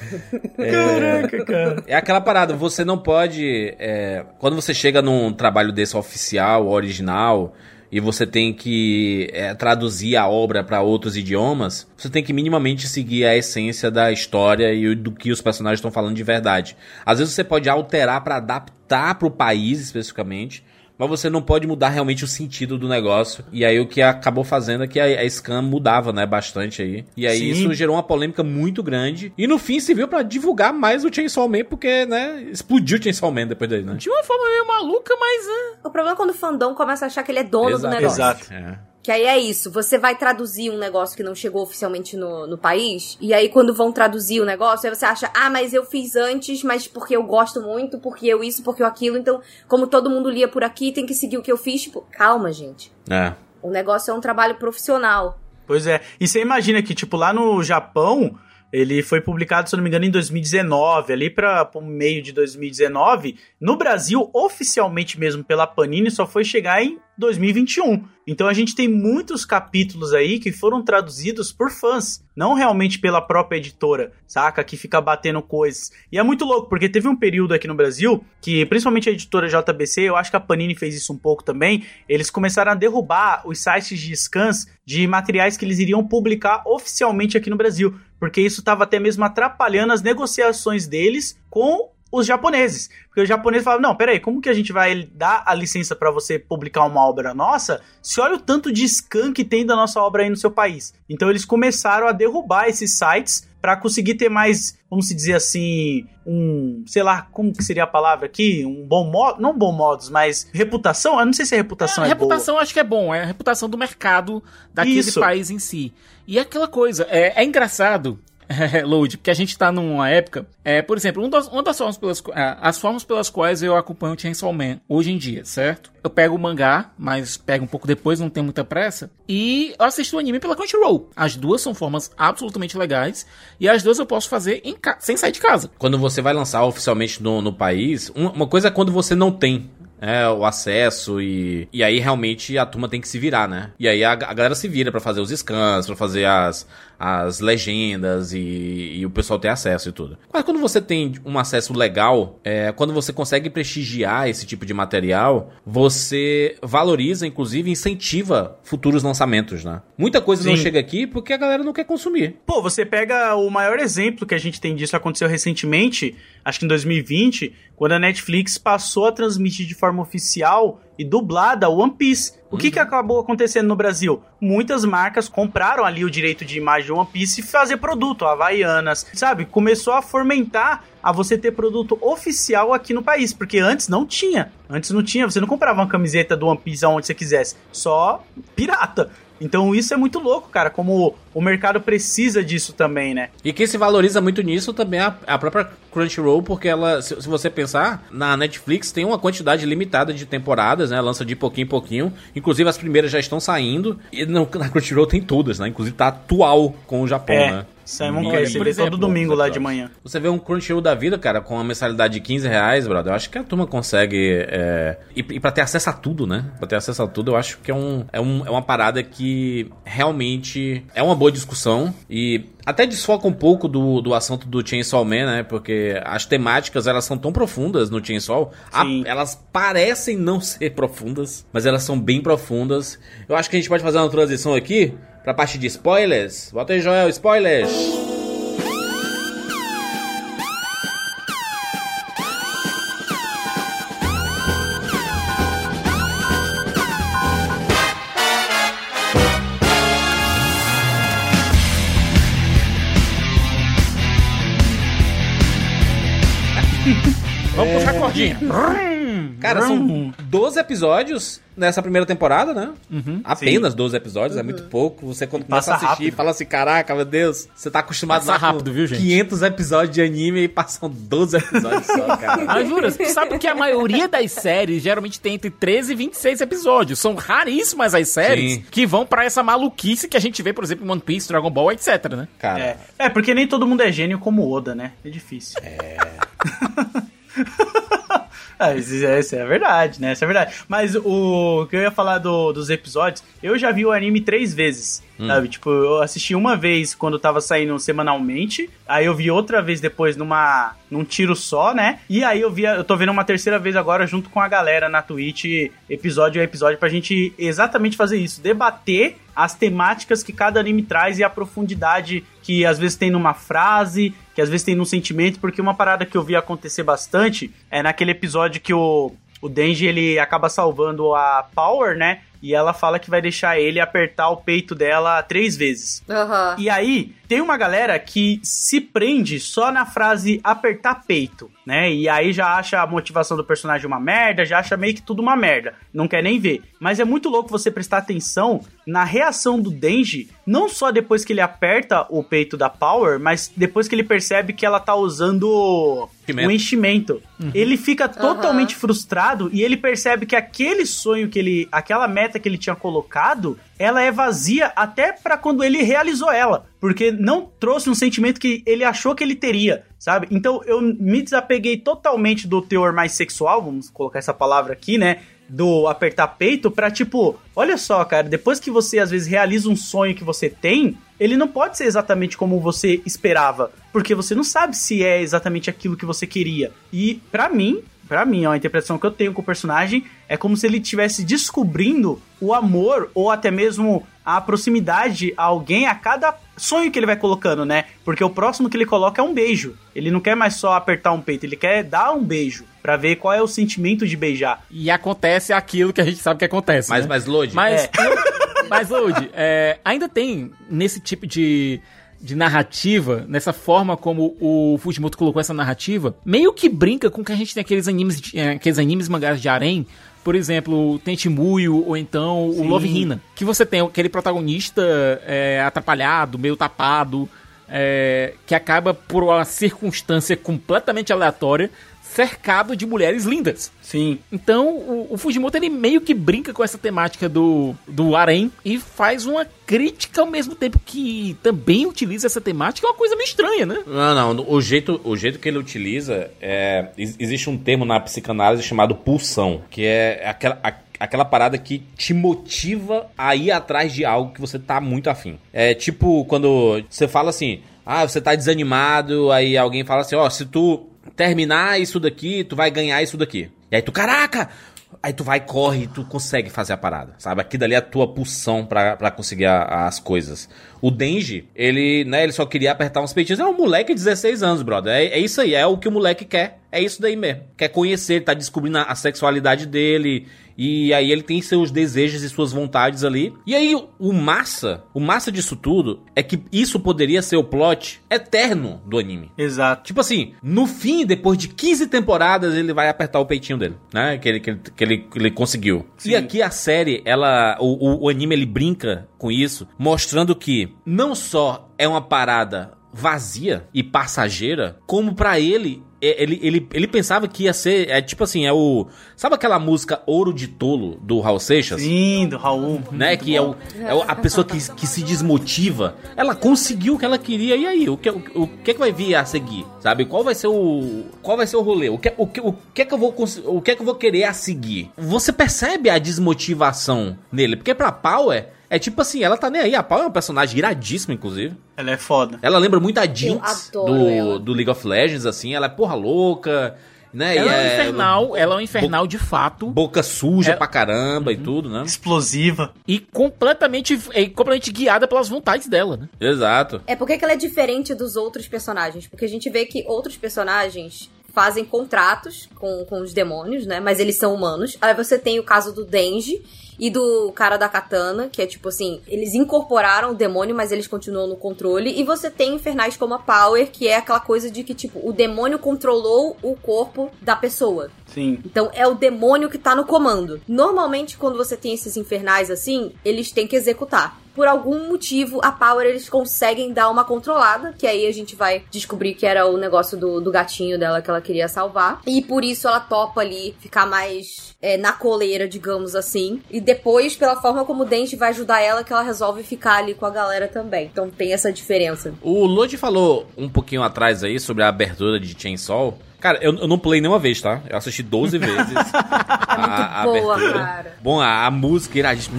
[SPEAKER 7] Caraca, cara.
[SPEAKER 4] é aquela parada, você não pode. é, quando você chega num trabalho desse oficial, original, e você tem que é, traduzir a obra para outros idiomas, você tem que minimamente seguir a essência da história e do que os personagens estão falando de verdade. Às vezes você pode alterar para adaptar para o país especificamente. Mas você não pode mudar realmente o sentido do negócio. E aí o que acabou fazendo é que a, a Scam mudava, né, bastante aí. E aí
[SPEAKER 7] Sim.
[SPEAKER 4] isso gerou uma polêmica muito grande. E no fim serviu pra divulgar mais o Chainsaw Man, porque, né, explodiu o Chainsaw Man depois daí, né?
[SPEAKER 5] De uma forma meio maluca, mas. ah,
[SPEAKER 6] O problema é quando o fandom começa a achar que ele é dono do negócio.
[SPEAKER 7] Exato.
[SPEAKER 4] É.
[SPEAKER 6] Que aí é isso, você vai traduzir um negócio que não chegou oficialmente no, no país, e aí quando vão traduzir o negócio, aí você acha, ah, mas eu fiz antes, mas porque eu gosto muito, porque eu isso, porque eu aquilo, então, como todo mundo lia por aqui, tem que seguir o que eu fiz, tipo, calma, gente.
[SPEAKER 4] É.
[SPEAKER 6] O negócio é um trabalho profissional.
[SPEAKER 7] Pois é. E você imagina que, tipo, lá no Japão, ele foi publicado, se eu não me engano, em 2019, ali para o meio de 2019. No Brasil, oficialmente mesmo pela Panini, só foi chegar em 2021. Então a gente tem muitos capítulos aí que foram traduzidos por fãs, não realmente pela própria editora, saca? Que fica batendo coisas. E é muito louco, porque teve um período aqui no Brasil que, principalmente a editora JBC, eu acho que a Panini fez isso um pouco também, eles começaram a derrubar os sites de scans de materiais que eles iriam publicar oficialmente aqui no Brasil, porque isso estava até mesmo atrapalhando as negociações deles com os japoneses. Porque os japoneses falavam, não, peraí, como que a gente vai dar a licença para você publicar uma obra nossa se olha o tanto de scan que tem da nossa obra aí no seu país? Então eles começaram a derrubar esses sites para conseguir ter mais, vamos se dizer assim, um, sei lá, como que seria a palavra aqui? Um bom modo, não bom modos, mas reputação? Eu não sei se a reputação
[SPEAKER 5] a
[SPEAKER 7] é,
[SPEAKER 5] reputação acho que é bom, é a reputação do mercado daquele
[SPEAKER 7] Isso.
[SPEAKER 5] país em si. E aquela coisa, é, é engraçado, <laughs> Load, porque a gente tá numa época, é, por exemplo, um das- uma das formas pelas, ah, as formas pelas quais eu acompanho o Chainsaw Man hoje em dia, certo? Eu pego o mangá, mas pego um pouco depois, não tenho muita pressa, e eu assisto o anime pela Crunchyroll. As duas são formas absolutamente legais, e as duas eu posso fazer sem sair de casa.
[SPEAKER 4] Quando você vai lançar oficialmente no, no país, um- uma coisa é quando você não tem é, o acesso e, e aí realmente a turma tem que se virar, né? E aí a, a galera se vira pra fazer os scans, pra fazer as, as legendas e, e o pessoal ter acesso e tudo. Mas quando você tem um acesso legal, é, quando você consegue prestigiar esse tipo de material, você valoriza, inclusive incentiva futuros lançamentos, né? Muita coisa não
[SPEAKER 7] Sim.
[SPEAKER 4] chega aqui porque a galera não quer consumir.
[SPEAKER 7] Pô, você pega o maior exemplo que a gente tem disso aconteceu recentemente, acho que em 2020, quando a Netflix passou a transmitir de forma oficial e dublada One Piece. O que, que acabou acontecendo no Brasil? Muitas marcas compraram ali o direito de imagem de One Piece e fazer produto, Havaianas, sabe? Começou a fomentar a você ter produto oficial aqui no país, porque antes não tinha. Antes não tinha, você não comprava uma camiseta do One Piece aonde você quisesse, só pirata. Então isso é muito louco, cara, como o mercado precisa disso também, né?
[SPEAKER 4] E quem se valoriza muito nisso também é a, a própria Crunchyroll, porque ela, se, se você pensar, na Netflix tem uma quantidade limitada de temporadas, né? Lança de pouquinho em pouquinho. Inclusive as primeiras já estão saindo. E no, na Crunchyroll tem todas, né? Inclusive tá atual com o Japão,
[SPEAKER 7] É.
[SPEAKER 4] né?
[SPEAKER 7] Simon
[SPEAKER 4] E-
[SPEAKER 7] Cast, ele
[SPEAKER 4] exemplo,
[SPEAKER 7] todo domingo lá de manhã.
[SPEAKER 4] Você vê um Crunchyroll da vida, cara, com uma mensalidade de 15 reais, brother. Eu acho que a turma consegue. É... E, e pra ter acesso a tudo, né? Pra ter acesso a tudo, eu acho que é, um, é, um, é uma parada que realmente é uma boa discussão. E até desfoca um pouco do, do assunto do Chainsaw Man, né? Porque as temáticas, elas são tão profundas no Chainsaw. A- elas parecem não <laughs> ser profundas, mas elas são bem profundas. Eu acho que a gente pode fazer uma transição aqui pra parte de spoilers. Bota aí, Joel, spoilers!
[SPEAKER 5] Vamos puxar a cordinha.
[SPEAKER 4] Cara, são 12 episódios nessa primeira temporada, né? Apenas 12 episódios, é muito pouco. Você quando começa a assistir,
[SPEAKER 7] rápido.
[SPEAKER 4] fala assim, caraca, meu Deus, você tá acostumado
[SPEAKER 5] Passa
[SPEAKER 4] com
[SPEAKER 5] rápido, viu, gente?
[SPEAKER 4] 500 episódios de anime e passam 12 episódios só, cara. <laughs>
[SPEAKER 5] Ah, jura? Você sabe que a maioria das séries geralmente tem entre 13 e 26 episódios. São raríssimas as séries
[SPEAKER 4] Sim.
[SPEAKER 5] que vão pra essa maluquice que a gente vê, por exemplo, em One Piece, Dragon Ball, etc, né?
[SPEAKER 4] Cara,
[SPEAKER 7] É. é, porque nem todo mundo é gênio como Oda, né? É difícil. É. <laughs> isso, é, isso é verdade, né? Isso é verdade. Mas o que eu ia falar do- dos episódios, eu já vi o anime três vezes, sabe? Tipo, eu assisti uma vez quando tava saindo semanalmente, aí eu vi outra vez depois numa num tiro só, né? E aí eu vi, eu tô vendo uma terceira vez agora junto com a galera na Twitch, episódio a episódio, pra gente exatamente fazer isso, debater as temáticas que cada anime traz e a profundidade que às vezes tem numa frase, que às vezes tem num sentimento, porque uma parada que eu vi acontecer bastante é naquele episódio que o, o Denji ele acaba salvando a Power, né? E ela fala que vai deixar ele apertar o peito dela três vezes.
[SPEAKER 6] Aham.
[SPEAKER 7] E aí, tem uma galera que se prende só na frase apertar peito, né? E aí já acha a motivação do personagem uma merda, já acha meio que tudo uma merda. Não quer nem ver. Mas é muito louco você prestar atenção na reação do Denji, não só depois que ele aperta o peito da Power, mas depois que ele percebe que ela tá usando o enchimento. Ele fica totalmente frustrado e ele percebe que aquele sonho que ele, aquela meta que ele tinha colocado, ela é vazia até pra quando ele realizou ela, porque não trouxe um sentimento que ele achou que ele teria, sabe? Então eu me desapeguei totalmente do teor mais sexual, vamos colocar essa palavra aqui, né? Do apertar peito pra tipo, olha só, cara, depois que você às vezes realiza um sonho que você tem, ele não pode ser exatamente como você esperava, porque você não sabe se é exatamente aquilo que você queria. E pra mim, pra mim, ó, a interpretação que eu tenho com o personagem é como se ele estivesse descobrindo o amor ou até mesmo a proximidade a alguém a cada sonho que ele vai colocando, né? Porque o próximo que ele coloca é um beijo. Ele não quer mais só apertar um peito, ele quer dar um beijo Pra ver qual é o sentimento de beijar.
[SPEAKER 5] E acontece aquilo que a gente sabe que acontece.
[SPEAKER 4] Mas,
[SPEAKER 5] né?
[SPEAKER 4] mas Lodi,
[SPEAKER 5] Mas,
[SPEAKER 7] É. <laughs>
[SPEAKER 5] mas Lodi, é, ainda tem nesse tipo de, de narrativa, nessa forma como o Fujimoto colocou essa narrativa, meio que brinca com que a gente tem aqueles animes, é, aqueles animes mangás de harém, por exemplo, o Tenchimuyo ou então o
[SPEAKER 7] Sim.
[SPEAKER 5] Love Hina, que você tem aquele protagonista é, atrapalhado, meio tapado, é, que acaba por uma circunstância completamente aleatória cercado de mulheres lindas.
[SPEAKER 7] Sim.
[SPEAKER 5] Então, o, o Fujimoto ele meio que brinca com essa temática do, do harém e faz uma crítica ao mesmo tempo que também utiliza essa temática, é uma coisa meio estranha, né?
[SPEAKER 4] Não, não. O jeito, o jeito que ele utiliza é. ex- Existe um termo na psicanálise chamado pulsão, que é aquela. a- Aquela parada que te motiva a ir atrás de algo que você tá muito afim. É tipo quando você fala assim: ah, você tá desanimado, aí alguém fala assim: ó, se tu terminar isso daqui, tu vai ganhar isso daqui. E aí tu, caraca! Aí tu vai, corre tu consegue fazer a parada, sabe? Aqui dali é a tua pulsão pra conseguir a- as coisas. O Denji, ele, né, ele só queria apertar uns peitinhos. É um moleque de 16 anos, brother. É, é isso aí, é o que o moleque quer. É isso daí mesmo. Quer conhecer, ele tá descobrindo a, sexualidade dele. E aí ele tem seus desejos e suas vontades ali. E aí o- o massa, o massa disso tudo é que isso poderia ser o plot eterno do anime.
[SPEAKER 7] Exato.
[SPEAKER 4] Tipo assim, no fim, depois de 15 temporadas, ele vai apertar o peitinho dele, né? Que ele, que ele, que ele, que ele conseguiu.
[SPEAKER 7] Sim.
[SPEAKER 4] E aqui a série, ela. O, o, o anime ele brinca com isso, mostrando que não só é uma parada vazia e passageira, como pra ele. é- Ele, ele, ele pensava que ia ser. É tipo assim, é o. Sabe aquela música Ouro de Tolo do Raul Seixas?
[SPEAKER 7] Sim, do Raul.
[SPEAKER 4] né? Que é, o, é o- a pessoa que, que se desmotiva. Ela conseguiu o que ela queria. E aí? O que, o, o que é que vai vir a seguir? Sabe? Qual vai ser o. Qual vai ser o rolê? O que, o que, o que é que eu vou O que é que eu vou querer a seguir? Você percebe a desmotivação nele? Porque pra Power. É tipo assim, ela tá nem aí. A Power é um personagem iradíssimo, inclusive.
[SPEAKER 7] Ela é foda.
[SPEAKER 4] Ela lembra muito a Jinx do,
[SPEAKER 6] ela.
[SPEAKER 4] do League of Legends, assim. Ela é porra louca, né?
[SPEAKER 5] Ela
[SPEAKER 4] E
[SPEAKER 5] é, infernal, ela é um infernal de fato.
[SPEAKER 4] Boca suja
[SPEAKER 5] É-
[SPEAKER 4] pra caramba e tudo, né?
[SPEAKER 7] Explosiva.
[SPEAKER 5] E completamente, é, completamente guiada pelas vontades dela, né?
[SPEAKER 4] Exato.
[SPEAKER 6] É porque que ela é diferente dos outros personagens. Porque a gente vê que outros personagens fazem contratos com, com os demônios, né? Mas eles são humanos. Aí você tem o caso do Denji, e do cara da katana, que é tipo assim, eles incorporaram o demônio, mas eles continuam no controle. E você tem infernais como a Power, que é aquela coisa de que, tipo, o demônio controlou o corpo da pessoa.
[SPEAKER 7] Sim.
[SPEAKER 6] Então é o demônio que tá no comando. Normalmente, quando você tem esses infernais assim, eles têm que executar. Por algum motivo, a Power eles conseguem dar uma controlada, que aí a gente vai descobrir que era o negócio do, do gatinho dela que ela queria salvar. E por isso ela topa ali ficar mais é, na coleira, digamos assim. E depois, pela forma como o Dente vai ajudar ela, que ela resolve ficar ali com a galera também. Então tem essa diferença.
[SPEAKER 4] O Lodi falou um pouquinho atrás aí sobre a abertura de Chainsaw. Cara, eu, eu não pulei nenhuma vez, tá? Eu assisti 12 <laughs> vezes. a, a
[SPEAKER 6] boa,
[SPEAKER 4] abertura.
[SPEAKER 6] cara.
[SPEAKER 4] Bom, a, a música iradíssima.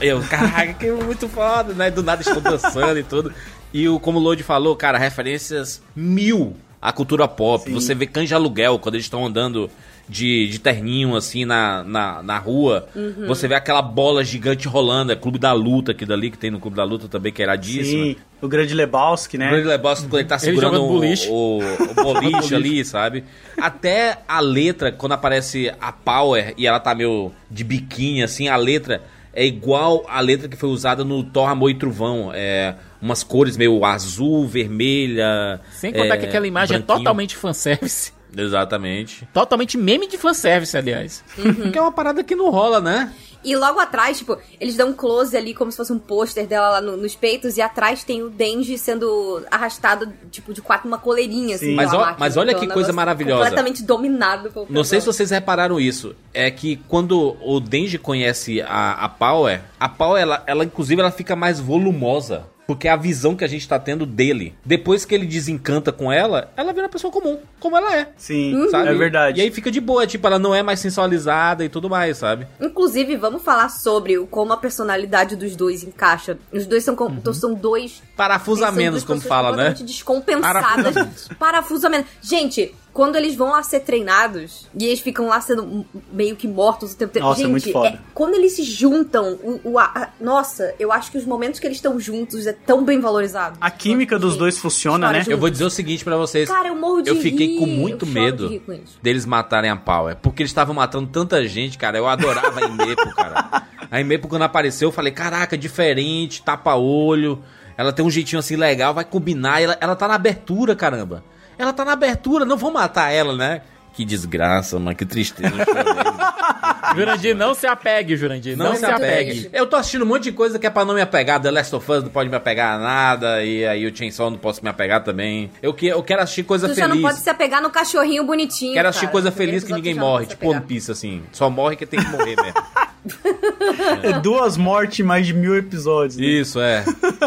[SPEAKER 4] Eu, caraca, que muito foda, né? Do nada estou dançando e tudo. E o, como o Lodi falou, cara, referências mil à cultura pop.
[SPEAKER 7] Sim.
[SPEAKER 4] Você vê cães de aluguel quando eles estão andando de, de terninho, assim, na, na, na rua.
[SPEAKER 6] Uhum.
[SPEAKER 4] Você vê aquela bola gigante rolando. É Clube da Luta, aqui dali, que tem no Clube da Luta também, que é iradíssimo.
[SPEAKER 7] Sim. O grande Lebowski,
[SPEAKER 4] O
[SPEAKER 7] né?
[SPEAKER 4] Grande Lebowski, quando ele tá segurando
[SPEAKER 5] jogando
[SPEAKER 4] o,
[SPEAKER 5] boliche.
[SPEAKER 4] o, o <laughs> boliche ali, sabe? Até a letra, quando aparece a Power e ela tá meio de biquíni, assim, a letra é igual a letra que foi usada no Thor Amor e Trovão. É umas cores meio azul, vermelha.
[SPEAKER 5] Sem contar
[SPEAKER 4] é,
[SPEAKER 5] que aquela imagem é
[SPEAKER 4] branquinho.
[SPEAKER 5] totalmente fanservice.
[SPEAKER 4] Exatamente.
[SPEAKER 5] Totalmente meme de fanservice, aliás.
[SPEAKER 4] Que é uma parada que não rola, né?
[SPEAKER 6] E logo atrás, tipo, eles dão um close ali como se fosse um pôster dela lá no- nos peitos, e atrás tem o Denji sendo arrastado, tipo, de quatro uma coleirinha, assim.
[SPEAKER 7] Sim.
[SPEAKER 4] Mas
[SPEAKER 6] máquina.
[SPEAKER 4] mas olha
[SPEAKER 6] Então,
[SPEAKER 4] que
[SPEAKER 6] um
[SPEAKER 4] coisa
[SPEAKER 6] negócio
[SPEAKER 4] maravilhosa.
[SPEAKER 6] Completamente dominado pelo
[SPEAKER 4] Não sei se vocês repararam isso. É que quando o Denji conhece a, a Power, a Power, ela, ela inclusive, ela fica mais volumosa. Porque é a visão que a gente tá tendo dele. Depois que ele desencanta com ela, ela vira uma pessoa comum, como ela é.
[SPEAKER 7] Sim,
[SPEAKER 4] Sabe?
[SPEAKER 7] é verdade.
[SPEAKER 4] E aí fica de boa, tipo, ela não é mais sensualizada e tudo mais, sabe?
[SPEAKER 6] Inclusive, vamos falar sobre o- como a personalidade dos dois encaixa. Os dois são, com- são dois
[SPEAKER 4] Parafusa
[SPEAKER 6] São
[SPEAKER 4] como fala, né?
[SPEAKER 6] descompensadas. Parafusa menos. Gente, quando eles vão lá ser treinados e eles ficam lá sendo meio que mortos o tempo inteiro.
[SPEAKER 7] Nossa, é
[SPEAKER 6] Gente,
[SPEAKER 7] muito foda.
[SPEAKER 6] é- quando eles se juntam, o, o- a- a- nossa, eu acho que os momentos que eles estão juntos é tão bem valorizado.
[SPEAKER 7] A química dos dois funciona, né?
[SPEAKER 6] História
[SPEAKER 4] Eu vou dizer o seguinte pra vocês.
[SPEAKER 6] Cara, eu morro de
[SPEAKER 4] Eu fiquei
[SPEAKER 6] rir,
[SPEAKER 4] com muito medo
[SPEAKER 6] com
[SPEAKER 4] deles matarem a Power. Porque eles estavam matando tanta gente, cara. Eu adorava a Imepo, cara. A Imepo, quando apareceu, eu falei: caraca, diferente, tapa-olho. Ela tem um jeitinho assim legal, vai combinar. Ela, ela tá na abertura, caramba. Ela tá na abertura, não vão matar ela, né? Que desgraça, mano, que tristeza. <laughs>
[SPEAKER 5] Jurandir, não se apegue, Jurandir. Não, se apegue.
[SPEAKER 4] Eu tô assistindo um monte de coisa que é pra não me apegar. The Last of Us não pode me apegar a nada. E aí o Chainsaw não posso me apegar também. Eu, que, eu quero assistir coisa
[SPEAKER 6] Tu
[SPEAKER 4] feliz.
[SPEAKER 6] já não pode se apegar no cachorrinho bonitinho.
[SPEAKER 4] Quero assistir
[SPEAKER 6] cara.
[SPEAKER 4] coisa
[SPEAKER 6] Primeiro
[SPEAKER 4] feliz que ninguém
[SPEAKER 6] não
[SPEAKER 4] morre, tipo One. Piece, assim. Só morre que tem que morrer mesmo. <laughs>
[SPEAKER 7] É duas mortes em mais de mil episódios. né?
[SPEAKER 4] Isso, é.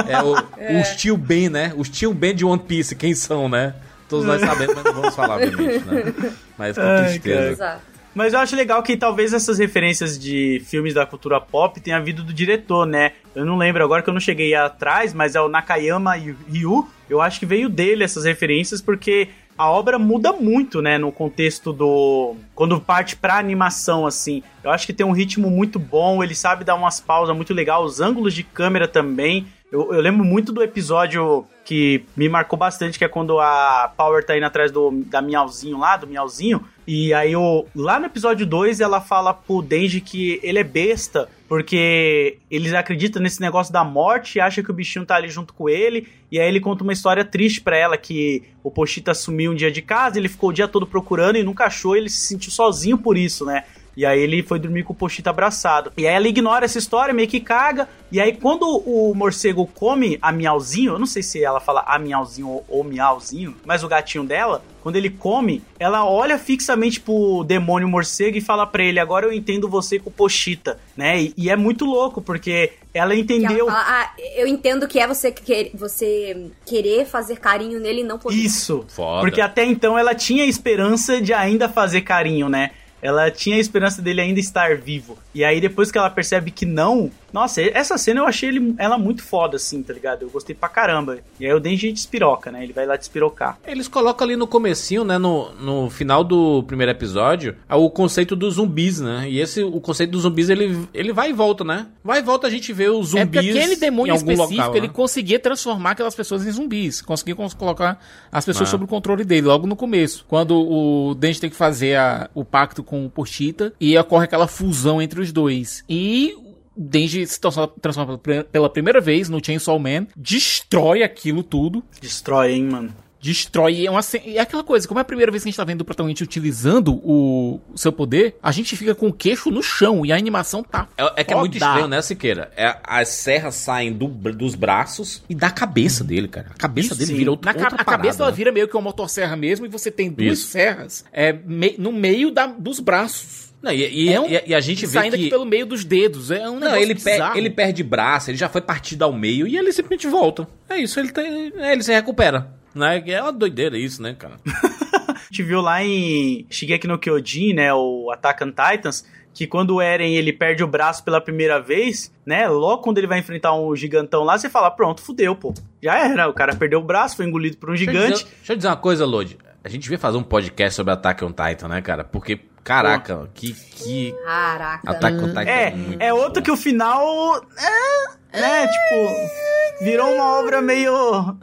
[SPEAKER 4] É o, <laughs> os tio Ben, né? Os tio Ben de One Piece, quem são, né? Todos nós sabemos, mas não vamos falar, obviamente, né? Mas com
[SPEAKER 7] Ai,
[SPEAKER 4] tristeza.
[SPEAKER 6] Exato.
[SPEAKER 7] Mas eu acho legal que talvez essas referências de filmes da cultura pop tenha vindo do diretor, né? Eu não lembro agora que eu não cheguei atrás, mas é o Nakayama Ryu. Eu acho que veio dele essas referências porque a obra muda muito, né, no contexto do quando parte pra animação assim. Eu acho que tem um ritmo muito bom, ele sabe dar umas pausas muito legal, os ângulos de câmera também. Eu, eu lembro muito do episódio que me marcou bastante, que é quando a Power tá indo atrás do, da Miauzinho lá, do Miauzinho. E aí, lá no episódio 2, ela fala pro Denji que ele é besta, porque eles acreditam nesse negócio da morte, acha que o bichinho tá ali junto com ele. E aí ele conta uma história triste pra ela, que o Pochita sumiu um dia de casa, ele ficou o dia todo procurando e nunca achou, e ele se sentiu sozinho por isso, né? E aí ele foi dormir com o Pochita abraçado. E aí ela ignora essa história, meio que caga. E aí quando o morcego come a miauzinho, eu não sei se ela fala a miauzinho ou, ou miauzinho, mas o gatinho dela, quando ele come, ela olha fixamente pro demônio morcego e fala pra ele, agora eu entendo você com o Pochita, né? E, e é muito louco, porque ela
[SPEAKER 6] Que
[SPEAKER 7] entendeu...
[SPEAKER 6] ela fala, ah, eu entendo que é você, quer, você querer fazer carinho nele e não poder.
[SPEAKER 7] Isso.
[SPEAKER 4] Foda.
[SPEAKER 7] Porque até então ela tinha esperança de ainda fazer carinho, né? Ela tinha a esperança dele ainda estar vivo. E aí, depois que ela percebe que não. Nossa, essa cena eu achei ele- ela muito foda, assim, tá ligado? Eu gostei pra caramba. E aí o Denji despiroca, né? Ele vai lá despirocar.
[SPEAKER 4] Eles colocam ali no comecinho, né, no, no final do primeiro episódio, o conceito dos zumbis, né? E esse, o conceito dos zumbis, ele, ele vai e volta, né? Vai e volta a gente vê os
[SPEAKER 5] É
[SPEAKER 4] zumbis
[SPEAKER 5] porque aquele demônio
[SPEAKER 4] em algum
[SPEAKER 5] específico,
[SPEAKER 4] local,
[SPEAKER 5] ele
[SPEAKER 4] né?
[SPEAKER 5] conseguia transformar aquelas pessoas em zumbis. Conseguia cons- colocar as pessoas
[SPEAKER 4] Ah.
[SPEAKER 5] sob o controle dele, logo no começo. Quando o Dente tem que fazer a- o pacto com o Pochita e ocorre aquela fusão entre os dois. E Denji se transforma pela primeira vez no Chainsaw Man, destrói aquilo tudo,
[SPEAKER 7] Destrói, hein, mano.
[SPEAKER 5] Destrói. É, uma, é aquela coisa, como é a primeira vez que a gente tá vendo o protagonista utilizando o, o seu poder, a gente fica com o queixo no chão e a animação tá.
[SPEAKER 4] É, é que é muito estranho, né, Siqueira? É, as serras saem do- dos braços e da cabeça dele, cara. A cabeça dele
[SPEAKER 7] sim.
[SPEAKER 4] vira outra,
[SPEAKER 5] Na
[SPEAKER 4] outra
[SPEAKER 5] a cabeça
[SPEAKER 4] parada,
[SPEAKER 5] ela vira meio que uma motosserra mesmo e você tem duas
[SPEAKER 4] Isso.
[SPEAKER 5] serras é, me- no meio da- dos braços.
[SPEAKER 4] Não, e, e-
[SPEAKER 5] É um-
[SPEAKER 4] e- a gente vê
[SPEAKER 5] saindo
[SPEAKER 4] que...
[SPEAKER 5] aqui pelo meio dos dedos. É um
[SPEAKER 4] Não, ele, per- ele perde braço, ele já foi partido ao meio e ele simplesmente volta. É isso, ele, tem, é, ele se recupera. Né? É uma doideira isso, né, cara? <laughs>
[SPEAKER 7] A gente viu lá em Shigeki no Kyojin, né, o Attack on Titans, que quando o Eren ele perde o braço pela primeira vez, né, logo quando ele vai enfrentar um gigantão lá, você fala, pronto, fudeu, pô. Já era, o cara perdeu o braço, foi engolido por um
[SPEAKER 4] Deixa eu
[SPEAKER 7] gigante.
[SPEAKER 4] dizer- Deixa eu dizer uma coisa, Lodi. A gente devia fazer um podcast sobre Attack on Titan, né, cara? Porque, caraca, que, que
[SPEAKER 6] Caraca.
[SPEAKER 4] Attack on Titan
[SPEAKER 7] É,
[SPEAKER 4] muito
[SPEAKER 7] é outro
[SPEAKER 4] bom.
[SPEAKER 7] que o final, é, né, tipo, virou uma obra meio...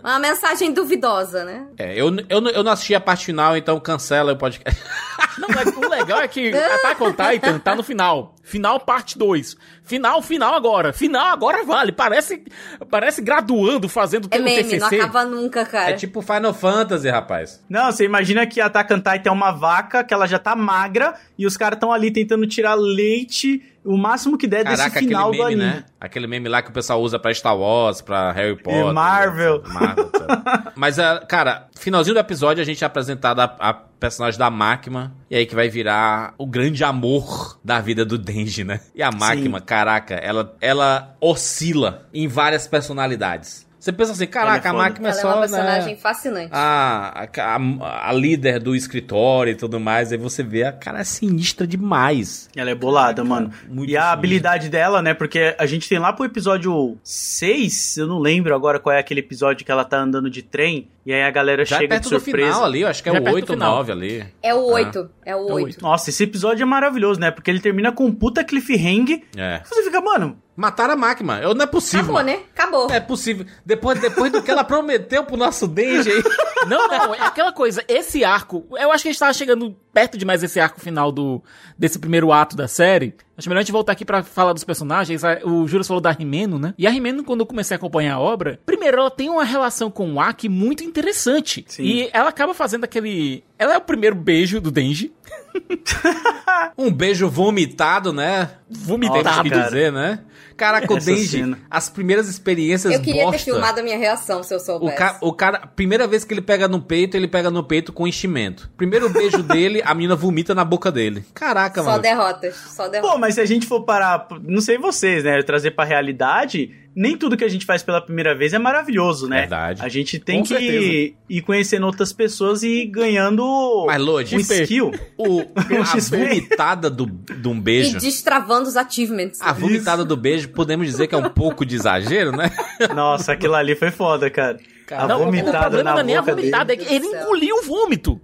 [SPEAKER 6] Uma mensagem duvidosa, né?
[SPEAKER 4] É, eu, eu, não- eu não assisti a parte final, então cancela o podcast. <laughs>
[SPEAKER 5] Não, mas o legal é que Attack on Titan tá no final. Final parte 2. Final, final agora. Final agora vale. Parece, parece graduando, fazendo
[SPEAKER 6] É
[SPEAKER 5] tendo
[SPEAKER 6] meme, não
[SPEAKER 5] TCC.
[SPEAKER 6] acaba nunca, cara.
[SPEAKER 4] É tipo Final Fantasy, rapaz.
[SPEAKER 7] Não, você imagina que a Attack on Titan é uma vaca, que ela já tá magra, e os caras estão ali tentando tirar leite, o máximo que der
[SPEAKER 4] Caraca,
[SPEAKER 7] desse final
[SPEAKER 4] aquele
[SPEAKER 7] do
[SPEAKER 4] meme,
[SPEAKER 7] anime.
[SPEAKER 4] né? Aquele meme lá que o pessoal usa pra Star Wars, pra Harry Potter.
[SPEAKER 7] Marvel.
[SPEAKER 4] né? Marvel. <laughs> Mas, ah, cara, finalzinho do episódio a gente é apresentado a, a personagem da Máquina. E aí que vai virar o grande amor da vida do Denji, né? E a Máquina, caraca, ela, ela oscila em várias personalidades. Você pensa assim, caraca, a
[SPEAKER 7] Ela é foda.
[SPEAKER 4] Máquina é
[SPEAKER 6] Ela é
[SPEAKER 4] só,
[SPEAKER 6] uma
[SPEAKER 4] né,
[SPEAKER 6] personagem fascinante.
[SPEAKER 4] a, a, a- a líder do escritório e tudo mais. Aí você vê a cara é sinistra demais.
[SPEAKER 7] Ela é bolada, mano.
[SPEAKER 4] muito
[SPEAKER 7] e a habilidade dela, né? Porque a gente tem lá pro episódio 6, eu não lembro agora qual é aquele episódio que ela tá andando de trem, e aí a galera
[SPEAKER 4] Já é
[SPEAKER 7] chega de
[SPEAKER 4] perto do
[SPEAKER 7] surpresa.
[SPEAKER 4] final ali, eu acho que é
[SPEAKER 5] Já é
[SPEAKER 4] o
[SPEAKER 5] perto do
[SPEAKER 4] 8 ou
[SPEAKER 5] final.
[SPEAKER 4] 9 ali.
[SPEAKER 6] É o
[SPEAKER 4] Ah.
[SPEAKER 6] 8. É o
[SPEAKER 5] o
[SPEAKER 6] 8.
[SPEAKER 5] oito.
[SPEAKER 7] Nossa, esse episódio é maravilhoso, né? Porque ele termina com um puta cliffhanger.
[SPEAKER 4] É.
[SPEAKER 7] Você fica, mano,
[SPEAKER 4] Mataram a máquina. Eu, não é possível.
[SPEAKER 6] Acabou, né? Acabou.
[SPEAKER 4] É possível. Depois, depois do que ela prometeu pro nosso Denji aí. <laughs>
[SPEAKER 5] Não, não, é aquela coisa, esse arco, eu acho que a gente tava chegando perto demais desse arco final do desse primeiro ato da série. Acho melhor a gente voltar aqui pra falar dos personagens. O Júlio falou da Rimeno, né? E a Rimeno, quando eu comecei a acompanhar a obra, primeiro, ela tem uma relação com o Aki muito interessante.
[SPEAKER 7] Sim.
[SPEAKER 5] E ela acaba fazendo aquele... Ela é o primeiro beijo do Denji. <laughs>
[SPEAKER 4] Um beijo vomitado, né?
[SPEAKER 5] Vomitado,
[SPEAKER 4] Temos que dizer, né? Caraca, o Denji,
[SPEAKER 7] cena.
[SPEAKER 4] as primeiras experiências
[SPEAKER 6] Eu queria
[SPEAKER 4] bosta.
[SPEAKER 6] ter filmado a minha reação se eu
[SPEAKER 4] O,
[SPEAKER 6] soubesse.
[SPEAKER 4] ca o cara, primeira vez que ele pega no peito, ele pega no peito com enchimento. Primeiro beijo <laughs> dele, a menina vomita na boca dele. Caraca,
[SPEAKER 6] Só
[SPEAKER 4] mano.
[SPEAKER 6] derrotas. Só derrotas.
[SPEAKER 7] Pô, mas se a gente for parar, não sei vocês, né, trazer pra realidade, nem tudo que a gente faz pela primeira vez é maravilhoso, né?
[SPEAKER 4] Verdade.
[SPEAKER 7] A gente tem
[SPEAKER 5] Com
[SPEAKER 7] que
[SPEAKER 5] certeza.
[SPEAKER 7] ir conhecendo outras pessoas e ir ganhando
[SPEAKER 4] Mas, Lodi,
[SPEAKER 7] um skill.
[SPEAKER 4] O, <laughs> a
[SPEAKER 7] XP.
[SPEAKER 4] vomitada do, de um
[SPEAKER 6] E
[SPEAKER 4] beijo.
[SPEAKER 6] destravando os achievements.
[SPEAKER 4] A vomitada do beijo, podemos dizer que é um pouco de exagero, né? <laughs>
[SPEAKER 7] Nossa, aquilo ali foi foda, cara. a
[SPEAKER 5] Não, o- o
[SPEAKER 7] vomitada
[SPEAKER 5] problema
[SPEAKER 7] na
[SPEAKER 5] não é nem a
[SPEAKER 7] boca dele.
[SPEAKER 5] vomitada, é que ele engoliu o vômito.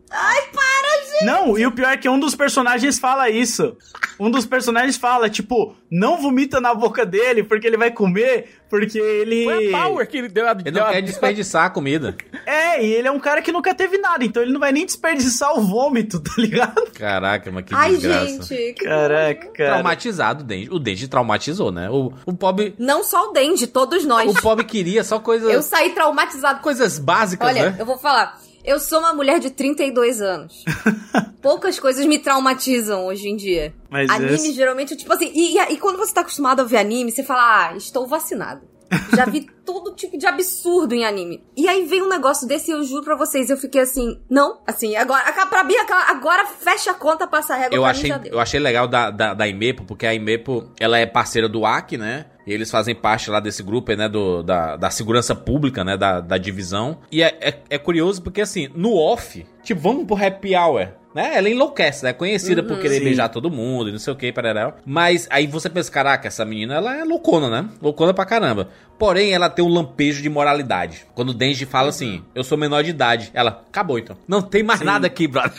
[SPEAKER 7] Não, e o pior é que um dos personagens fala isso. Um dos personagens fala, tipo, não vomita na boca dele porque ele vai comer, porque ele.
[SPEAKER 5] Foi a power que ele deu. a-
[SPEAKER 4] Ele não quer desperdiçar a comida. <laughs>
[SPEAKER 7] É, e ele é um cara que nunca teve nada, então ele não vai nem desperdiçar o vômito, <laughs> tá ligado?
[SPEAKER 4] Caraca, mas que
[SPEAKER 6] Ai,
[SPEAKER 4] desgraça.
[SPEAKER 6] gente. que
[SPEAKER 7] Caraca, cara.
[SPEAKER 4] Traumatizado o Denji. O Denji traumatizou, né? O, o pobre.
[SPEAKER 6] Não só o Denji, todos nós.
[SPEAKER 4] O pobre queria só coisas.
[SPEAKER 6] Eu saí traumatizado.
[SPEAKER 4] Coisas básicas,
[SPEAKER 6] Olha,
[SPEAKER 4] né?
[SPEAKER 6] eu vou falar. Eu sou uma mulher de 32 anos. <laughs> Poucas coisas me traumatizam hoje em dia.
[SPEAKER 7] Mas
[SPEAKER 6] anime,
[SPEAKER 7] esse-
[SPEAKER 6] geralmente, tipo assim. E, e, e quando você tá acostumado a ver anime, você fala, ah, estou vacinado. Já vi <laughs> todo tipo de absurdo em anime. E aí vem um negócio desse e eu juro pra vocês, eu fiquei assim, não, assim, agora, pra mim, agora fecha a conta, passa a régua,
[SPEAKER 4] Eu achei, eu achei legal da, da, da Imepo, porque a Imepo, ela é parceira do AC, né? E eles fazem parte lá desse grupo, né? Do, da, da segurança pública, né? Da, da divisão. E é, é, é curioso porque, assim, no off, tipo, vamos pro happy hour. Né? Ela enlouquece, né? Conhecida por querer
[SPEAKER 7] Sim.
[SPEAKER 4] beijar todo mundo e não sei o que, parará. Mas aí você pensa, caraca, essa menina, ela é loucona, né? Loucona pra caramba. Porém, ela tem um lampejo de moralidade. Quando o Denji fala assim, eu sou menor de idade. Ela, acabou então. Não tem mais
[SPEAKER 7] Sim.
[SPEAKER 4] nada aqui, brother.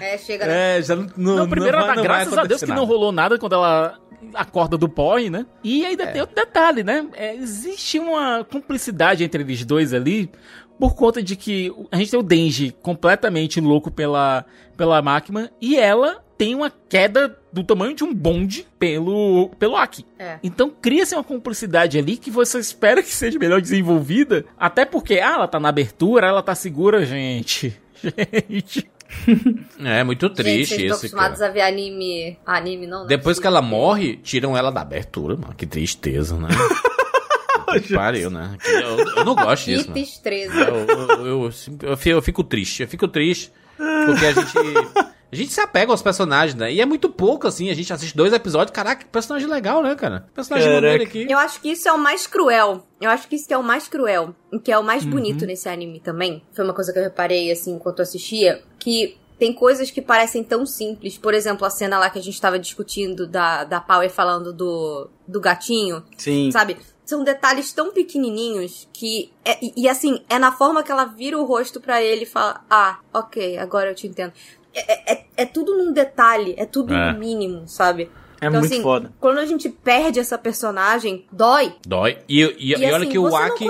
[SPEAKER 6] É, chega, né?
[SPEAKER 4] É, já não. Não,
[SPEAKER 5] Não, primeiro
[SPEAKER 4] não
[SPEAKER 5] ela tá,
[SPEAKER 4] não vai
[SPEAKER 5] graças a Deus que não
[SPEAKER 4] nada.
[SPEAKER 5] rolou nada quando ela acorda do pó, né? E ainda tem outro detalhe, né? É, existe uma cumplicidade entre eles dois ali, por conta de que a gente tem o Denji completamente louco pela, pela máquina e ela tem uma queda do tamanho de um bonde pelo, pelo Aki.
[SPEAKER 6] É.
[SPEAKER 5] Então cria-se uma cumplicidade ali que você espera que seja melhor desenvolvida. Até porque, ah, ela tá na abertura, ela tá segura, gente. <laughs> Gente. <laughs>
[SPEAKER 4] É muito
[SPEAKER 6] Gente,
[SPEAKER 4] triste
[SPEAKER 6] estão
[SPEAKER 4] isso,
[SPEAKER 6] acostumados
[SPEAKER 4] cara.
[SPEAKER 6] a ver anime. Anime não, né?
[SPEAKER 4] Depois que ela morre, tiram ela da abertura, mano. Que tristeza, né? <laughs> que pariu, né? Que Eu, eu não gosto
[SPEAKER 6] Que
[SPEAKER 4] disso, mano.
[SPEAKER 6] destreza.
[SPEAKER 4] Eu, eu, eu, eu fico- triste, eu fico triste. Porque a gente. A gente se apega aos personagens, né? E é muito pouco, assim. A gente assiste dois episódios. Caraca, que personagem legal, né, cara? Personagem maneiro aqui.
[SPEAKER 6] Eu acho que isso é o mais cruel. Eu acho que isso que é o mais cruel. O que é o mais
[SPEAKER 4] Uhum.
[SPEAKER 6] bonito nesse anime também. Foi uma coisa que eu reparei, assim, enquanto eu assistia. Que tem coisas que parecem tão simples. Por exemplo, a cena lá que a gente tava discutindo da, da Power falando do, do gatinho.
[SPEAKER 7] Sim.
[SPEAKER 6] Sabe? São detalhes tão pequenininhos que. é- e, assim, é na forma que ela vira o rosto pra ele e fala: Ah, ok, agora eu te entendo. É, é, é tudo num detalhe, é tudo
[SPEAKER 4] É.
[SPEAKER 6] no mínimo, sabe?
[SPEAKER 7] É
[SPEAKER 6] então,
[SPEAKER 7] muito
[SPEAKER 6] assim,
[SPEAKER 7] foda.
[SPEAKER 6] quando a gente perde essa personagem, dói.
[SPEAKER 4] Dói. E, e, e,
[SPEAKER 6] E,
[SPEAKER 4] olha
[SPEAKER 6] assim,
[SPEAKER 4] que o Aki.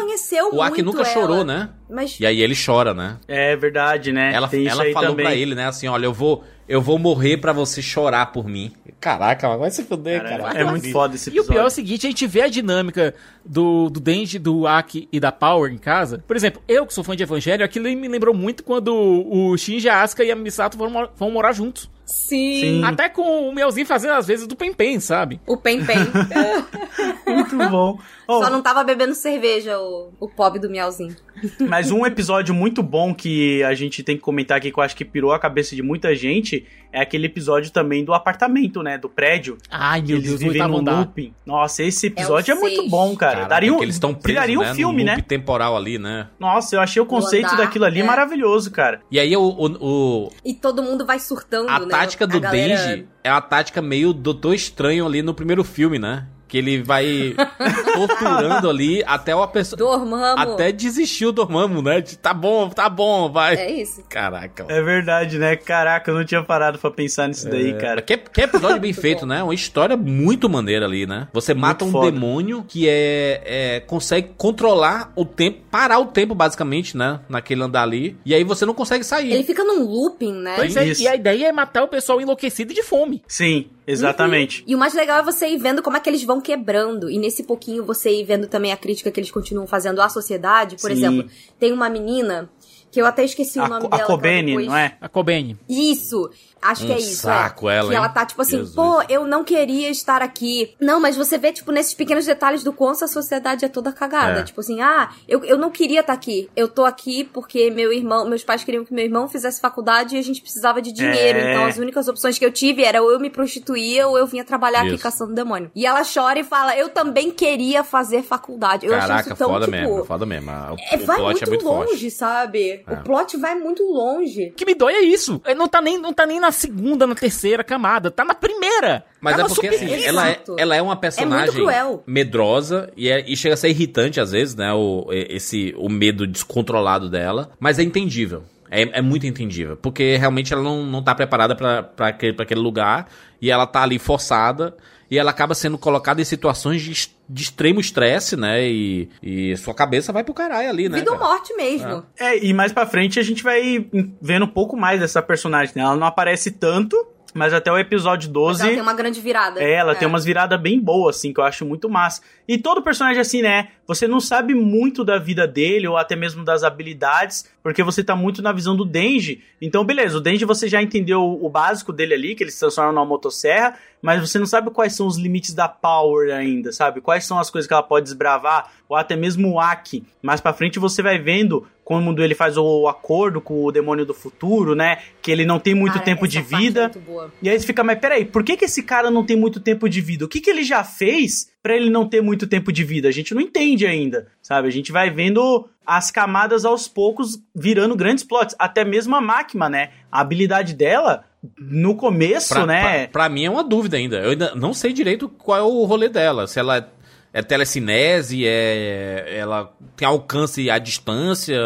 [SPEAKER 4] O Aki nunca chorou,
[SPEAKER 6] ela,
[SPEAKER 4] né?
[SPEAKER 6] Mas
[SPEAKER 4] E aí ele chora, né?
[SPEAKER 7] É verdade, né?
[SPEAKER 4] Ela,
[SPEAKER 7] Tem isso
[SPEAKER 4] ela
[SPEAKER 7] aí
[SPEAKER 4] falou
[SPEAKER 7] também.
[SPEAKER 4] pra ele, né? Assim, olha, eu vou, eu vou morrer pra você chorar por mim. Caraca, mas vai se fuder,
[SPEAKER 7] Cara,
[SPEAKER 4] cara.
[SPEAKER 7] é muito foda esse
[SPEAKER 5] E o
[SPEAKER 7] episódio.
[SPEAKER 5] pior é o seguinte, a gente vê a dinâmica do, do Denji, do Aki e da Power em casa. Por exemplo, eu que sou fã de Evangelho, aquilo me lembrou muito quando o Shinji, a Asuka e a Misato foram morar juntos.
[SPEAKER 6] Sim,
[SPEAKER 7] Sim.
[SPEAKER 5] Até com o Melzinho fazendo às vezes do Pen Pen, sabe?
[SPEAKER 6] o Pen Pen. <laughs>
[SPEAKER 7] Muito bom. Oh,
[SPEAKER 6] Só não tava bebendo cerveja, o, o pobre do Miauzinho.
[SPEAKER 7] Mas um episódio muito bom que a gente tem que comentar aqui, que eu acho que pirou a cabeça de muita gente, é aquele episódio também do apartamento, né? Do prédio.
[SPEAKER 5] Ai, meu
[SPEAKER 7] eles
[SPEAKER 5] Deus,
[SPEAKER 7] vivem no
[SPEAKER 5] andar.
[SPEAKER 7] looping. Nossa, esse episódio é,
[SPEAKER 6] o
[SPEAKER 7] muito bom, cara.
[SPEAKER 4] Caraca,
[SPEAKER 7] Daria um,
[SPEAKER 4] eles estão presos,
[SPEAKER 7] viraria um
[SPEAKER 4] né?
[SPEAKER 7] filme,
[SPEAKER 4] no
[SPEAKER 7] né?
[SPEAKER 4] loop temporal ali, né?
[SPEAKER 7] Nossa, eu achei o conceito
[SPEAKER 6] andar,
[SPEAKER 7] daquilo ali
[SPEAKER 6] é.
[SPEAKER 7] maravilhoso, cara.
[SPEAKER 4] E aí o, o, o-
[SPEAKER 6] E todo mundo vai surtando,
[SPEAKER 4] a
[SPEAKER 6] né?
[SPEAKER 4] tática do
[SPEAKER 6] A galera-
[SPEAKER 4] Denji é a tática meio Doutor Estranho ali no primeiro filme, né? Que ele vai <laughs> torturando ali até uma pessoa.
[SPEAKER 6] Dormamos.
[SPEAKER 4] Até desistiu o Dormammu, né? De, tá bom, tá bom, vai.
[SPEAKER 6] É isso.
[SPEAKER 4] Caraca.
[SPEAKER 7] É verdade, né? Caraca, eu não tinha parado pra pensar nisso daí, cara.
[SPEAKER 4] Que, que episódio bem <laughs>
[SPEAKER 6] Muito
[SPEAKER 4] feito, né? Uma história muito maneira ali, né? Você mata um
[SPEAKER 7] foda.
[SPEAKER 4] demônio que é, é consegue controlar o tempo, parar o tempo basicamente, né? Naquele andar ali. E aí você não consegue sair.
[SPEAKER 6] Ele fica num looping, né?
[SPEAKER 5] Pois é,
[SPEAKER 7] Isso.
[SPEAKER 5] e a ideia é matar o pessoal enlouquecido de fome.
[SPEAKER 7] Sim, exatamente.
[SPEAKER 6] E o mais legal é você ir vendo como é que eles vão quebrando. E nesse pouquinho você ir vendo também a crítica que eles continuam fazendo à sociedade. Por
[SPEAKER 7] Sim.
[SPEAKER 6] exemplo, tem uma menina que eu até esqueci o
[SPEAKER 7] A,
[SPEAKER 6] nome
[SPEAKER 7] Co- a
[SPEAKER 6] dela. que ela
[SPEAKER 7] Kobene,
[SPEAKER 6] depois-
[SPEAKER 7] não é?
[SPEAKER 5] A Kobene.
[SPEAKER 6] Isso. Acho que
[SPEAKER 4] Um
[SPEAKER 6] é isso.
[SPEAKER 4] saco
[SPEAKER 6] é.
[SPEAKER 4] ela,
[SPEAKER 6] Que
[SPEAKER 4] hein?
[SPEAKER 6] ela tá tipo assim,
[SPEAKER 4] Jesus.
[SPEAKER 6] pô, eu não queria estar aqui. Não, mas você vê, tipo, nesses pequenos detalhes do quanto a sociedade é toda cagada.
[SPEAKER 4] É.
[SPEAKER 6] Tipo assim, ah, eu, eu não queria estar aqui. Eu tô aqui porque meu irmão, meus pais queriam que meu irmão fizesse faculdade e a gente precisava de dinheiro.
[SPEAKER 7] É.
[SPEAKER 6] Então as únicas opções que eu tive era ou eu me prostituía ou eu vinha trabalhar aqui
[SPEAKER 4] Isso.
[SPEAKER 6] caçando demônio. E ela chora e fala, eu também queria fazer faculdade. Eu achei
[SPEAKER 4] Caraca,
[SPEAKER 6] isso tão,
[SPEAKER 4] foda
[SPEAKER 6] tipo...
[SPEAKER 4] mesmo, foda mesmo. O,
[SPEAKER 6] É,
[SPEAKER 4] o
[SPEAKER 6] vai
[SPEAKER 4] plot
[SPEAKER 6] muito,
[SPEAKER 4] é muito
[SPEAKER 6] longe,
[SPEAKER 4] forte.
[SPEAKER 6] sabe?
[SPEAKER 4] É.
[SPEAKER 6] O plot vai muito longe.
[SPEAKER 5] O que me dói é isso. É, Não tá nem, não tá nem na segunda, na terceira camada. Tá na primeira.
[SPEAKER 4] Mas
[SPEAKER 5] tá
[SPEAKER 4] é porque, assim, ela é, ela é uma personagem
[SPEAKER 6] cruel.
[SPEAKER 4] medrosa e, é- e chega a ser irritante às vezes, né? O, esse, o medo descontrolado dela. Mas é entendível. É, é muito entendível. Porque realmente ela não, não tá preparada pra, aquele, pra aquele lugar. E ela tá ali forçada. E ela acaba sendo colocada em situações de, de extremo estresse, né? E, e sua cabeça vai pro caralho ali, né?
[SPEAKER 6] Vida ou morte mesmo.
[SPEAKER 7] É, e mais pra frente a gente vai vendo um pouco mais dessa personagem, né? Ela não aparece tanto, mas até o episódio
[SPEAKER 6] Mas
[SPEAKER 7] 12.
[SPEAKER 6] ela tem uma grande virada.
[SPEAKER 7] É, ela tem umas viradas bem boas, assim, que eu acho muito massa. E todo personagem, assim, né? Você não sabe muito da vida dele, ou até mesmo das habilidades, porque você tá muito na visão do Denji. Então, beleza, o Denji você já entendeu o básico dele ali, que ele se transforma numa motosserra, mas você não sabe quais são os limites da Power ainda, sabe? Quais são as coisas que ela pode desbravar, ou até mesmo o Aki. Mais pra frente você vai vendo quando ele faz o acordo com o demônio do futuro, né? Que ele não tem muito
[SPEAKER 6] Cara,
[SPEAKER 7] tempo
[SPEAKER 6] essa
[SPEAKER 7] de
[SPEAKER 6] parte é
[SPEAKER 7] vida.
[SPEAKER 6] muito boa.
[SPEAKER 7] E aí você fica, mas peraí, por que, que esse cara não tem muito tempo de vida? O que, que ele já fez pra ele não ter muito tempo de vida? A gente não entende ainda, sabe? A gente vai vendo as camadas aos poucos virando grandes plots. Até mesmo a máquina, né? A habilidade dela, no começo,
[SPEAKER 4] Pra,
[SPEAKER 7] né?
[SPEAKER 4] pra, pra mim é uma dúvida ainda. Eu ainda não sei direito qual é o rolê dela. Se ela é, é telecinese, é, ela tem alcance à distância.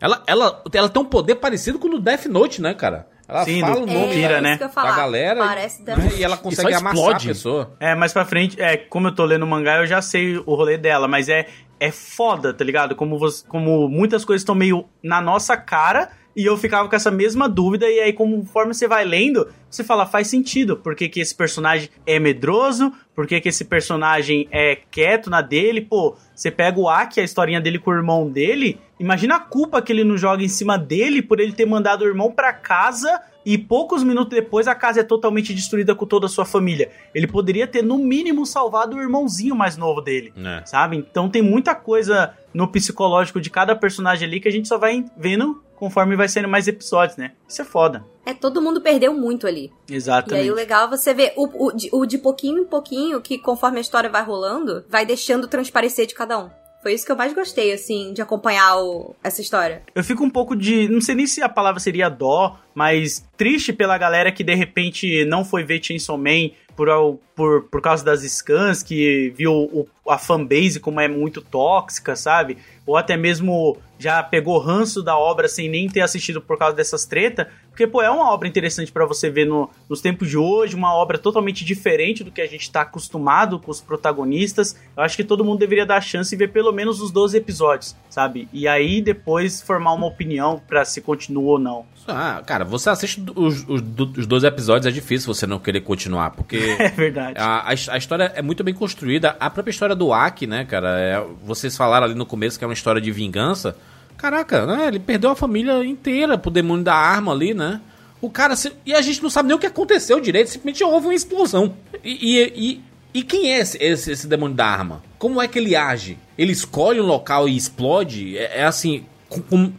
[SPEAKER 4] Ela, ela, ela tem um poder parecido com o do Death Note, né, cara? Ela
[SPEAKER 7] Sim,
[SPEAKER 4] fala o nome
[SPEAKER 6] é,
[SPEAKER 7] né?
[SPEAKER 6] Que eu ia
[SPEAKER 4] da galera
[SPEAKER 6] Parece
[SPEAKER 4] né,
[SPEAKER 6] Death
[SPEAKER 4] e ela consegue amassar
[SPEAKER 5] explode.
[SPEAKER 4] a pessoa.
[SPEAKER 7] É, mais pra frente, é, como eu tô lendo o mangá, eu já sei o rolê dela, mas é é foda, tá ligado? Como, você, como muitas coisas estão meio na nossa cara e eu ficava com essa mesma dúvida, e aí, conforme você vai lendo, você fala, faz sentido. Por que, que esse personagem é medroso? Por que, que esse personagem é quieto na dele? Pô, você pega o Aki, a historinha dele com o irmão dele, imagina a culpa que ele não joga em cima dele por ele ter mandado o irmão pra casa e poucos minutos depois a casa é totalmente destruída com toda a sua família. Ele poderia ter, no mínimo, salvado o irmãozinho mais novo dele,
[SPEAKER 4] É.
[SPEAKER 7] sabe? Então tem muita coisa no psicológico de cada personagem ali que a gente só vai vendo conforme vai sendo mais episódios, né? Isso é foda.
[SPEAKER 6] É, todo mundo perdeu muito ali. E
[SPEAKER 7] Exatamente.
[SPEAKER 6] aí o legal é você ver o, o, de, o de pouquinho em pouquinho, que conforme a história vai rolando, vai deixando transparecer de cada um. Foi isso que eu mais gostei, assim, de acompanhar o- essa história.
[SPEAKER 7] Eu fico um pouco de. Não sei nem se a palavra seria dó, mas triste pela galera que de repente não foi ver Chainsaw Man por, por, por causa das scans, que viu o- a fanbase como é muito tóxica, sabe? Ou até mesmo já pegou ranço da obra sem nem ter assistido por causa dessas treta. Porque, pô, é uma obra interessante pra você ver no- nos tempos de hoje, uma obra totalmente diferente do que a gente tá acostumado com os protagonistas. Eu acho que todo mundo deveria dar a chance e ver pelo menos os 12 episódios, sabe? E aí depois formar uma opinião pra se continua ou não.
[SPEAKER 4] Ah, cara, você assiste os, os, os 12 episódios, é difícil você não querer continuar, porque <laughs>
[SPEAKER 7] É verdade.
[SPEAKER 4] a, a, a história é muito bem construída. A própria história do Aki, né, cara? é- vocês falaram ali no começo que é uma história de vingança. Caraca, né? Ele perdeu a família inteira pro demônio da arma ali, né? O cara. se- e a gente não sabe nem o que aconteceu direito, simplesmente houve uma explosão. E, e, e, e quem é esse, esse, esse demônio da arma? Como é que ele age? Ele escolhe um local e explode? É, é assim. com- com-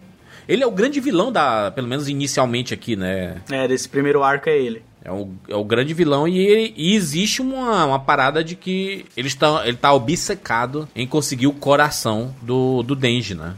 [SPEAKER 4] ele é o grande vilão da. Pelo menos inicialmente aqui, né?
[SPEAKER 7] É, desse primeiro arco é ele.
[SPEAKER 4] É o, é o grande vilão e, ele- e existe uma, uma parada de que ele está, ele tá obcecado em conseguir o coração do, do Denji, né?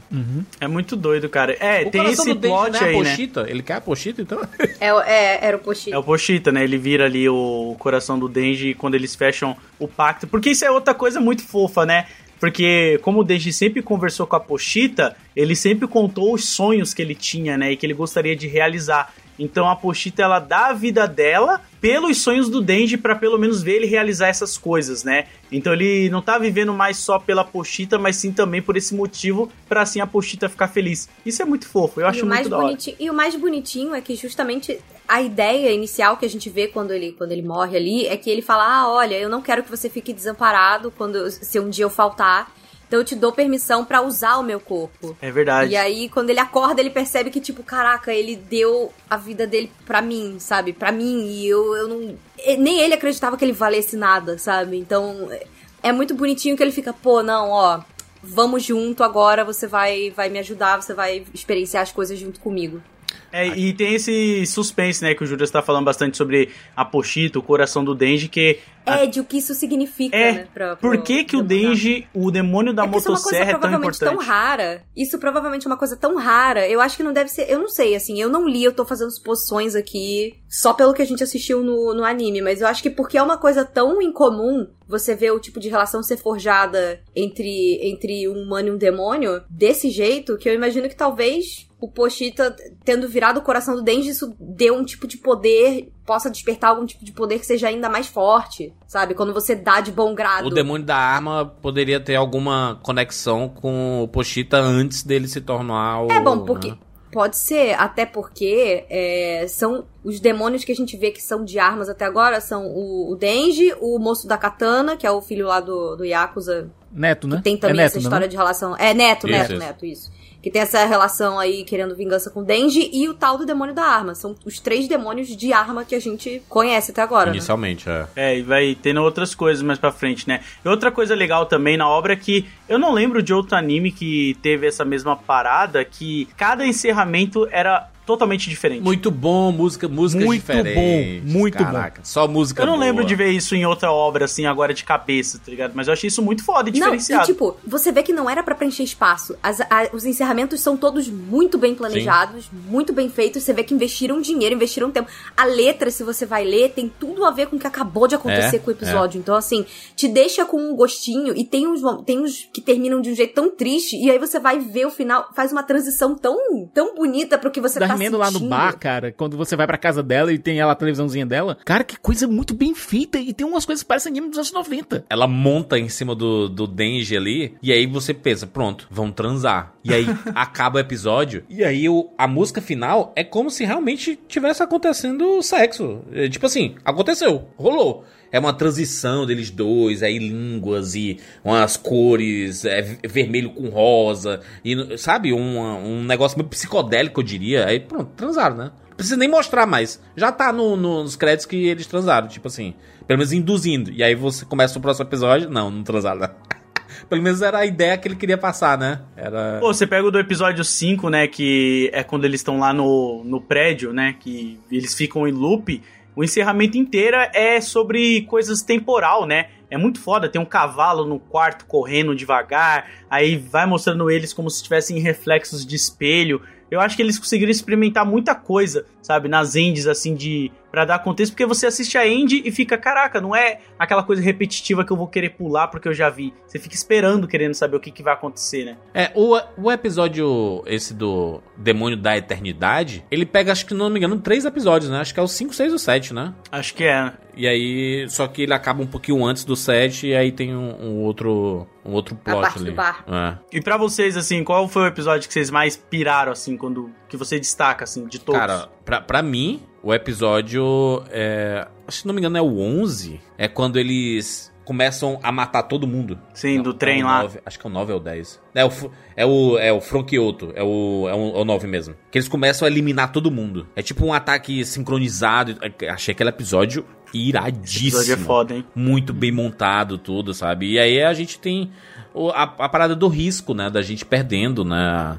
[SPEAKER 7] É muito doido, cara. É,
[SPEAKER 4] o
[SPEAKER 7] tem
[SPEAKER 4] coração
[SPEAKER 7] esse
[SPEAKER 4] do Denji
[SPEAKER 7] plot
[SPEAKER 4] não é a
[SPEAKER 7] aí, né?
[SPEAKER 4] Pochita? Ele quer a Pochita, então?
[SPEAKER 6] É, é, era o Pochita.
[SPEAKER 7] É o Pochita, né? Ele vira ali o coração do Denji quando eles fecham o pacto. Porque isso é outra coisa muito fofa, né? Porque como o Denji sempre conversou com a Pochita, ele sempre contou os sonhos que ele tinha, né? E que ele gostaria de realizar. Então a Pochita, ela dá a vida dela pelos sonhos do Denji pra pelo menos ver ele realizar essas coisas, né? Então ele não tá vivendo mais só pela Pochita, mas sim também por esse motivo pra assim a Pochita ficar feliz. Isso é muito fofo, eu acho muito da hora.
[SPEAKER 6] e o mais bonitinho é que justamente a ideia inicial que a gente vê quando ele, quando ele morre ali é que ele fala: Ah, olha, eu não quero que você fique desamparado quando se um dia eu faltar. Então eu te dou permissão pra usar o meu corpo.
[SPEAKER 7] É verdade.
[SPEAKER 6] E aí, quando ele acorda, ele percebe que, tipo, caraca, ele deu a vida dele pra mim, sabe? Pra mim. E eu, eu não. Nem ele acreditava que ele valesse nada, sabe? Então, é- é muito bonitinho que ele fica, pô, não, ó. Vamos junto agora, você vai, vai me ajudar, você vai experienciar as coisas junto comigo.
[SPEAKER 7] É, e tem esse suspense, né, que o Júlio está falando bastante sobre a Pochita, o coração do Denji, que... a-
[SPEAKER 6] É, de o que isso significa,
[SPEAKER 7] é,
[SPEAKER 6] né? Pra,
[SPEAKER 7] por que que o. Denji, o demônio da
[SPEAKER 6] É é uma coisa
[SPEAKER 7] motosserra é tão
[SPEAKER 6] provavelmente tão,
[SPEAKER 7] importante?
[SPEAKER 6] rara. Isso provavelmente é uma coisa tão rara. Eu acho que não deve ser. Eu não sei, assim. Eu não li, eu tô fazendo suposições aqui só pelo que a gente assistiu no, no anime. Mas eu acho que porque é uma coisa tão incomum você ver o tipo de relação ser forjada entre, entre um humano e um demônio desse jeito, que eu imagino que talvez o Pochita, tendo virado o coração do Denji, isso deu um tipo de poder. Possa despertar algum tipo de poder que seja ainda mais forte, sabe? Quando você dá de bom grado.
[SPEAKER 4] O demônio da arma poderia ter alguma conexão com o Pochita antes dele se tornar o.
[SPEAKER 6] É bom, porque.
[SPEAKER 4] né?
[SPEAKER 6] Pode ser, até porque é, são os demônios que a gente vê que são de armas até agora são o, o Denji, o moço da katana, que é o filho lá do, do Yakuza,
[SPEAKER 5] Neto, né?
[SPEAKER 6] que tem também
[SPEAKER 5] é
[SPEAKER 6] essa
[SPEAKER 5] Neto,
[SPEAKER 6] história
[SPEAKER 5] não?
[SPEAKER 6] de relação. É, Neto,
[SPEAKER 4] Isso,
[SPEAKER 6] Neto,
[SPEAKER 4] isso.
[SPEAKER 6] Neto, isso. Que tem essa relação aí querendo vingança com o Denji e o tal do demônio da arma. São os três demônios de arma que a gente conhece até agora. Né?
[SPEAKER 4] Inicialmente, é.
[SPEAKER 7] É, e vai tendo outras coisas mais pra frente, né? E outra coisa legal também na obra é que eu não lembro de outro anime que teve essa mesma parada, que cada encerramento era totalmente diferente.
[SPEAKER 4] Muito bom, música, músicas
[SPEAKER 5] Muito
[SPEAKER 4] diferentes.
[SPEAKER 5] bom, muito
[SPEAKER 4] Caraca, Só música
[SPEAKER 7] Eu não
[SPEAKER 4] boa.
[SPEAKER 7] lembro de ver isso em outra obra, assim, agora de cabeça, tá ligado? Mas eu achei isso muito foda e
[SPEAKER 6] Não,
[SPEAKER 7] diferenciado.
[SPEAKER 6] e tipo, você vê que não era pra preencher espaço. As- a- os encerramentos são todos muito bem planejados, muito bem feitos. Você vê que investiram dinheiro, investiram tempo. A letra, se você vai ler, tem tudo a ver com o que acabou de acontecer
[SPEAKER 4] É,
[SPEAKER 6] com o episódio. Então, assim, te deixa com um gostinho. E tem uns, tem uns que terminam de um jeito tão triste. E aí você vai ver o final, faz uma transição tão, tão bonita pro que você
[SPEAKER 5] Dá
[SPEAKER 6] tá
[SPEAKER 5] comendo lá no bar, cara, quando você vai pra casa dela e tem ela a televisãozinha dela. Cara, que coisa muito bem feita. E tem umas coisas que parecem anime dos anos 90.
[SPEAKER 4] Ela monta em cima do, do Denji ali, e aí você pensa, pronto, vão transar. E aí <laughs> acaba o episódio, e aí o, a música final é como se realmente tivesse acontecendo sexo. É, tipo assim, aconteceu, rolou. É uma transição deles dois, aí línguas e umas cores, é, vermelho com rosa, e sabe, um, um negócio meio psicodélico, eu diria. Aí pronto, transaram, né? Não precisa nem mostrar mais. Já tá no- no- nos créditos que eles transaram, tipo assim. Pelo menos induzindo. E aí você começa o próximo episódio. Não, não transaram. não. <laughs> Pelo menos era a ideia que ele queria passar, né? Era.
[SPEAKER 7] Pô, você pega o do episódio 5, né? Que é quando eles estão lá no, no prédio, né? Que eles ficam em loop. O encerramento inteiro é sobre coisas temporal, né? É muito foda, tem um cavalo no quarto correndo devagar, aí vai mostrando eles como se tivessem reflexos de espelho. Eu acho que eles conseguiram experimentar muita coisa, sabe, nas ends assim de Pra dar contexto, porque você assiste a end e fica, caraca, não é aquela coisa repetitiva que eu vou querer pular porque eu já vi. Você fica esperando, querendo saber o que, que vai acontecer, né?
[SPEAKER 4] É, o, o episódio, esse do Demônio da Eternidade, ele pega, acho que não me engano, três episódios, né? Acho que é o 5, 6 ou 7, né?
[SPEAKER 7] Acho que é.
[SPEAKER 4] E aí, só que ele acaba um pouquinho antes do 7 e aí tem um, um outro um outro plot
[SPEAKER 6] parte do
[SPEAKER 4] ali.
[SPEAKER 6] bar.
[SPEAKER 4] É.
[SPEAKER 7] E pra vocês, assim, qual foi o episódio que vocês mais piraram, assim, quando. que você destaca, assim, de todos?
[SPEAKER 4] Cara, pra, pra mim, o episódio é. Que não me engano é o 11. É quando eles começam a matar todo mundo.
[SPEAKER 7] Sim,
[SPEAKER 4] Não,
[SPEAKER 7] do trem
[SPEAKER 4] é
[SPEAKER 7] lá.
[SPEAKER 4] 9, acho que é o 9 ou o 10. É o, é o, é o Fronkyoto. É o, é, o, é o 9 mesmo. Que eles começam a eliminar todo mundo. É tipo um ataque sincronizado. Achei aquele episódio iradíssimo.
[SPEAKER 7] Esse episódio é foda, hein?
[SPEAKER 4] Muito bem montado, tudo, sabe? E aí a gente tem o- a, a parada do risco, né? Da gente perdendo, né?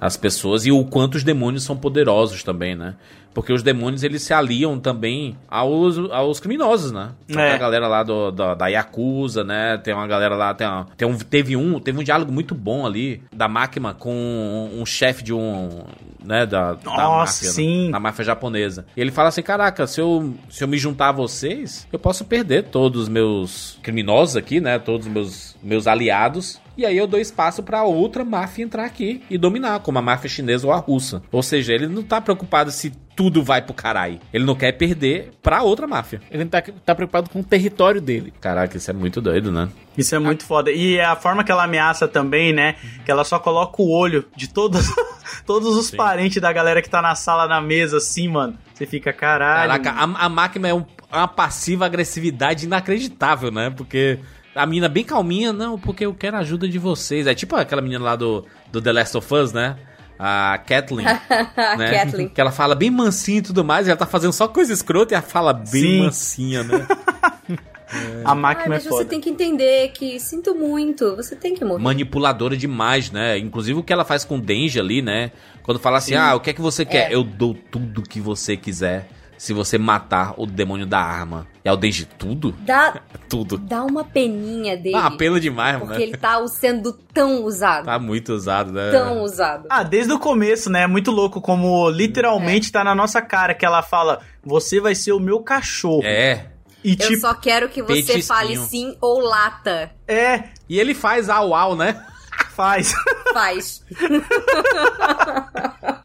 [SPEAKER 4] As pessoas e o quanto os demônios são poderosos também, né? Porque os demônios eles se aliam também aos, aos criminosos, né? Tem
[SPEAKER 7] É.
[SPEAKER 4] a galera lá do, da, da Yakuza, né? Tem uma galera lá, tem, uma- tem um, teve um, teve um diálogo muito bom ali da máquina com um, um chefe de um, né, da, da
[SPEAKER 7] Nossa,
[SPEAKER 4] máfia, né?
[SPEAKER 7] sim.
[SPEAKER 4] da máfia japonesa. E ele fala assim, caraca, se eu, se eu me juntar a vocês, eu posso perder todos os meus criminosos aqui, né? Todos os meus, meus aliados. E aí eu dou espaço pra outra máfia entrar aqui e dominar, como a máfia chinesa ou a russa. Ou seja, ele não tá preocupado se tudo vai pro caralho. Ele não quer perder pra outra máfia.
[SPEAKER 5] Ele tá, tá preocupado com o território dele.
[SPEAKER 4] Caraca, isso é muito doido, né?
[SPEAKER 7] Isso é muito foda. E a forma que ela ameaça também, né? Que ela só coloca o olho de todos, <laughs> todos os parentes da galera que tá na sala, na mesa, assim, mano. Você fica, caralho.
[SPEAKER 4] Caraca, a, a máquina é um- uma passiva agressividade inacreditável, né? Porque a menina bem calminha, não, porque eu quero a ajuda de vocês. É tipo aquela menina lá do, do The Last of Us, né? A Kathleen. <laughs> né?
[SPEAKER 6] Kathleen.
[SPEAKER 4] Que ela fala bem mansinha e tudo mais, e ela tá fazendo só coisa escrota e ela fala bem
[SPEAKER 7] Sim.
[SPEAKER 4] mansinha, né? <laughs>
[SPEAKER 7] A
[SPEAKER 6] Ai,
[SPEAKER 7] máquina
[SPEAKER 6] mas
[SPEAKER 7] é
[SPEAKER 6] você
[SPEAKER 7] foda.
[SPEAKER 6] tem que entender que sinto muito, você tem que morrer.
[SPEAKER 4] Manipuladora demais, né? Inclusive o que ela faz com o Denji ali, né? Quando fala assim, ah, o que é que você quer?
[SPEAKER 6] É.
[SPEAKER 4] Eu dou tudo que você quiser se você matar o demônio da arma. E é o Denji, tudo?
[SPEAKER 6] Dá, <laughs>
[SPEAKER 4] Tudo.
[SPEAKER 6] dá uma peninha dele.
[SPEAKER 4] Ah, pena demais,
[SPEAKER 6] porque
[SPEAKER 4] mano.
[SPEAKER 6] ele tá sendo tão usado.
[SPEAKER 4] Tá muito usado, né?
[SPEAKER 6] Tão usado.
[SPEAKER 7] Ah, desde o começo, né? É muito louco como literalmente tá na nossa cara que ela fala: Você vai ser o meu cachorro.
[SPEAKER 4] É.
[SPEAKER 7] E
[SPEAKER 6] Eu
[SPEAKER 7] tipo,
[SPEAKER 6] só quero que você
[SPEAKER 4] petisquinho.
[SPEAKER 6] fale sim ou lata.
[SPEAKER 7] é,
[SPEAKER 4] E ele faz au au, né?
[SPEAKER 7] faz.
[SPEAKER 6] Faz. <laughs>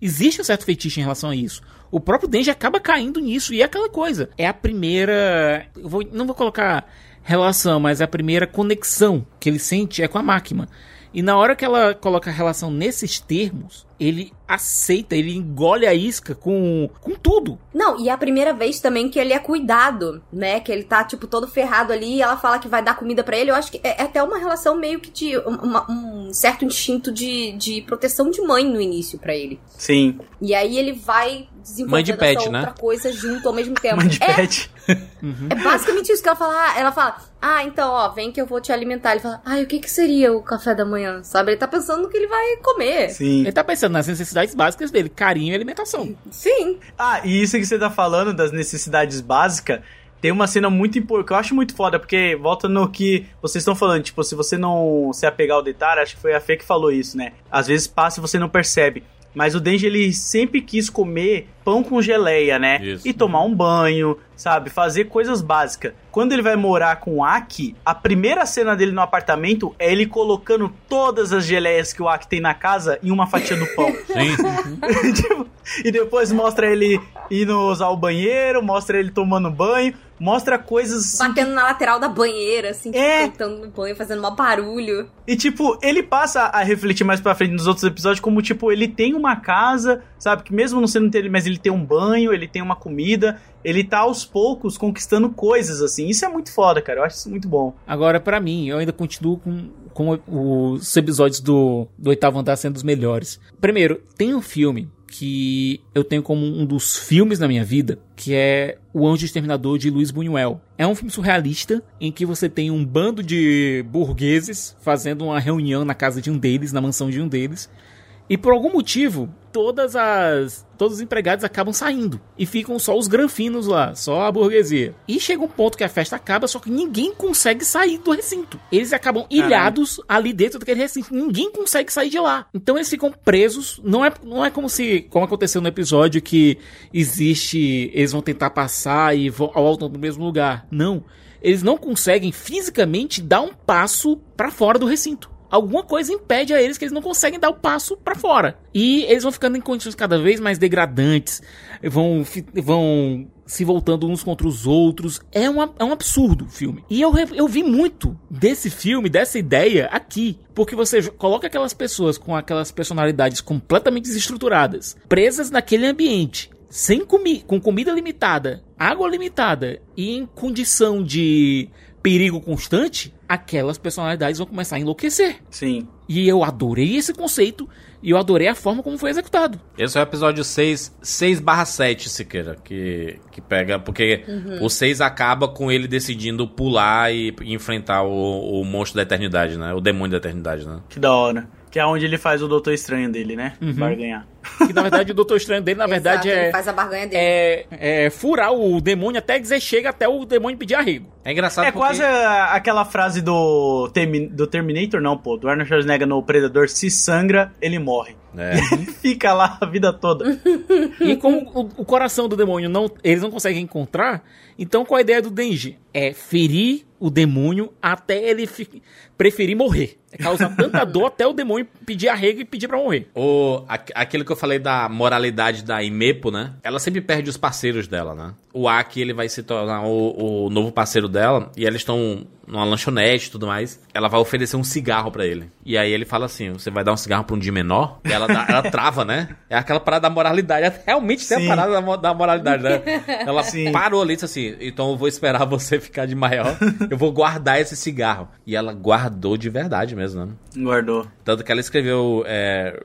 [SPEAKER 5] Existe um certo feitiço em relação a isso. O próprio Denji acaba caindo nisso. E é aquela coisa. É a primeira. vou- não vou colocar relação, mas é a primeira conexão que ele sente é com a máquina. E na hora que ela coloca a relação nesses termos, ele aceita, ele engole a isca com, com tudo.
[SPEAKER 6] Não, e é a primeira vez também que ele é cuidado, né? Que ele tá, tipo, todo ferrado ali e ela fala que vai dar comida pra ele. Eu acho que é é até uma relação meio que de uma- um certo instinto de, de proteção de mãe no início pra ele.
[SPEAKER 7] Sim,
[SPEAKER 6] E aí ele vai desenvolvendo
[SPEAKER 4] Mãe de pet,
[SPEAKER 6] essa
[SPEAKER 4] né?
[SPEAKER 6] outra coisa junto ao mesmo <laughs> tempo.
[SPEAKER 7] mãe de
[SPEAKER 6] é,
[SPEAKER 7] pet.
[SPEAKER 6] É basicamente isso que ela fala. Ah, ela fala, ah, então, ó, vem que eu vou te alimentar. Ele fala, ah, e o que que seria o café da manhã? Sabe? Ele tá pensando no que ele vai comer.
[SPEAKER 7] Sim.
[SPEAKER 5] Ele tá pensando nas necessidades básicas dele, carinho e alimentação.
[SPEAKER 6] Sim.
[SPEAKER 7] Ah, e isso que você tá falando das necessidades básicas, tem uma cena muito importante, que eu acho muito foda, porque volta no que vocês estão falando, tipo, se você não se apegar ao detalhe, acho que foi a Fê que falou isso, né? Às vezes passa e você não percebe. Mas o Denji, ele sempre quis comer pão com geleia, né?
[SPEAKER 4] Isso.
[SPEAKER 7] E tomar um banho, sabe? Fazer coisas básicas. Quando ele vai morar com o Aki, a primeira cena dele no apartamento é ele colocando todas as geleias que o Aki tem na casa em uma fatia do pão. <laughs>
[SPEAKER 4] Sim. <laughs>
[SPEAKER 7] Tipo, e depois mostra ele indo usar o banheiro, mostra ele tomando banho, mostra coisas assim,
[SPEAKER 6] Batendo na lateral da banheira, assim, tipo,
[SPEAKER 7] É.
[SPEAKER 6] tentando no banho, fazendo mó barulho.
[SPEAKER 7] E, tipo, ele passa a refletir mais pra frente nos outros episódios, como, tipo, ele tem uma casa, sabe? Que mesmo não sendo dele, mas ele tem um banho, ele tem uma comida, ele tá aos poucos conquistando coisas, assim. Isso é muito foda, cara. Eu acho isso muito bom.
[SPEAKER 5] Agora, pra mim, eu ainda continuo com, com os episódios do, do oitavo andar sendo os melhores. Primeiro, tem um filme que eu tenho como um dos filmes na minha vida, que é O Anjo Exterminador de Luiz Buñuel. É um filme surrealista em que você tem um bando de burgueses fazendo uma reunião na casa de um deles, na mansão de um deles. E por algum motivo, todas as todos os empregados acabam saindo e ficam só os granfinos lá, só a burguesia. E chega um ponto que a festa acaba, só que ninguém consegue sair do recinto. Eles acabam ilhados ali dentro daquele recinto. Ninguém consegue sair de lá. Então eles ficam presos. Não é, não é como se, como aconteceu no episódio que existe, eles vão tentar passar e vo- voltam pro mesmo lugar. Não. Eles não conseguem fisicamente dar um passo pra fora do recinto alguma coisa impede a eles que eles não conseguem dar o passo pra fora. E eles vão ficando em condições cada vez mais degradantes, vão, vão se voltando uns contra os outros. É, uma, é um absurdo o filme. E eu, eu vi muito desse filme, dessa ideia aqui. Porque você coloca aquelas pessoas com aquelas personalidades completamente desestruturadas, presas naquele ambiente. Sem comi com comida limitada, água limitada e em condição de perigo constante, aquelas personalidades vão começar a enlouquecer.
[SPEAKER 7] Sim.
[SPEAKER 5] E eu adorei esse conceito e eu adorei a forma como foi executado.
[SPEAKER 4] Esse é o episódio 6, 6 barra 7, Siqueira, que, que pega, porque o 6 acaba com ele decidindo pular e, e enfrentar o, o monstro da eternidade, né? O demônio da eternidade, né?
[SPEAKER 7] Que da hora. Que é onde ele faz o Doutor Estranho dele, né? Barganhar.
[SPEAKER 5] Que na verdade o Doutor Estranho dele, na verdade,
[SPEAKER 6] Exato,
[SPEAKER 5] é,
[SPEAKER 6] ele faz a barganha dele.
[SPEAKER 5] é, é furar o demônio até dizer chega até o demônio pedir arrego.
[SPEAKER 4] É engraçado
[SPEAKER 7] É
[SPEAKER 4] porque...
[SPEAKER 7] quase a- aquela frase do, do Terminator, não, pô. Do Arnold Schwarzenegger no Predador. Se sangra, ele morre.
[SPEAKER 4] É. <laughs>
[SPEAKER 7] Fica lá a vida toda.
[SPEAKER 5] E como o, o coração do demônio não, eles não conseguem encontrar, então qual a ideia do Denji? É ferir o demônio até ele fi- preferir morrer. É causar tanta dor até o demônio pedir arrego e pedir pra morrer.
[SPEAKER 4] O, aqu- aquilo que eu falei da moralidade da Imepo, né? Ela sempre perde os parceiros dela, né? O Aki, ele vai se tornar o, o novo parceiro dela e eles estão numa lanchonete e tudo mais. Ela vai oferecer um cigarro pra ele. E aí ele fala assim: você vai dar um cigarro pra um dia menor? E ela, dá- ela trava, né? É aquela parada da moralidade. Realmente tem a parada da, da moralidade, né? Ela
[SPEAKER 7] Sim.
[SPEAKER 4] parou ali e disse assim: então eu vou esperar <laughs> você ficar de maior. Eu vou guardar esse cigarro. E ela guardou de verdade mesmo, né?
[SPEAKER 7] Guardou.
[SPEAKER 4] Tanto que ela escreveu é,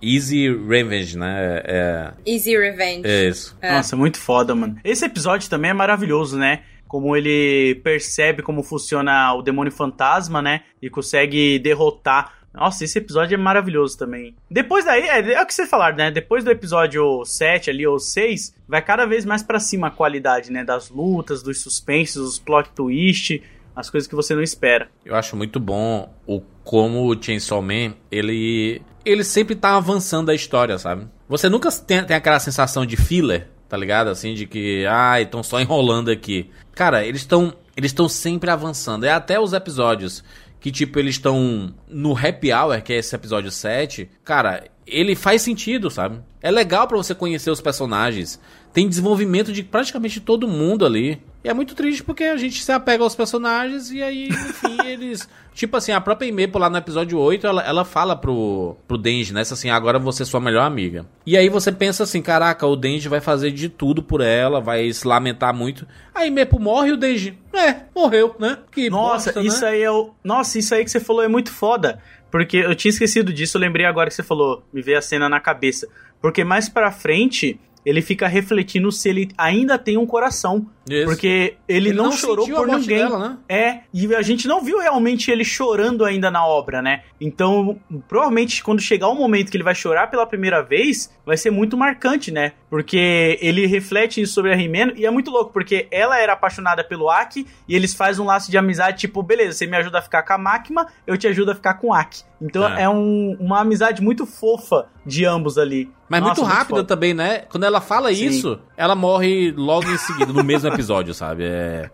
[SPEAKER 4] Easy Revenge, né? É,
[SPEAKER 6] Easy Revenge.
[SPEAKER 4] é isso.
[SPEAKER 6] É.
[SPEAKER 7] Nossa, muito foda, mano. Esse episódio também é maravilhoso, né? Como ele percebe como funciona o demônio fantasma, né? E consegue derrotar. Nossa, esse episódio é maravilhoso também. Depois daí, é, é o que vocês falaram, né? Depois do episódio 7 ali, ou 6, vai cada vez mais pra cima a qualidade, né? Das lutas, dos suspensos, os plot twist, as coisas que você não espera.
[SPEAKER 4] Eu acho muito bom o como o Chainsaw Man, ele ele sempre tá avançando a história, sabe? Você nunca tem, tem aquela sensação de filler, tá ligado? Assim, de que, ah, estão só enrolando aqui. Cara, eles estão eles estão sempre avançando. É até os episódios que, tipo, eles estão no Happy Hour, que é esse episódio 7. Cara, ele faz sentido, sabe? É legal pra você conhecer os personagens. Tem desenvolvimento de praticamente todo mundo ali. E é muito triste porque a gente se apega aos personagens e aí, enfim, <laughs> eles. Tipo assim, a própria Imepo lá no episódio 8, ela, ela fala pro, pro Denji, né? Assim, agora você é sua melhor amiga. E aí você pensa assim, caraca, o Denji vai fazer de tudo por ela, vai se lamentar muito. A Imepo morre e o Denji, é, morreu, né? Que
[SPEAKER 7] Nossa,
[SPEAKER 4] bosta, né?
[SPEAKER 7] isso aí é o. Nossa, isso aí que você falou é muito foda. Porque eu tinha esquecido disso, eu lembrei agora que você falou, me veio a cena na cabeça. Porque mais pra frente, ele fica refletindo se ele ainda tem um coração.
[SPEAKER 4] Isso.
[SPEAKER 7] Porque ele,
[SPEAKER 4] Ele
[SPEAKER 7] não,
[SPEAKER 4] não
[SPEAKER 7] chorou por ninguém.
[SPEAKER 4] dela, né?
[SPEAKER 7] É, e a gente não viu realmente ele chorando ainda na obra, né? Então, provavelmente quando chegar o momento que ele vai chorar pela primeira vez, vai ser muito marcante, né? Porque ele reflete isso sobre a Rimeno e é muito louco, porque ela era apaixonada pelo Aki e eles fazem um laço de amizade, tipo, beleza, você me ajuda a ficar com a Makima, eu te ajudo a ficar com o Aki. Então
[SPEAKER 4] É.
[SPEAKER 7] é, um- uma amizade muito fofa de ambos ali.
[SPEAKER 4] Mas
[SPEAKER 7] Nossa,
[SPEAKER 4] muito rápida
[SPEAKER 7] foda.
[SPEAKER 4] também, né? Quando ela fala
[SPEAKER 7] Sim.
[SPEAKER 4] isso, ela morre logo em seguida, no mesmo episódio, sabe? É,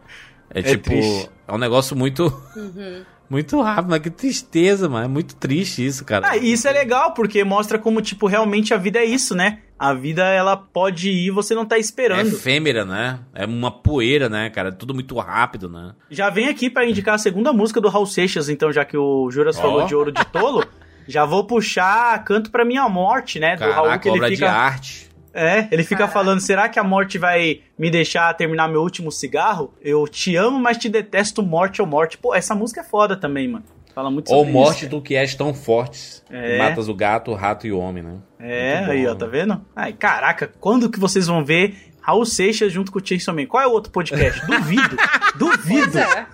[SPEAKER 4] é, tipo,
[SPEAKER 7] triste.
[SPEAKER 4] é um negócio muito,
[SPEAKER 6] Uhum.
[SPEAKER 4] muito rápido, mas que tristeza, mano. É muito triste isso, cara.
[SPEAKER 7] Ah, e isso é legal, porque mostra como, tipo, realmente a vida é isso, né? A vida, ela pode ir você não tá
[SPEAKER 4] É
[SPEAKER 7] esperando.
[SPEAKER 4] efêmera, né? É uma poeira, né, cara? Tudo muito rápido, né?
[SPEAKER 7] Já vem aqui pra indicar a segunda música do Raul Seixas, então, já que o Juras
[SPEAKER 4] Ó.
[SPEAKER 7] falou de Ouro de Tolo, já vou puxar Canto pra Minha Morte, né? Do Raul, que ele
[SPEAKER 4] obra de
[SPEAKER 7] fica...
[SPEAKER 4] arte.
[SPEAKER 7] É, ele fica
[SPEAKER 6] Caraca.
[SPEAKER 7] falando, será que a morte vai me deixar terminar meu último cigarro? Eu te amo, mas te detesto, morte ou morte. Pô, essa música é foda também, mano. Fala muito
[SPEAKER 4] Ou morte
[SPEAKER 7] isso.
[SPEAKER 4] do que és tão fortes.
[SPEAKER 7] É.
[SPEAKER 4] Matas o gato, o rato e o homem, né?
[SPEAKER 7] É,
[SPEAKER 4] Muito
[SPEAKER 7] aí,
[SPEAKER 4] bom,
[SPEAKER 7] ó, tá vendo? Ai, caraca, quando que vocês vão ver Raul Seixas junto com o Chainsaw Man? Qual é o outro podcast? <laughs> Duvido, duvido.
[SPEAKER 6] É.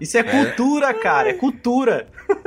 [SPEAKER 7] Isso é cultura, cara, é cultura.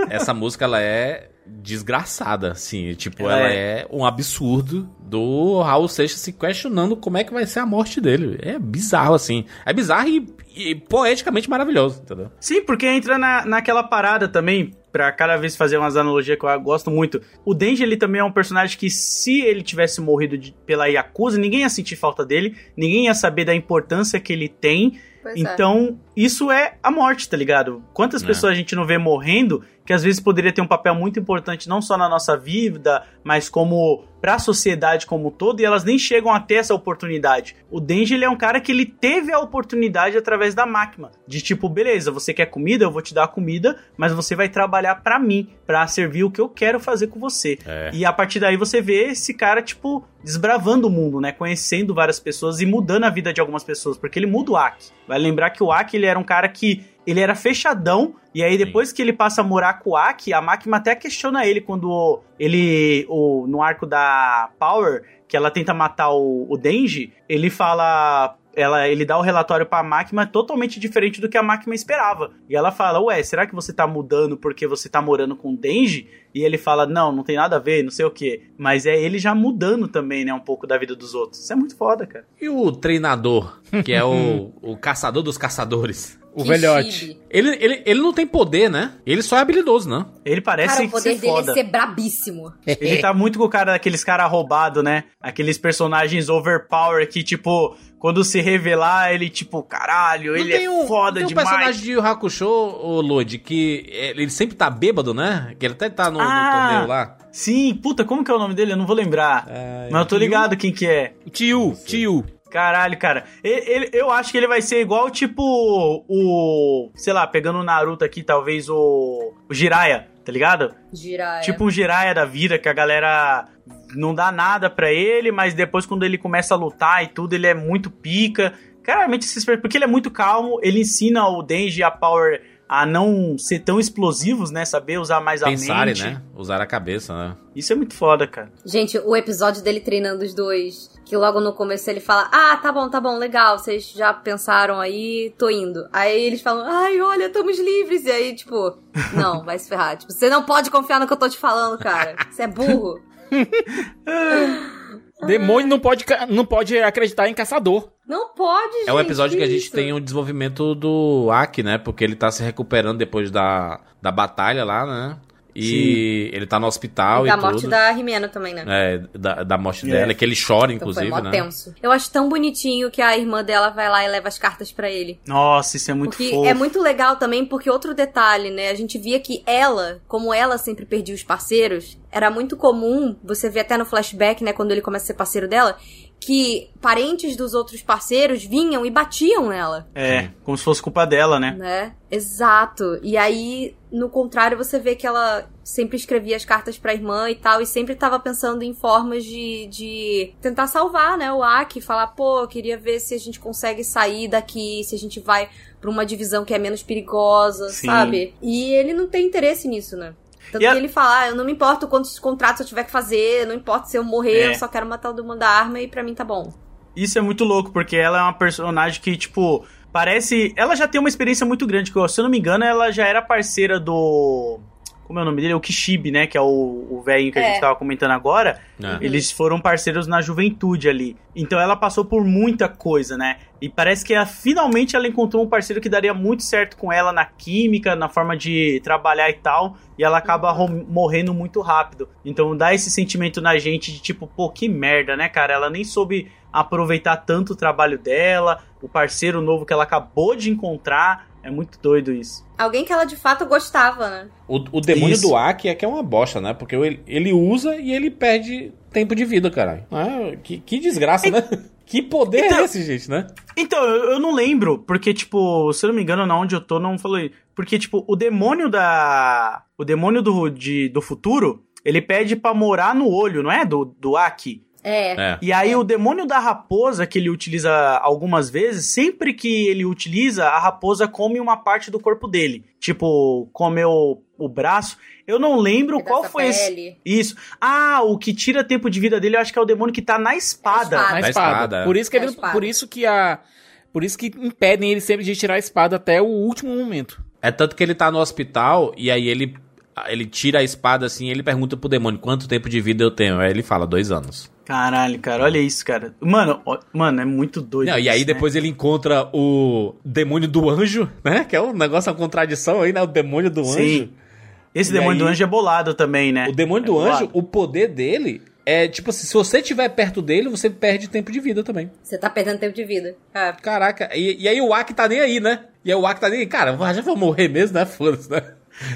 [SPEAKER 4] Essa música, ela é desgraçada, assim. Tipo,
[SPEAKER 7] Ela
[SPEAKER 4] ela é... um absurdo do Raul Seixas se questionando como é que vai ser a morte dele. É bizarro, assim. É bizarro e, e poeticamente maravilhoso, entendeu?
[SPEAKER 7] Sim, porque entra na, naquela parada também, pra cada vez fazer umas analogias que eu gosto muito. O Denji, ele também é um personagem que, se ele tivesse morrido de- pela Yakuza, ninguém ia sentir falta dele, ninguém ia saber da importância que ele tem.
[SPEAKER 6] Pois é.
[SPEAKER 7] Então, isso é a morte, tá ligado? Quantas
[SPEAKER 4] É.
[SPEAKER 7] pessoas a gente não vê morrendo que às vezes poderia ter um papel muito importante não só na nossa vida, mas como pra sociedade como um todo, e elas nem chegam a ter essa oportunidade. O Denji, ele é um cara que ele teve a oportunidade através da máquina, de tipo, beleza, você quer comida, eu vou te dar comida, mas você vai trabalhar pra mim, pra servir o que eu quero fazer com você.
[SPEAKER 4] É.
[SPEAKER 7] E a partir daí você vê esse cara, tipo, desbravando o mundo, né? Conhecendo várias pessoas e mudando a vida de algumas pessoas, porque ele muda o Aki. Vai lembrar que o Aki, ele era um cara que ele era fechadão, e aí depois que ele passa a morar com o Aki, a máquina até questiona ele quando ele, o, no arco da Power, que ela tenta matar o, o Denji, ele fala... Ela, ele dá o relatório pra máquina totalmente diferente do que a máquina esperava. E ela fala, ué, será que você tá mudando porque você tá morando com o Denji? E ele fala, não, não tem nada a ver, não sei o que. Mas é ele já mudando também, né, um pouco da vida dos outros. Isso é muito foda, cara.
[SPEAKER 4] E o treinador, que é o, <laughs> o caçador dos caçadores?
[SPEAKER 5] O
[SPEAKER 6] Que
[SPEAKER 5] velhote.
[SPEAKER 4] Ele, ele, ele não tem poder, né? Ele só é habilidoso, né?
[SPEAKER 7] Ele parece
[SPEAKER 6] Cara, o poder
[SPEAKER 7] ser
[SPEAKER 6] dele
[SPEAKER 7] foda.
[SPEAKER 6] é ser brabíssimo.
[SPEAKER 7] Ele tá muito com o cara daqueles cara roubado, né? Aqueles personagens overpower que, tipo, quando se revelar, ele, tipo, caralho, ele é foda
[SPEAKER 4] tem um
[SPEAKER 7] demais.
[SPEAKER 4] personagem de Yu Hakusho, o Lodi, que ele sempre tá bêbado, né? Que ele até tá no, no
[SPEAKER 7] Ah,
[SPEAKER 4] torneio lá.
[SPEAKER 7] Sim, puta, como que é o nome dele? Eu não vou lembrar. Mas eu tô ligado quem que é.
[SPEAKER 5] O Tio, tio.
[SPEAKER 7] Caralho, cara. Ele, ele- eu acho que ele vai ser igual, tipo, o. Sei lá, pegando o Naruto aqui, talvez o. O Jiraiya, tá ligado?
[SPEAKER 6] Jiraiya.
[SPEAKER 7] Tipo um Jiraiya da vida, que a galera não dá nada pra ele, mas depois quando ele começa a lutar e tudo, ele é muito pica. Claramente, porque ele é muito calmo, ele ensina o Denji e a Power a não ser tão explosivos, né? Saber usar mais a
[SPEAKER 4] Pensarem,
[SPEAKER 7] mente.
[SPEAKER 4] né? Usar a cabeça, né?
[SPEAKER 7] Isso é muito foda, cara.
[SPEAKER 6] Gente, o episódio dele treinando os dois, que logo no começo ele fala: Ah, tá bom, tá bom, legal, vocês já pensaram aí, tô indo. Aí eles falam: Ai, olha, estamos livres. E aí, tipo, <laughs> não, vai se ferrar. Tipo, você não pode confiar no que eu tô te falando, cara. Você é burro. <laughs>
[SPEAKER 5] Demônio não pode, não pode acreditar em caçador.
[SPEAKER 6] Não pode, gente.
[SPEAKER 4] É o episódio que a gente
[SPEAKER 6] isso?
[SPEAKER 4] tem o desenvolvimento do Aki, né? Porque ele tá se recuperando depois da, da batalha lá, né? E ele tá no hospital
[SPEAKER 6] E
[SPEAKER 4] e,
[SPEAKER 6] da
[SPEAKER 4] tudo.
[SPEAKER 6] morte da Rimeno também, né?
[SPEAKER 4] É, da, da morte
[SPEAKER 7] É.
[SPEAKER 4] dela, que ele chora,
[SPEAKER 6] Então
[SPEAKER 4] inclusive,
[SPEAKER 6] foi mó
[SPEAKER 4] né?
[SPEAKER 6] tenso. Eu acho tão bonitinho que a irmã dela vai lá e leva as cartas pra ele.
[SPEAKER 7] Nossa, isso é muito
[SPEAKER 6] Porque
[SPEAKER 7] fofo.
[SPEAKER 6] é muito legal também, porque outro detalhe, né? A gente via que ela, como ela sempre perdia os parceiros, era muito comum, você vê até no flashback, né, quando ele começa a ser parceiro dela, que parentes dos outros parceiros vinham e batiam nela,
[SPEAKER 7] É, como se fosse culpa dela, né?
[SPEAKER 6] né? Exato. E aí, no contrário, você vê que ela sempre escrevia as cartas pra irmã e tal, e sempre tava pensando em formas de, de tentar salvar, né, o Aki, falar, pô, eu queria ver se a gente consegue sair daqui, se a gente vai pra uma divisão que é menos perigosa,
[SPEAKER 7] Sim.
[SPEAKER 6] sabe? E ele não tem interesse nisso, né? Tanto
[SPEAKER 7] a-
[SPEAKER 6] que ele fala, ah, eu não me importo quantos contratos eu tiver que fazer, não importa se eu morrer,
[SPEAKER 7] É.
[SPEAKER 6] eu só quero matar o do mundo da arma e pra mim tá bom.
[SPEAKER 7] Isso é muito louco, porque ela é uma personagem que, tipo, parece. Ela já tem uma experiência muito grande, que, se eu não me engano, ela já era parceira do. Como é o nome dele? O Kishibe, né? Que é o o velhinho que a
[SPEAKER 6] É.
[SPEAKER 7] gente tava comentando agora.
[SPEAKER 4] É.
[SPEAKER 7] Eles foram parceiros na juventude ali. Então ela passou por muita coisa, né? E parece que ela, finalmente ela encontrou um parceiro que daria muito certo com ela na química, na forma de trabalhar e tal. E ela acaba ro- morrendo muito rápido. Então dá esse sentimento na gente de tipo, pô, que merda, né, cara? Ela nem soube aproveitar tanto o trabalho dela, o parceiro novo que ela acabou de encontrar. É muito doido isso.
[SPEAKER 6] Alguém que ela de fato gostava, né?
[SPEAKER 4] O, o demônio
[SPEAKER 7] Isso.
[SPEAKER 4] do Aki é que é uma bosta, né? Porque ele, ele usa e ele perde tempo de vida, caralho. Ah, que, que desgraça, né? Que poder
[SPEAKER 7] Então-
[SPEAKER 4] é esse, gente, né?
[SPEAKER 7] Então, eu, eu não lembro, porque, tipo, se eu não me engano, na onde eu tô, não isso. Porque, tipo, o demônio da. O demônio do, de, do futuro, ele pede pra morar no olho, não é? Do, do Aki.
[SPEAKER 6] É.
[SPEAKER 4] É.
[SPEAKER 7] E aí, o demônio da raposa, que ele utiliza algumas vezes, sempre que ele utiliza, a raposa come uma parte do corpo dele. Tipo, comeu o, o braço. Eu não lembro
[SPEAKER 6] Pedaço
[SPEAKER 7] qual foi esse. Isso. Ah, o que tira tempo de vida dele, eu acho que é o demônio que tá na espada.
[SPEAKER 6] espada.
[SPEAKER 5] Na espada.
[SPEAKER 4] espada, é.
[SPEAKER 5] Por isso que
[SPEAKER 6] Na
[SPEAKER 5] ele,
[SPEAKER 6] espada.
[SPEAKER 5] por isso que a por isso que impedem ele sempre de tirar a espada até o último momento.
[SPEAKER 4] É tanto que ele tá no hospital e aí ele, ele tira a espada assim e ele pergunta pro demônio quanto tempo de vida eu tenho. Aí ele fala, dois anos.
[SPEAKER 7] Caralho, cara, olha isso, cara. Mano, ó- mano, é muito doido.
[SPEAKER 4] Não, e aí
[SPEAKER 7] isso, né?
[SPEAKER 4] depois ele encontra o demônio do anjo, né? Que é um negócio, uma contradição aí, né? O demônio do
[SPEAKER 7] Sim.
[SPEAKER 4] anjo.
[SPEAKER 7] Esse
[SPEAKER 4] E
[SPEAKER 7] demônio do
[SPEAKER 4] aí-
[SPEAKER 7] anjo é bolado também, né?
[SPEAKER 4] O demônio
[SPEAKER 7] É
[SPEAKER 4] do
[SPEAKER 7] bolado.
[SPEAKER 4] anjo, o poder dele é tipo assim, se você estiver perto dele, você perde tempo de vida também.
[SPEAKER 6] Você tá perdendo tempo de vida.
[SPEAKER 4] Caraca, e, e aí o Aki tá nem aí, né? E aí o Aki tá nem aí, cara, já vou morrer mesmo, né? Foda-se, né?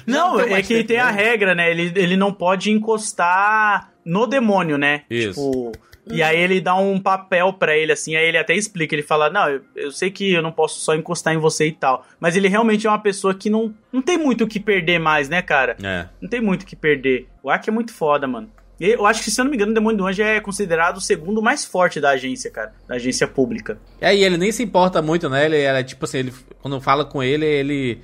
[SPEAKER 7] Não,
[SPEAKER 4] tem
[SPEAKER 7] é que
[SPEAKER 4] tempo,
[SPEAKER 7] tem a
[SPEAKER 4] né?
[SPEAKER 7] regra, né? Ele, ele não pode encostar no demônio, né?
[SPEAKER 4] Isso.
[SPEAKER 7] Tipo, e aí ele dá um papel pra ele, assim, aí ele até explica, ele fala, não, eu, eu sei que eu não posso só encostar em você e tal. Mas ele realmente é uma pessoa que não, não tem muito o que perder mais, né, cara?
[SPEAKER 4] É.
[SPEAKER 7] Não tem muito o que perder. O Aki é muito foda, mano. E Eu acho que, se eu não me engano, o Demônio do Anjo é considerado o segundo mais forte da agência, cara. Da agência pública.
[SPEAKER 4] E aí ele nem se importa muito, né? Ele era tipo assim, ele, quando fala com ele, ele.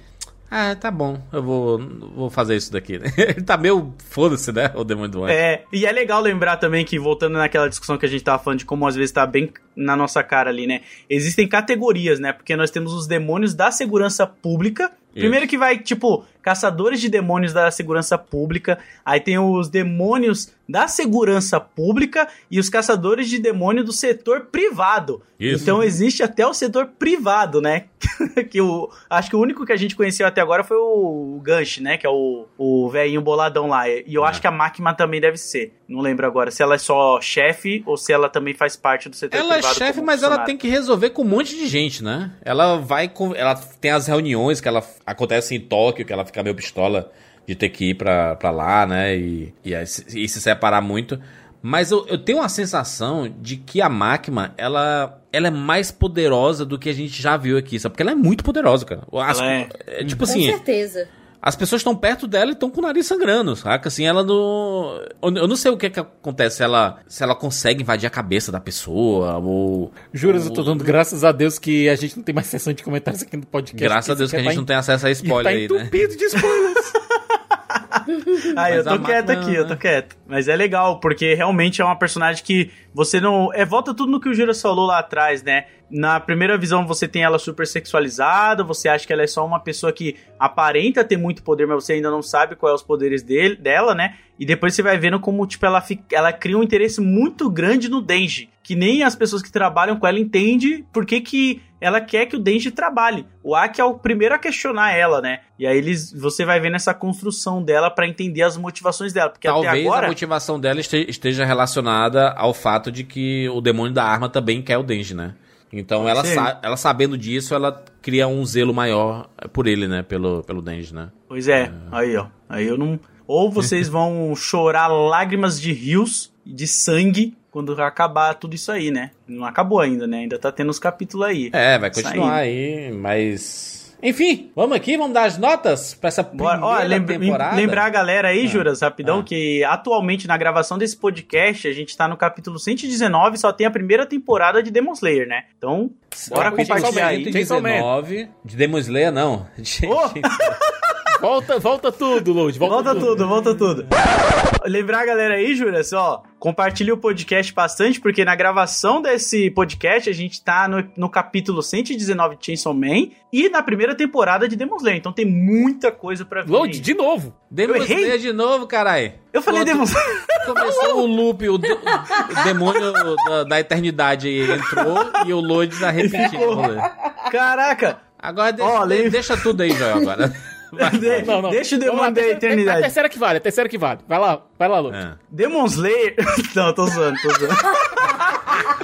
[SPEAKER 4] Ah, tá bom, eu vou, vou fazer isso daqui. né? <laughs> Ele tá meio foda-se, né? O demônio do anjo.
[SPEAKER 7] É, e é legal lembrar também que, voltando naquela discussão que a gente tava falando de como às vezes tá bem na nossa cara ali, né? Existem categorias, né? Porque nós temos os demônios da segurança pública. Primeiro que vai, tipo, caçadores de demônios da segurança pública. Aí tem os demônios da segurança pública e os caçadores de demônio do setor privado.
[SPEAKER 4] Isso.
[SPEAKER 7] Então existe até o setor privado, né? <laughs> que o, acho que o único que a gente conheceu até agora foi o Gansh, né? Que é o, o velhinho boladão lá. E eu
[SPEAKER 4] É.
[SPEAKER 7] acho que a máquina também deve ser. Não lembro agora se ela é só chefe ou se ela também faz parte do setor
[SPEAKER 4] Ela é
[SPEAKER 7] privado.
[SPEAKER 4] Chefe, mas ela tem que resolver com um monte de gente, né? Ela vai com. Ela tem as reuniões que ela acontece em Tóquio, que ela fica meio pistola de ter que ir pra, pra lá, né? E, e, e se separar muito. Mas eu, eu tenho uma sensação de que a máquina, ela, ela é mais poderosa do que a gente já viu aqui, sabe? Porque ela é muito poderosa, cara. As-
[SPEAKER 7] Ela é.
[SPEAKER 4] é, tipo
[SPEAKER 6] Com
[SPEAKER 4] assim,
[SPEAKER 6] certeza.
[SPEAKER 4] As pessoas estão perto dela e estão com o nariz sangrando, saca? Assim, ela não. Eu não sei o que, que acontece, se ela, se ela consegue invadir a cabeça da pessoa, ou.
[SPEAKER 5] Juras, eu tô dando graças a Deus que a gente não tem mais sessão de comentários aqui no podcast.
[SPEAKER 4] Graças a Deus que a gente não tem acesso a spoiler
[SPEAKER 5] tá
[SPEAKER 4] aí, né?
[SPEAKER 5] de spoilers. <laughs>
[SPEAKER 7] Ah, eu tô quieto aqui, eu tô quieto. Mas é legal, porque realmente é uma personagem que você não. É, volta tudo no que o Juras falou lá atrás, né? Na primeira visão você tem ela super sexualizada, você acha que ela é só uma pessoa que aparenta ter muito poder, mas você ainda não sabe quais é os poderes dele, dela, né? E depois você vai vendo como, tipo, ela, fica, ela cria um interesse muito grande no Denji. Que nem as pessoas que trabalham com ela entendem por que, que ela quer que o Denji trabalhe. O Aki é o primeiro a questionar ela, né? E aí eles, você vai vendo essa construção dela pra entender as motivações dela. Porque até
[SPEAKER 4] Talvez
[SPEAKER 7] agora.
[SPEAKER 4] a motivação dela este- esteja relacionada ao fato de que o demônio da arma também quer o Denji, né? Então ela, sa- ela sabendo disso, ela cria um zelo maior por ele, né? Pelo, pelo Denji, né?
[SPEAKER 7] Pois é, aí ó. Aí eu não. Ou vocês vão <laughs> chorar lágrimas de rios e de sangue quando acabar tudo isso aí, né? Não acabou ainda, né? Ainda tá tendo os capítulos aí.
[SPEAKER 4] É, vai continuar aí, mas. Enfim, vamos aqui, vamos dar as notas pra essa primeira
[SPEAKER 7] ó, lembra-
[SPEAKER 4] temporada.
[SPEAKER 7] lembrar a galera aí, Juras, rapidão,
[SPEAKER 4] Ah.
[SPEAKER 7] que atualmente na gravação desse podcast a gente tá no capítulo 119 só tem a primeira temporada de Demon Slayer, né? Então, bora compartilhar aí.
[SPEAKER 5] Chainsaw Man.
[SPEAKER 4] 119 de Demon Slayer, não. <laughs> De-
[SPEAKER 7] Oh! <laughs> <laughs>
[SPEAKER 5] Volta, volta tudo, Load. Volta,
[SPEAKER 7] Volta tudo, volta tudo. Lembrar a galera aí, Júlia, só, compartilha o podcast bastante, porque na gravação desse podcast a gente tá no, no capítulo 119 de Chainsaw Man e na primeira temporada de Demon Slayer, então tem muita coisa pra ver.
[SPEAKER 5] Load, de novo.
[SPEAKER 4] Demon? Slayer de novo, caralho.
[SPEAKER 7] Eu falei Demon Slayer. <laughs>
[SPEAKER 4] Começou o loop, o, de- o demônio da, da eternidade aí entrou e o Load tá repetindo.
[SPEAKER 7] Caraca!
[SPEAKER 4] Agora deixa, deixa tudo aí, Joel, agora. Vai.
[SPEAKER 7] De-
[SPEAKER 5] Não, não.
[SPEAKER 7] Deixa o demônio da
[SPEAKER 5] terceira- A
[SPEAKER 7] eternidade.
[SPEAKER 5] terceira que vale, a terceira que vale. Vai lá, vai lá, Load.
[SPEAKER 4] É.
[SPEAKER 7] Demon Slayer. <laughs> Não, tô zoando, tô zoando. <laughs>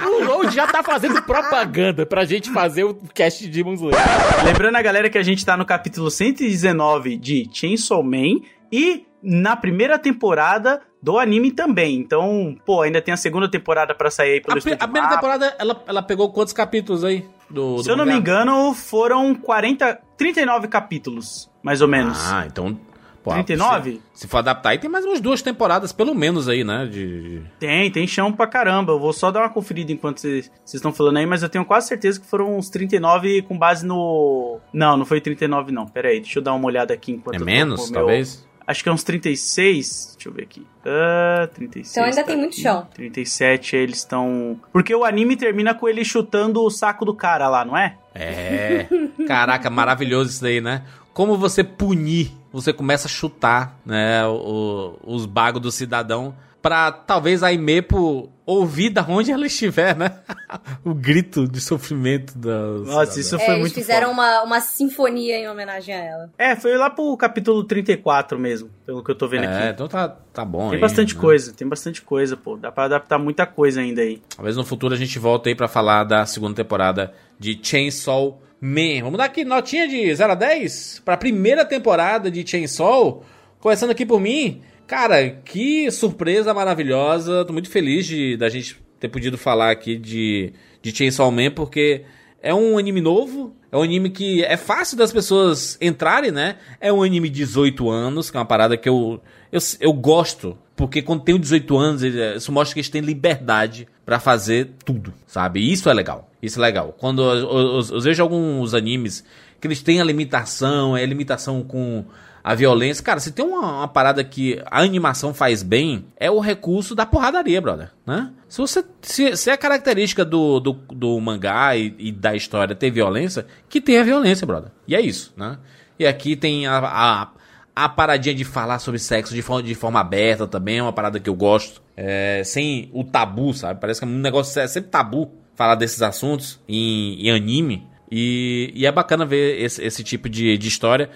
[SPEAKER 5] O Load já tá fazendo propaganda pra gente fazer o cast de Demon Slayer.
[SPEAKER 7] Lembrando a galera que a gente tá no capítulo 119 de Chainsaw Man e na primeira temporada do anime também. Então, pô, ainda tem a segunda temporada pra sair aí pelo
[SPEAKER 4] A, a primeira temporada, ela, ela pegou quantos capítulos aí? Do, do
[SPEAKER 7] Se eu não me engano, foram 40, 39 capítulos, mais ou menos.
[SPEAKER 4] Ah, então. Pô,
[SPEAKER 7] 39?
[SPEAKER 4] Se, se for adaptar aí, tem mais umas duas temporadas, pelo menos aí, né? De.
[SPEAKER 7] Tem, tem chão pra caramba. Eu vou só dar uma conferida enquanto vocês estão falando aí, mas eu tenho quase certeza que foram uns 39 com base no. Não, não foi 39, não. Pera aí, deixa eu dar uma olhada aqui enquanto
[SPEAKER 4] É
[SPEAKER 7] eu tô
[SPEAKER 4] menos,
[SPEAKER 7] com o meu-
[SPEAKER 4] talvez?
[SPEAKER 7] Acho que é uns 36. Deixa eu ver aqui. Ah, 36.
[SPEAKER 6] Então ainda
[SPEAKER 7] tá
[SPEAKER 6] tem muito
[SPEAKER 7] aqui.
[SPEAKER 6] chão.
[SPEAKER 7] 37, eles estão. Porque o anime termina com ele chutando o saco do cara lá, não é?
[SPEAKER 4] É. Caraca, maravilhoso isso daí, né? Como você punir, você começa a chutar, né? o- os bagos do cidadão. Pra talvez a Imepo ouvir da onde ela estiver, né? <laughs> o grito de sofrimento da.
[SPEAKER 7] Nossa, isso
[SPEAKER 6] É,
[SPEAKER 7] foi
[SPEAKER 6] eles
[SPEAKER 7] muito
[SPEAKER 6] fizeram
[SPEAKER 7] foda.
[SPEAKER 6] uma, uma sinfonia em homenagem a ela.
[SPEAKER 7] É, foi lá pro capítulo 34 mesmo, pelo que eu tô vendo
[SPEAKER 4] É,
[SPEAKER 7] aqui.
[SPEAKER 4] então tá, tá bom
[SPEAKER 7] Tem
[SPEAKER 4] aí,
[SPEAKER 7] bastante
[SPEAKER 4] né?
[SPEAKER 7] coisa, tem bastante coisa, pô. Dá pra adaptar muita coisa ainda aí.
[SPEAKER 4] Talvez no futuro a gente volte aí pra falar da segunda temporada de Chainsaw Man. Vamos dar aqui notinha de 0 a 10 pra primeira temporada de Chainsaw. Começando aqui por mim. Cara, que surpresa maravilhosa. Tô muito feliz de da gente ter podido falar aqui de, de Chainsaw Man, porque é um anime novo. É um anime que é fácil das pessoas entrarem, né? É um anime de 18 anos, que é uma parada que eu, eu, eu gosto. Porque quando tem 18 anos, isso mostra que eles têm liberdade pra fazer tudo, sabe? E isso é legal. Isso é legal. Quando eu, eu- eu vejo alguns animes que eles têm a limitação, é limitação com a violência. Cara, se tem uma, uma parada que a animação faz bem, é o recurso da porradaria, brother, né? Se você se, se é característica do, do, do mangá e, e da história ter violência, que tenha violência, brother. E é isso, né? E aqui tem a, a, a paradinha de falar sobre sexo de forma, de forma aberta também, é uma parada que eu gosto. É, sem o tabu, sabe? Parece que é um negócio é sempre tabu falar desses assuntos em, em anime. E, e é bacana ver esse, esse tipo de, de história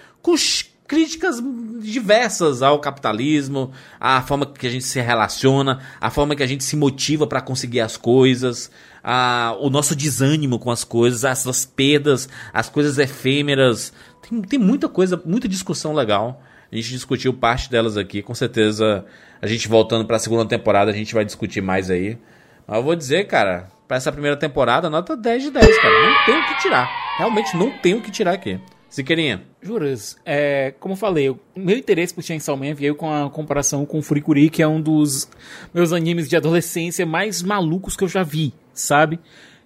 [SPEAKER 4] críticas diversas ao capitalismo, à forma que a gente se relaciona, a forma que a gente se motiva para conseguir as coisas, a, o nosso desânimo com as coisas, as, as perdas, as coisas efêmeras. Tem, tem muita coisa, muita discussão legal. A gente discutiu parte delas aqui, com certeza a gente voltando para a segunda temporada a gente vai discutir mais aí. Mas eu vou dizer, cara, para essa primeira temporada, nota 10 de 10, cara. Não tem o que tirar. Realmente não tem o que tirar aqui. Siqueirinha.
[SPEAKER 5] Juras, é, como falei, o meu interesse por Chainsaw Man veio com a comparação com Furikuri, que é um dos meus animes de adolescência mais malucos que eu já vi, sabe?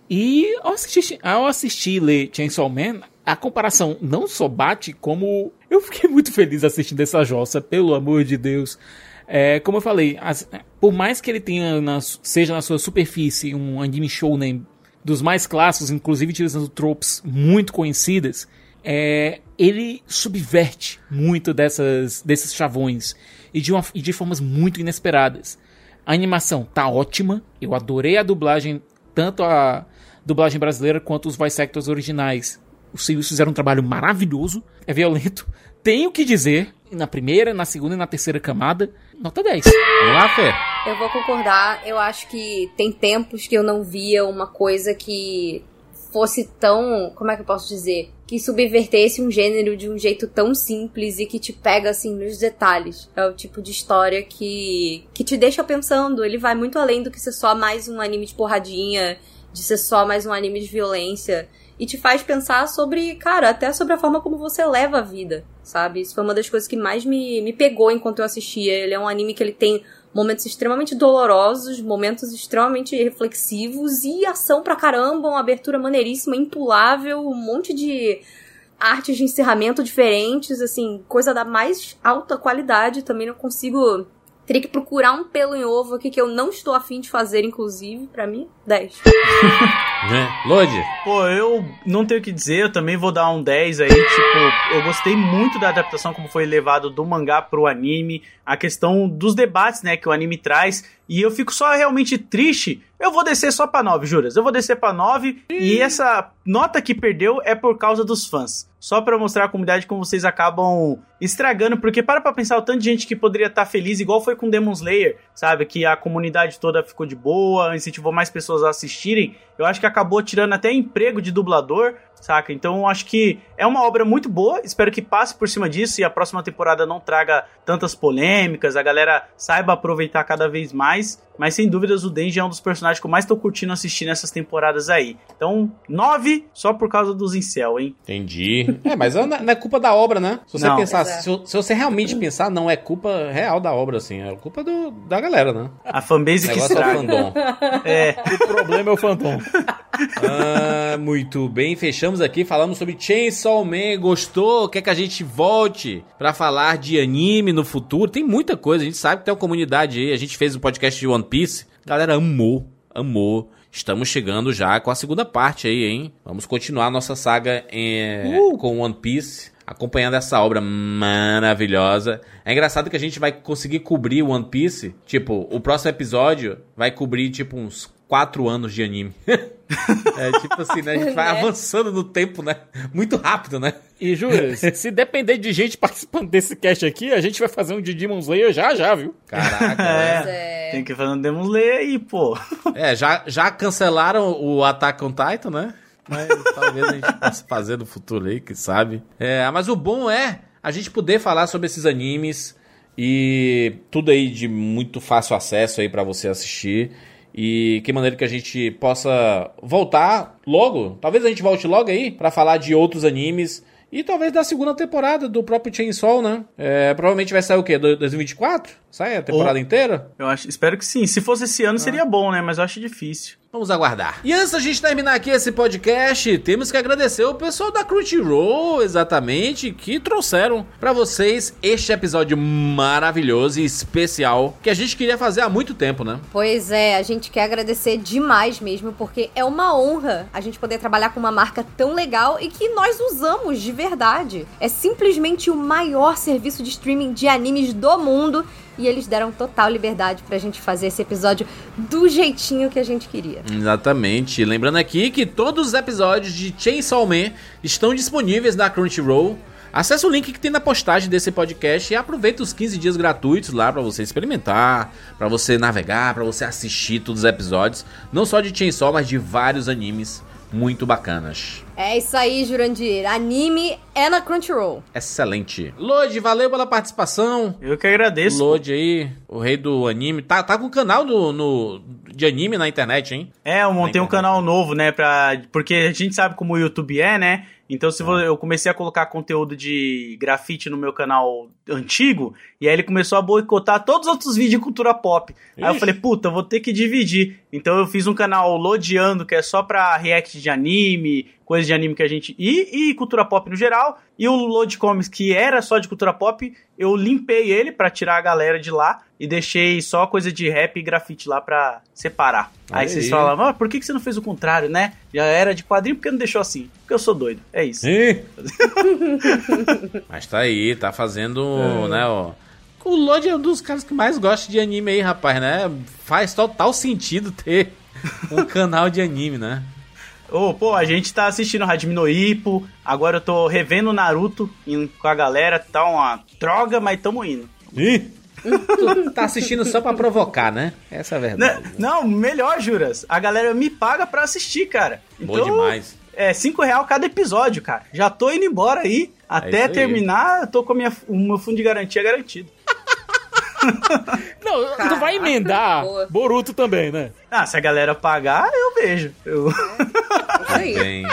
[SPEAKER 5] E ao assistir, ao assistir ler Chainsaw Man, a comparação não só bate, como eu fiquei <laughs> muito feliz assistindo essa jossa, pelo amor de Deus. É, como eu falei, as- por mais que ele tenha na seja na sua superfície um anime shounen dos mais clássicos, inclusive utilizando tropes muito conhecidas, é, ele subverte muito dessas, desses chavões e de, uma- e de formas muito inesperadas. A animação tá ótima, eu adorei a dublagem, tanto a dublagem brasileira quanto os voice actors originais. Os seiyus fizeram um trabalho maravilhoso, é violento. <laughs> Tenho que dizer, na primeira, na segunda e na terceira camada, nota 10.
[SPEAKER 4] Vamos lá, Fê.
[SPEAKER 6] Eu vou concordar. Eu acho que tem tempos que eu não via uma coisa que fosse tão. Como é que eu posso dizer? Que subvertesse um gênero de um jeito tão simples e que te pega assim nos detalhes. É o tipo de história que, que te deixa pensando. Ele vai muito além do que ser só mais um anime de porradinha, de ser só mais um anime de violência. E te faz pensar sobre, cara, até sobre a forma como você leva a vida, sabe? Isso foi uma das coisas que mais me, me pegou enquanto eu assistia. Ele é um anime que ele tem momentos extremamente dolorosos, momentos extremamente reflexivos e ação pra caramba, uma abertura maneiríssima, impulável, um monte de artes de encerramento diferentes, assim, coisa da mais alta qualidade. Também não consigo Teria que procurar um pelo em ovo aqui que eu não estou afim de fazer, inclusive. Pra mim, 10. <laughs>
[SPEAKER 4] Né? Lodi?
[SPEAKER 7] Pô, eu não tenho o que dizer, eu também vou dar um 10 aí. Tipo, eu gostei muito da adaptação, como foi levado do mangá pro anime, a questão dos debates, né, que o anime traz. E eu fico só realmente triste. Eu vou descer só pra 9, juras. Eu vou descer pra 9. E essa nota que perdeu é por causa dos fãs. Só pra mostrar a comunidade como vocês acabam estragando. Porque para pra pensar o tanto de gente que poderia estar feliz, igual foi com Demon Slayer, sabe? Que a comunidade toda ficou de boa, incentivou mais pessoas a assistirem. Eu acho que acabou tirando até emprego de dublador, saca? Então acho que é uma obra muito boa, espero que passe por cima disso e a próxima temporada não traga tantas polêmicas, a galera saiba aproveitar cada vez mais. Mas sem dúvidas o Denji é um dos personagens que eu mais tô curtindo assistir nessas temporadas aí. Então, 9 só por causa dos incel, hein?
[SPEAKER 4] Entendi. <laughs> É, mas não é culpa da obra, né? Se você
[SPEAKER 7] Não.
[SPEAKER 4] pensar, se, se você realmente pensar, não é culpa real da obra, assim. É culpa do, da galera, né?
[SPEAKER 7] A fanbase
[SPEAKER 4] O
[SPEAKER 7] que
[SPEAKER 4] negócio é o
[SPEAKER 7] estraga.
[SPEAKER 4] fandom. <laughs>
[SPEAKER 7] É,
[SPEAKER 5] O problema é o Phantom.
[SPEAKER 4] Ah, muito bem, fechamos aqui, falamos sobre Chainsaw Man, gostou? Quer que a gente volte pra falar de anime no futuro? Tem muita coisa, a gente sabe que tem uma comunidade aí, a gente fez um podcast de One Piece, galera amou, amou. Estamos chegando já com a segunda parte aí, hein? Vamos continuar nossa saga eh, com One Piece, acompanhando essa obra maravilhosa. É engraçado que a gente vai conseguir cobrir One Piece, tipo, o próximo episódio vai cobrir, tipo, uns 4 anos de anime. <laughs> É tipo assim, né? A gente vai
[SPEAKER 6] Né?
[SPEAKER 4] avançando no tempo, né? Muito rápido, né?
[SPEAKER 5] E jura, <laughs> se depender de gente participando desse cast aqui, a gente vai fazer um de Demon Slayer já já, viu?
[SPEAKER 4] Caraca,
[SPEAKER 6] Mas
[SPEAKER 4] né?
[SPEAKER 6] é.
[SPEAKER 7] tem que fazer um Demon Slayer aí, pô.
[SPEAKER 4] É, já, já cancelaram o Attack on Titan, né? Mas talvez a gente possa fazer no futuro aí, quem sabe. É, mas o bom é a gente poder falar sobre esses animes e tudo aí de muito fácil acesso aí pra você assistir. E que maneira que a gente possa voltar logo, talvez a gente volte logo aí pra falar de outros animes e talvez da segunda temporada do próprio Chainsaw, né? É, provavelmente vai sair o quê? Do- 2024? Sai a temporada
[SPEAKER 7] Ou-
[SPEAKER 4] inteira?
[SPEAKER 7] Eu acho, espero que sim. Se fosse esse ano seria bom, né? Mas eu acho difícil.
[SPEAKER 4] Vamos aguardar. E antes da gente terminar aqui esse podcast, temos que agradecer o pessoal da Crunchyroll, exatamente, que trouxeram pra vocês este episódio maravilhoso e especial que a gente queria fazer há muito tempo, né?
[SPEAKER 6] Pois é, a gente quer agradecer demais mesmo, porque é uma honra a gente poder trabalhar com uma marca tão legal e que nós usamos de verdade. É simplesmente o maior serviço de streaming de animes do mundo e eles deram total liberdade pra gente fazer esse episódio do jeitinho que a gente queria.
[SPEAKER 4] Exatamente. Lembrando aqui que todos os episódios de Chainsaw Man estão disponíveis na Crunchyroll. Acesse o link que tem na postagem desse podcast e aproveita os 15 dias gratuitos lá pra você experimentar, pra você navegar, pra você assistir todos os episódios, não só de Chainsaw, mas de vários animes muito bacanas.
[SPEAKER 6] É isso aí, Jurandir. Anime é na Crunchyroll.
[SPEAKER 4] Excelente. Lodi, valeu pela participação.
[SPEAKER 7] Eu que agradeço.
[SPEAKER 4] Lodi aí, o rei do anime. Tá, tá com um canal no, no- de anime na internet, hein?
[SPEAKER 7] É, eu montei um canal novo, né? Pra, porque a gente sabe como o YouTube é, né? Então, se vo- eu comecei a colocar conteúdo de grafite no meu canal antigo, e aí ele começou a boicotar todos os outros vídeos de cultura pop. Aí eu
[SPEAKER 4] Ixi.
[SPEAKER 7] falei, puta, eu vou ter que dividir. Então eu fiz um canal Lodeando, que é só pra react de anime, coisas de anime que a gente. E, e cultura pop no geral. E o Load Comics, que era só de cultura pop, eu limpei ele pra tirar a galera de lá e deixei só coisa de rap e grafite lá pra separar.
[SPEAKER 4] Olha
[SPEAKER 7] Aí vocês
[SPEAKER 4] aí.
[SPEAKER 7] falavam, ah, por que, que você não fez o contrário, né? Já era de quadrinho, por que não deixou assim? Porque eu sou doido. É isso.
[SPEAKER 4] Ih. <laughs> Mas tá aí, tá fazendo, né, ó. O Lodi é um dos caras que mais gosta de anime aí, rapaz, né? Faz total sentido ter <laughs> um canal de anime, né?
[SPEAKER 7] Ô, pô, a gente tá assistindo Hajime no Ippo, agora eu tô revendo Naruto indo com a galera, tá uma droga, mas tamo indo.
[SPEAKER 4] Ih. Tu <laughs> tá assistindo só pra provocar, né? Essa é a
[SPEAKER 7] Né?
[SPEAKER 4] verdade.
[SPEAKER 7] Não, melhor, Juras, a galera me paga pra assistir, cara.
[SPEAKER 4] Bom
[SPEAKER 7] Então,
[SPEAKER 4] demais.
[SPEAKER 7] É, 5 real cada episódio, cara. Já tô indo embora aí, até
[SPEAKER 4] É aí.
[SPEAKER 7] terminar, eu tô com minha, o meu fundo de garantia garantido. <laughs>
[SPEAKER 5] Não, tu vai emendar
[SPEAKER 6] boa.
[SPEAKER 5] Boruto também, né?
[SPEAKER 7] Ah, se a galera pagar, eu vejo. Eu...
[SPEAKER 6] Isso aí.
[SPEAKER 4] Bem.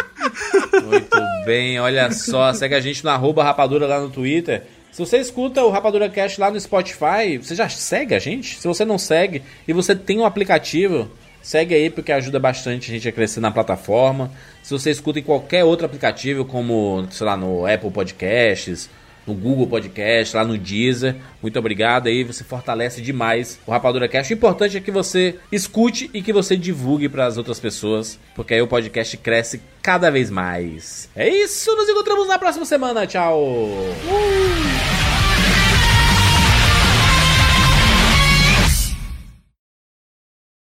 [SPEAKER 4] Muito bem, olha só, segue a gente no arroba rapadura lá no Twitter. Se você escuta o Rapadura Cast lá no Spotify, você já segue a gente? Se você não segue e você tem um aplicativo, segue aí porque ajuda bastante a gente a crescer na plataforma. Se você escuta em qualquer outro aplicativo, como, sei lá, no Apple Podcasts, no Google Podcast, lá no Deezer. Muito obrigado aí, você fortalece demais o Rapadura Cast. O importante é que você escute e que você divulgue para as outras pessoas, porque aí o podcast cresce cada vez mais. É isso, nos encontramos na próxima semana. Tchau. Uh!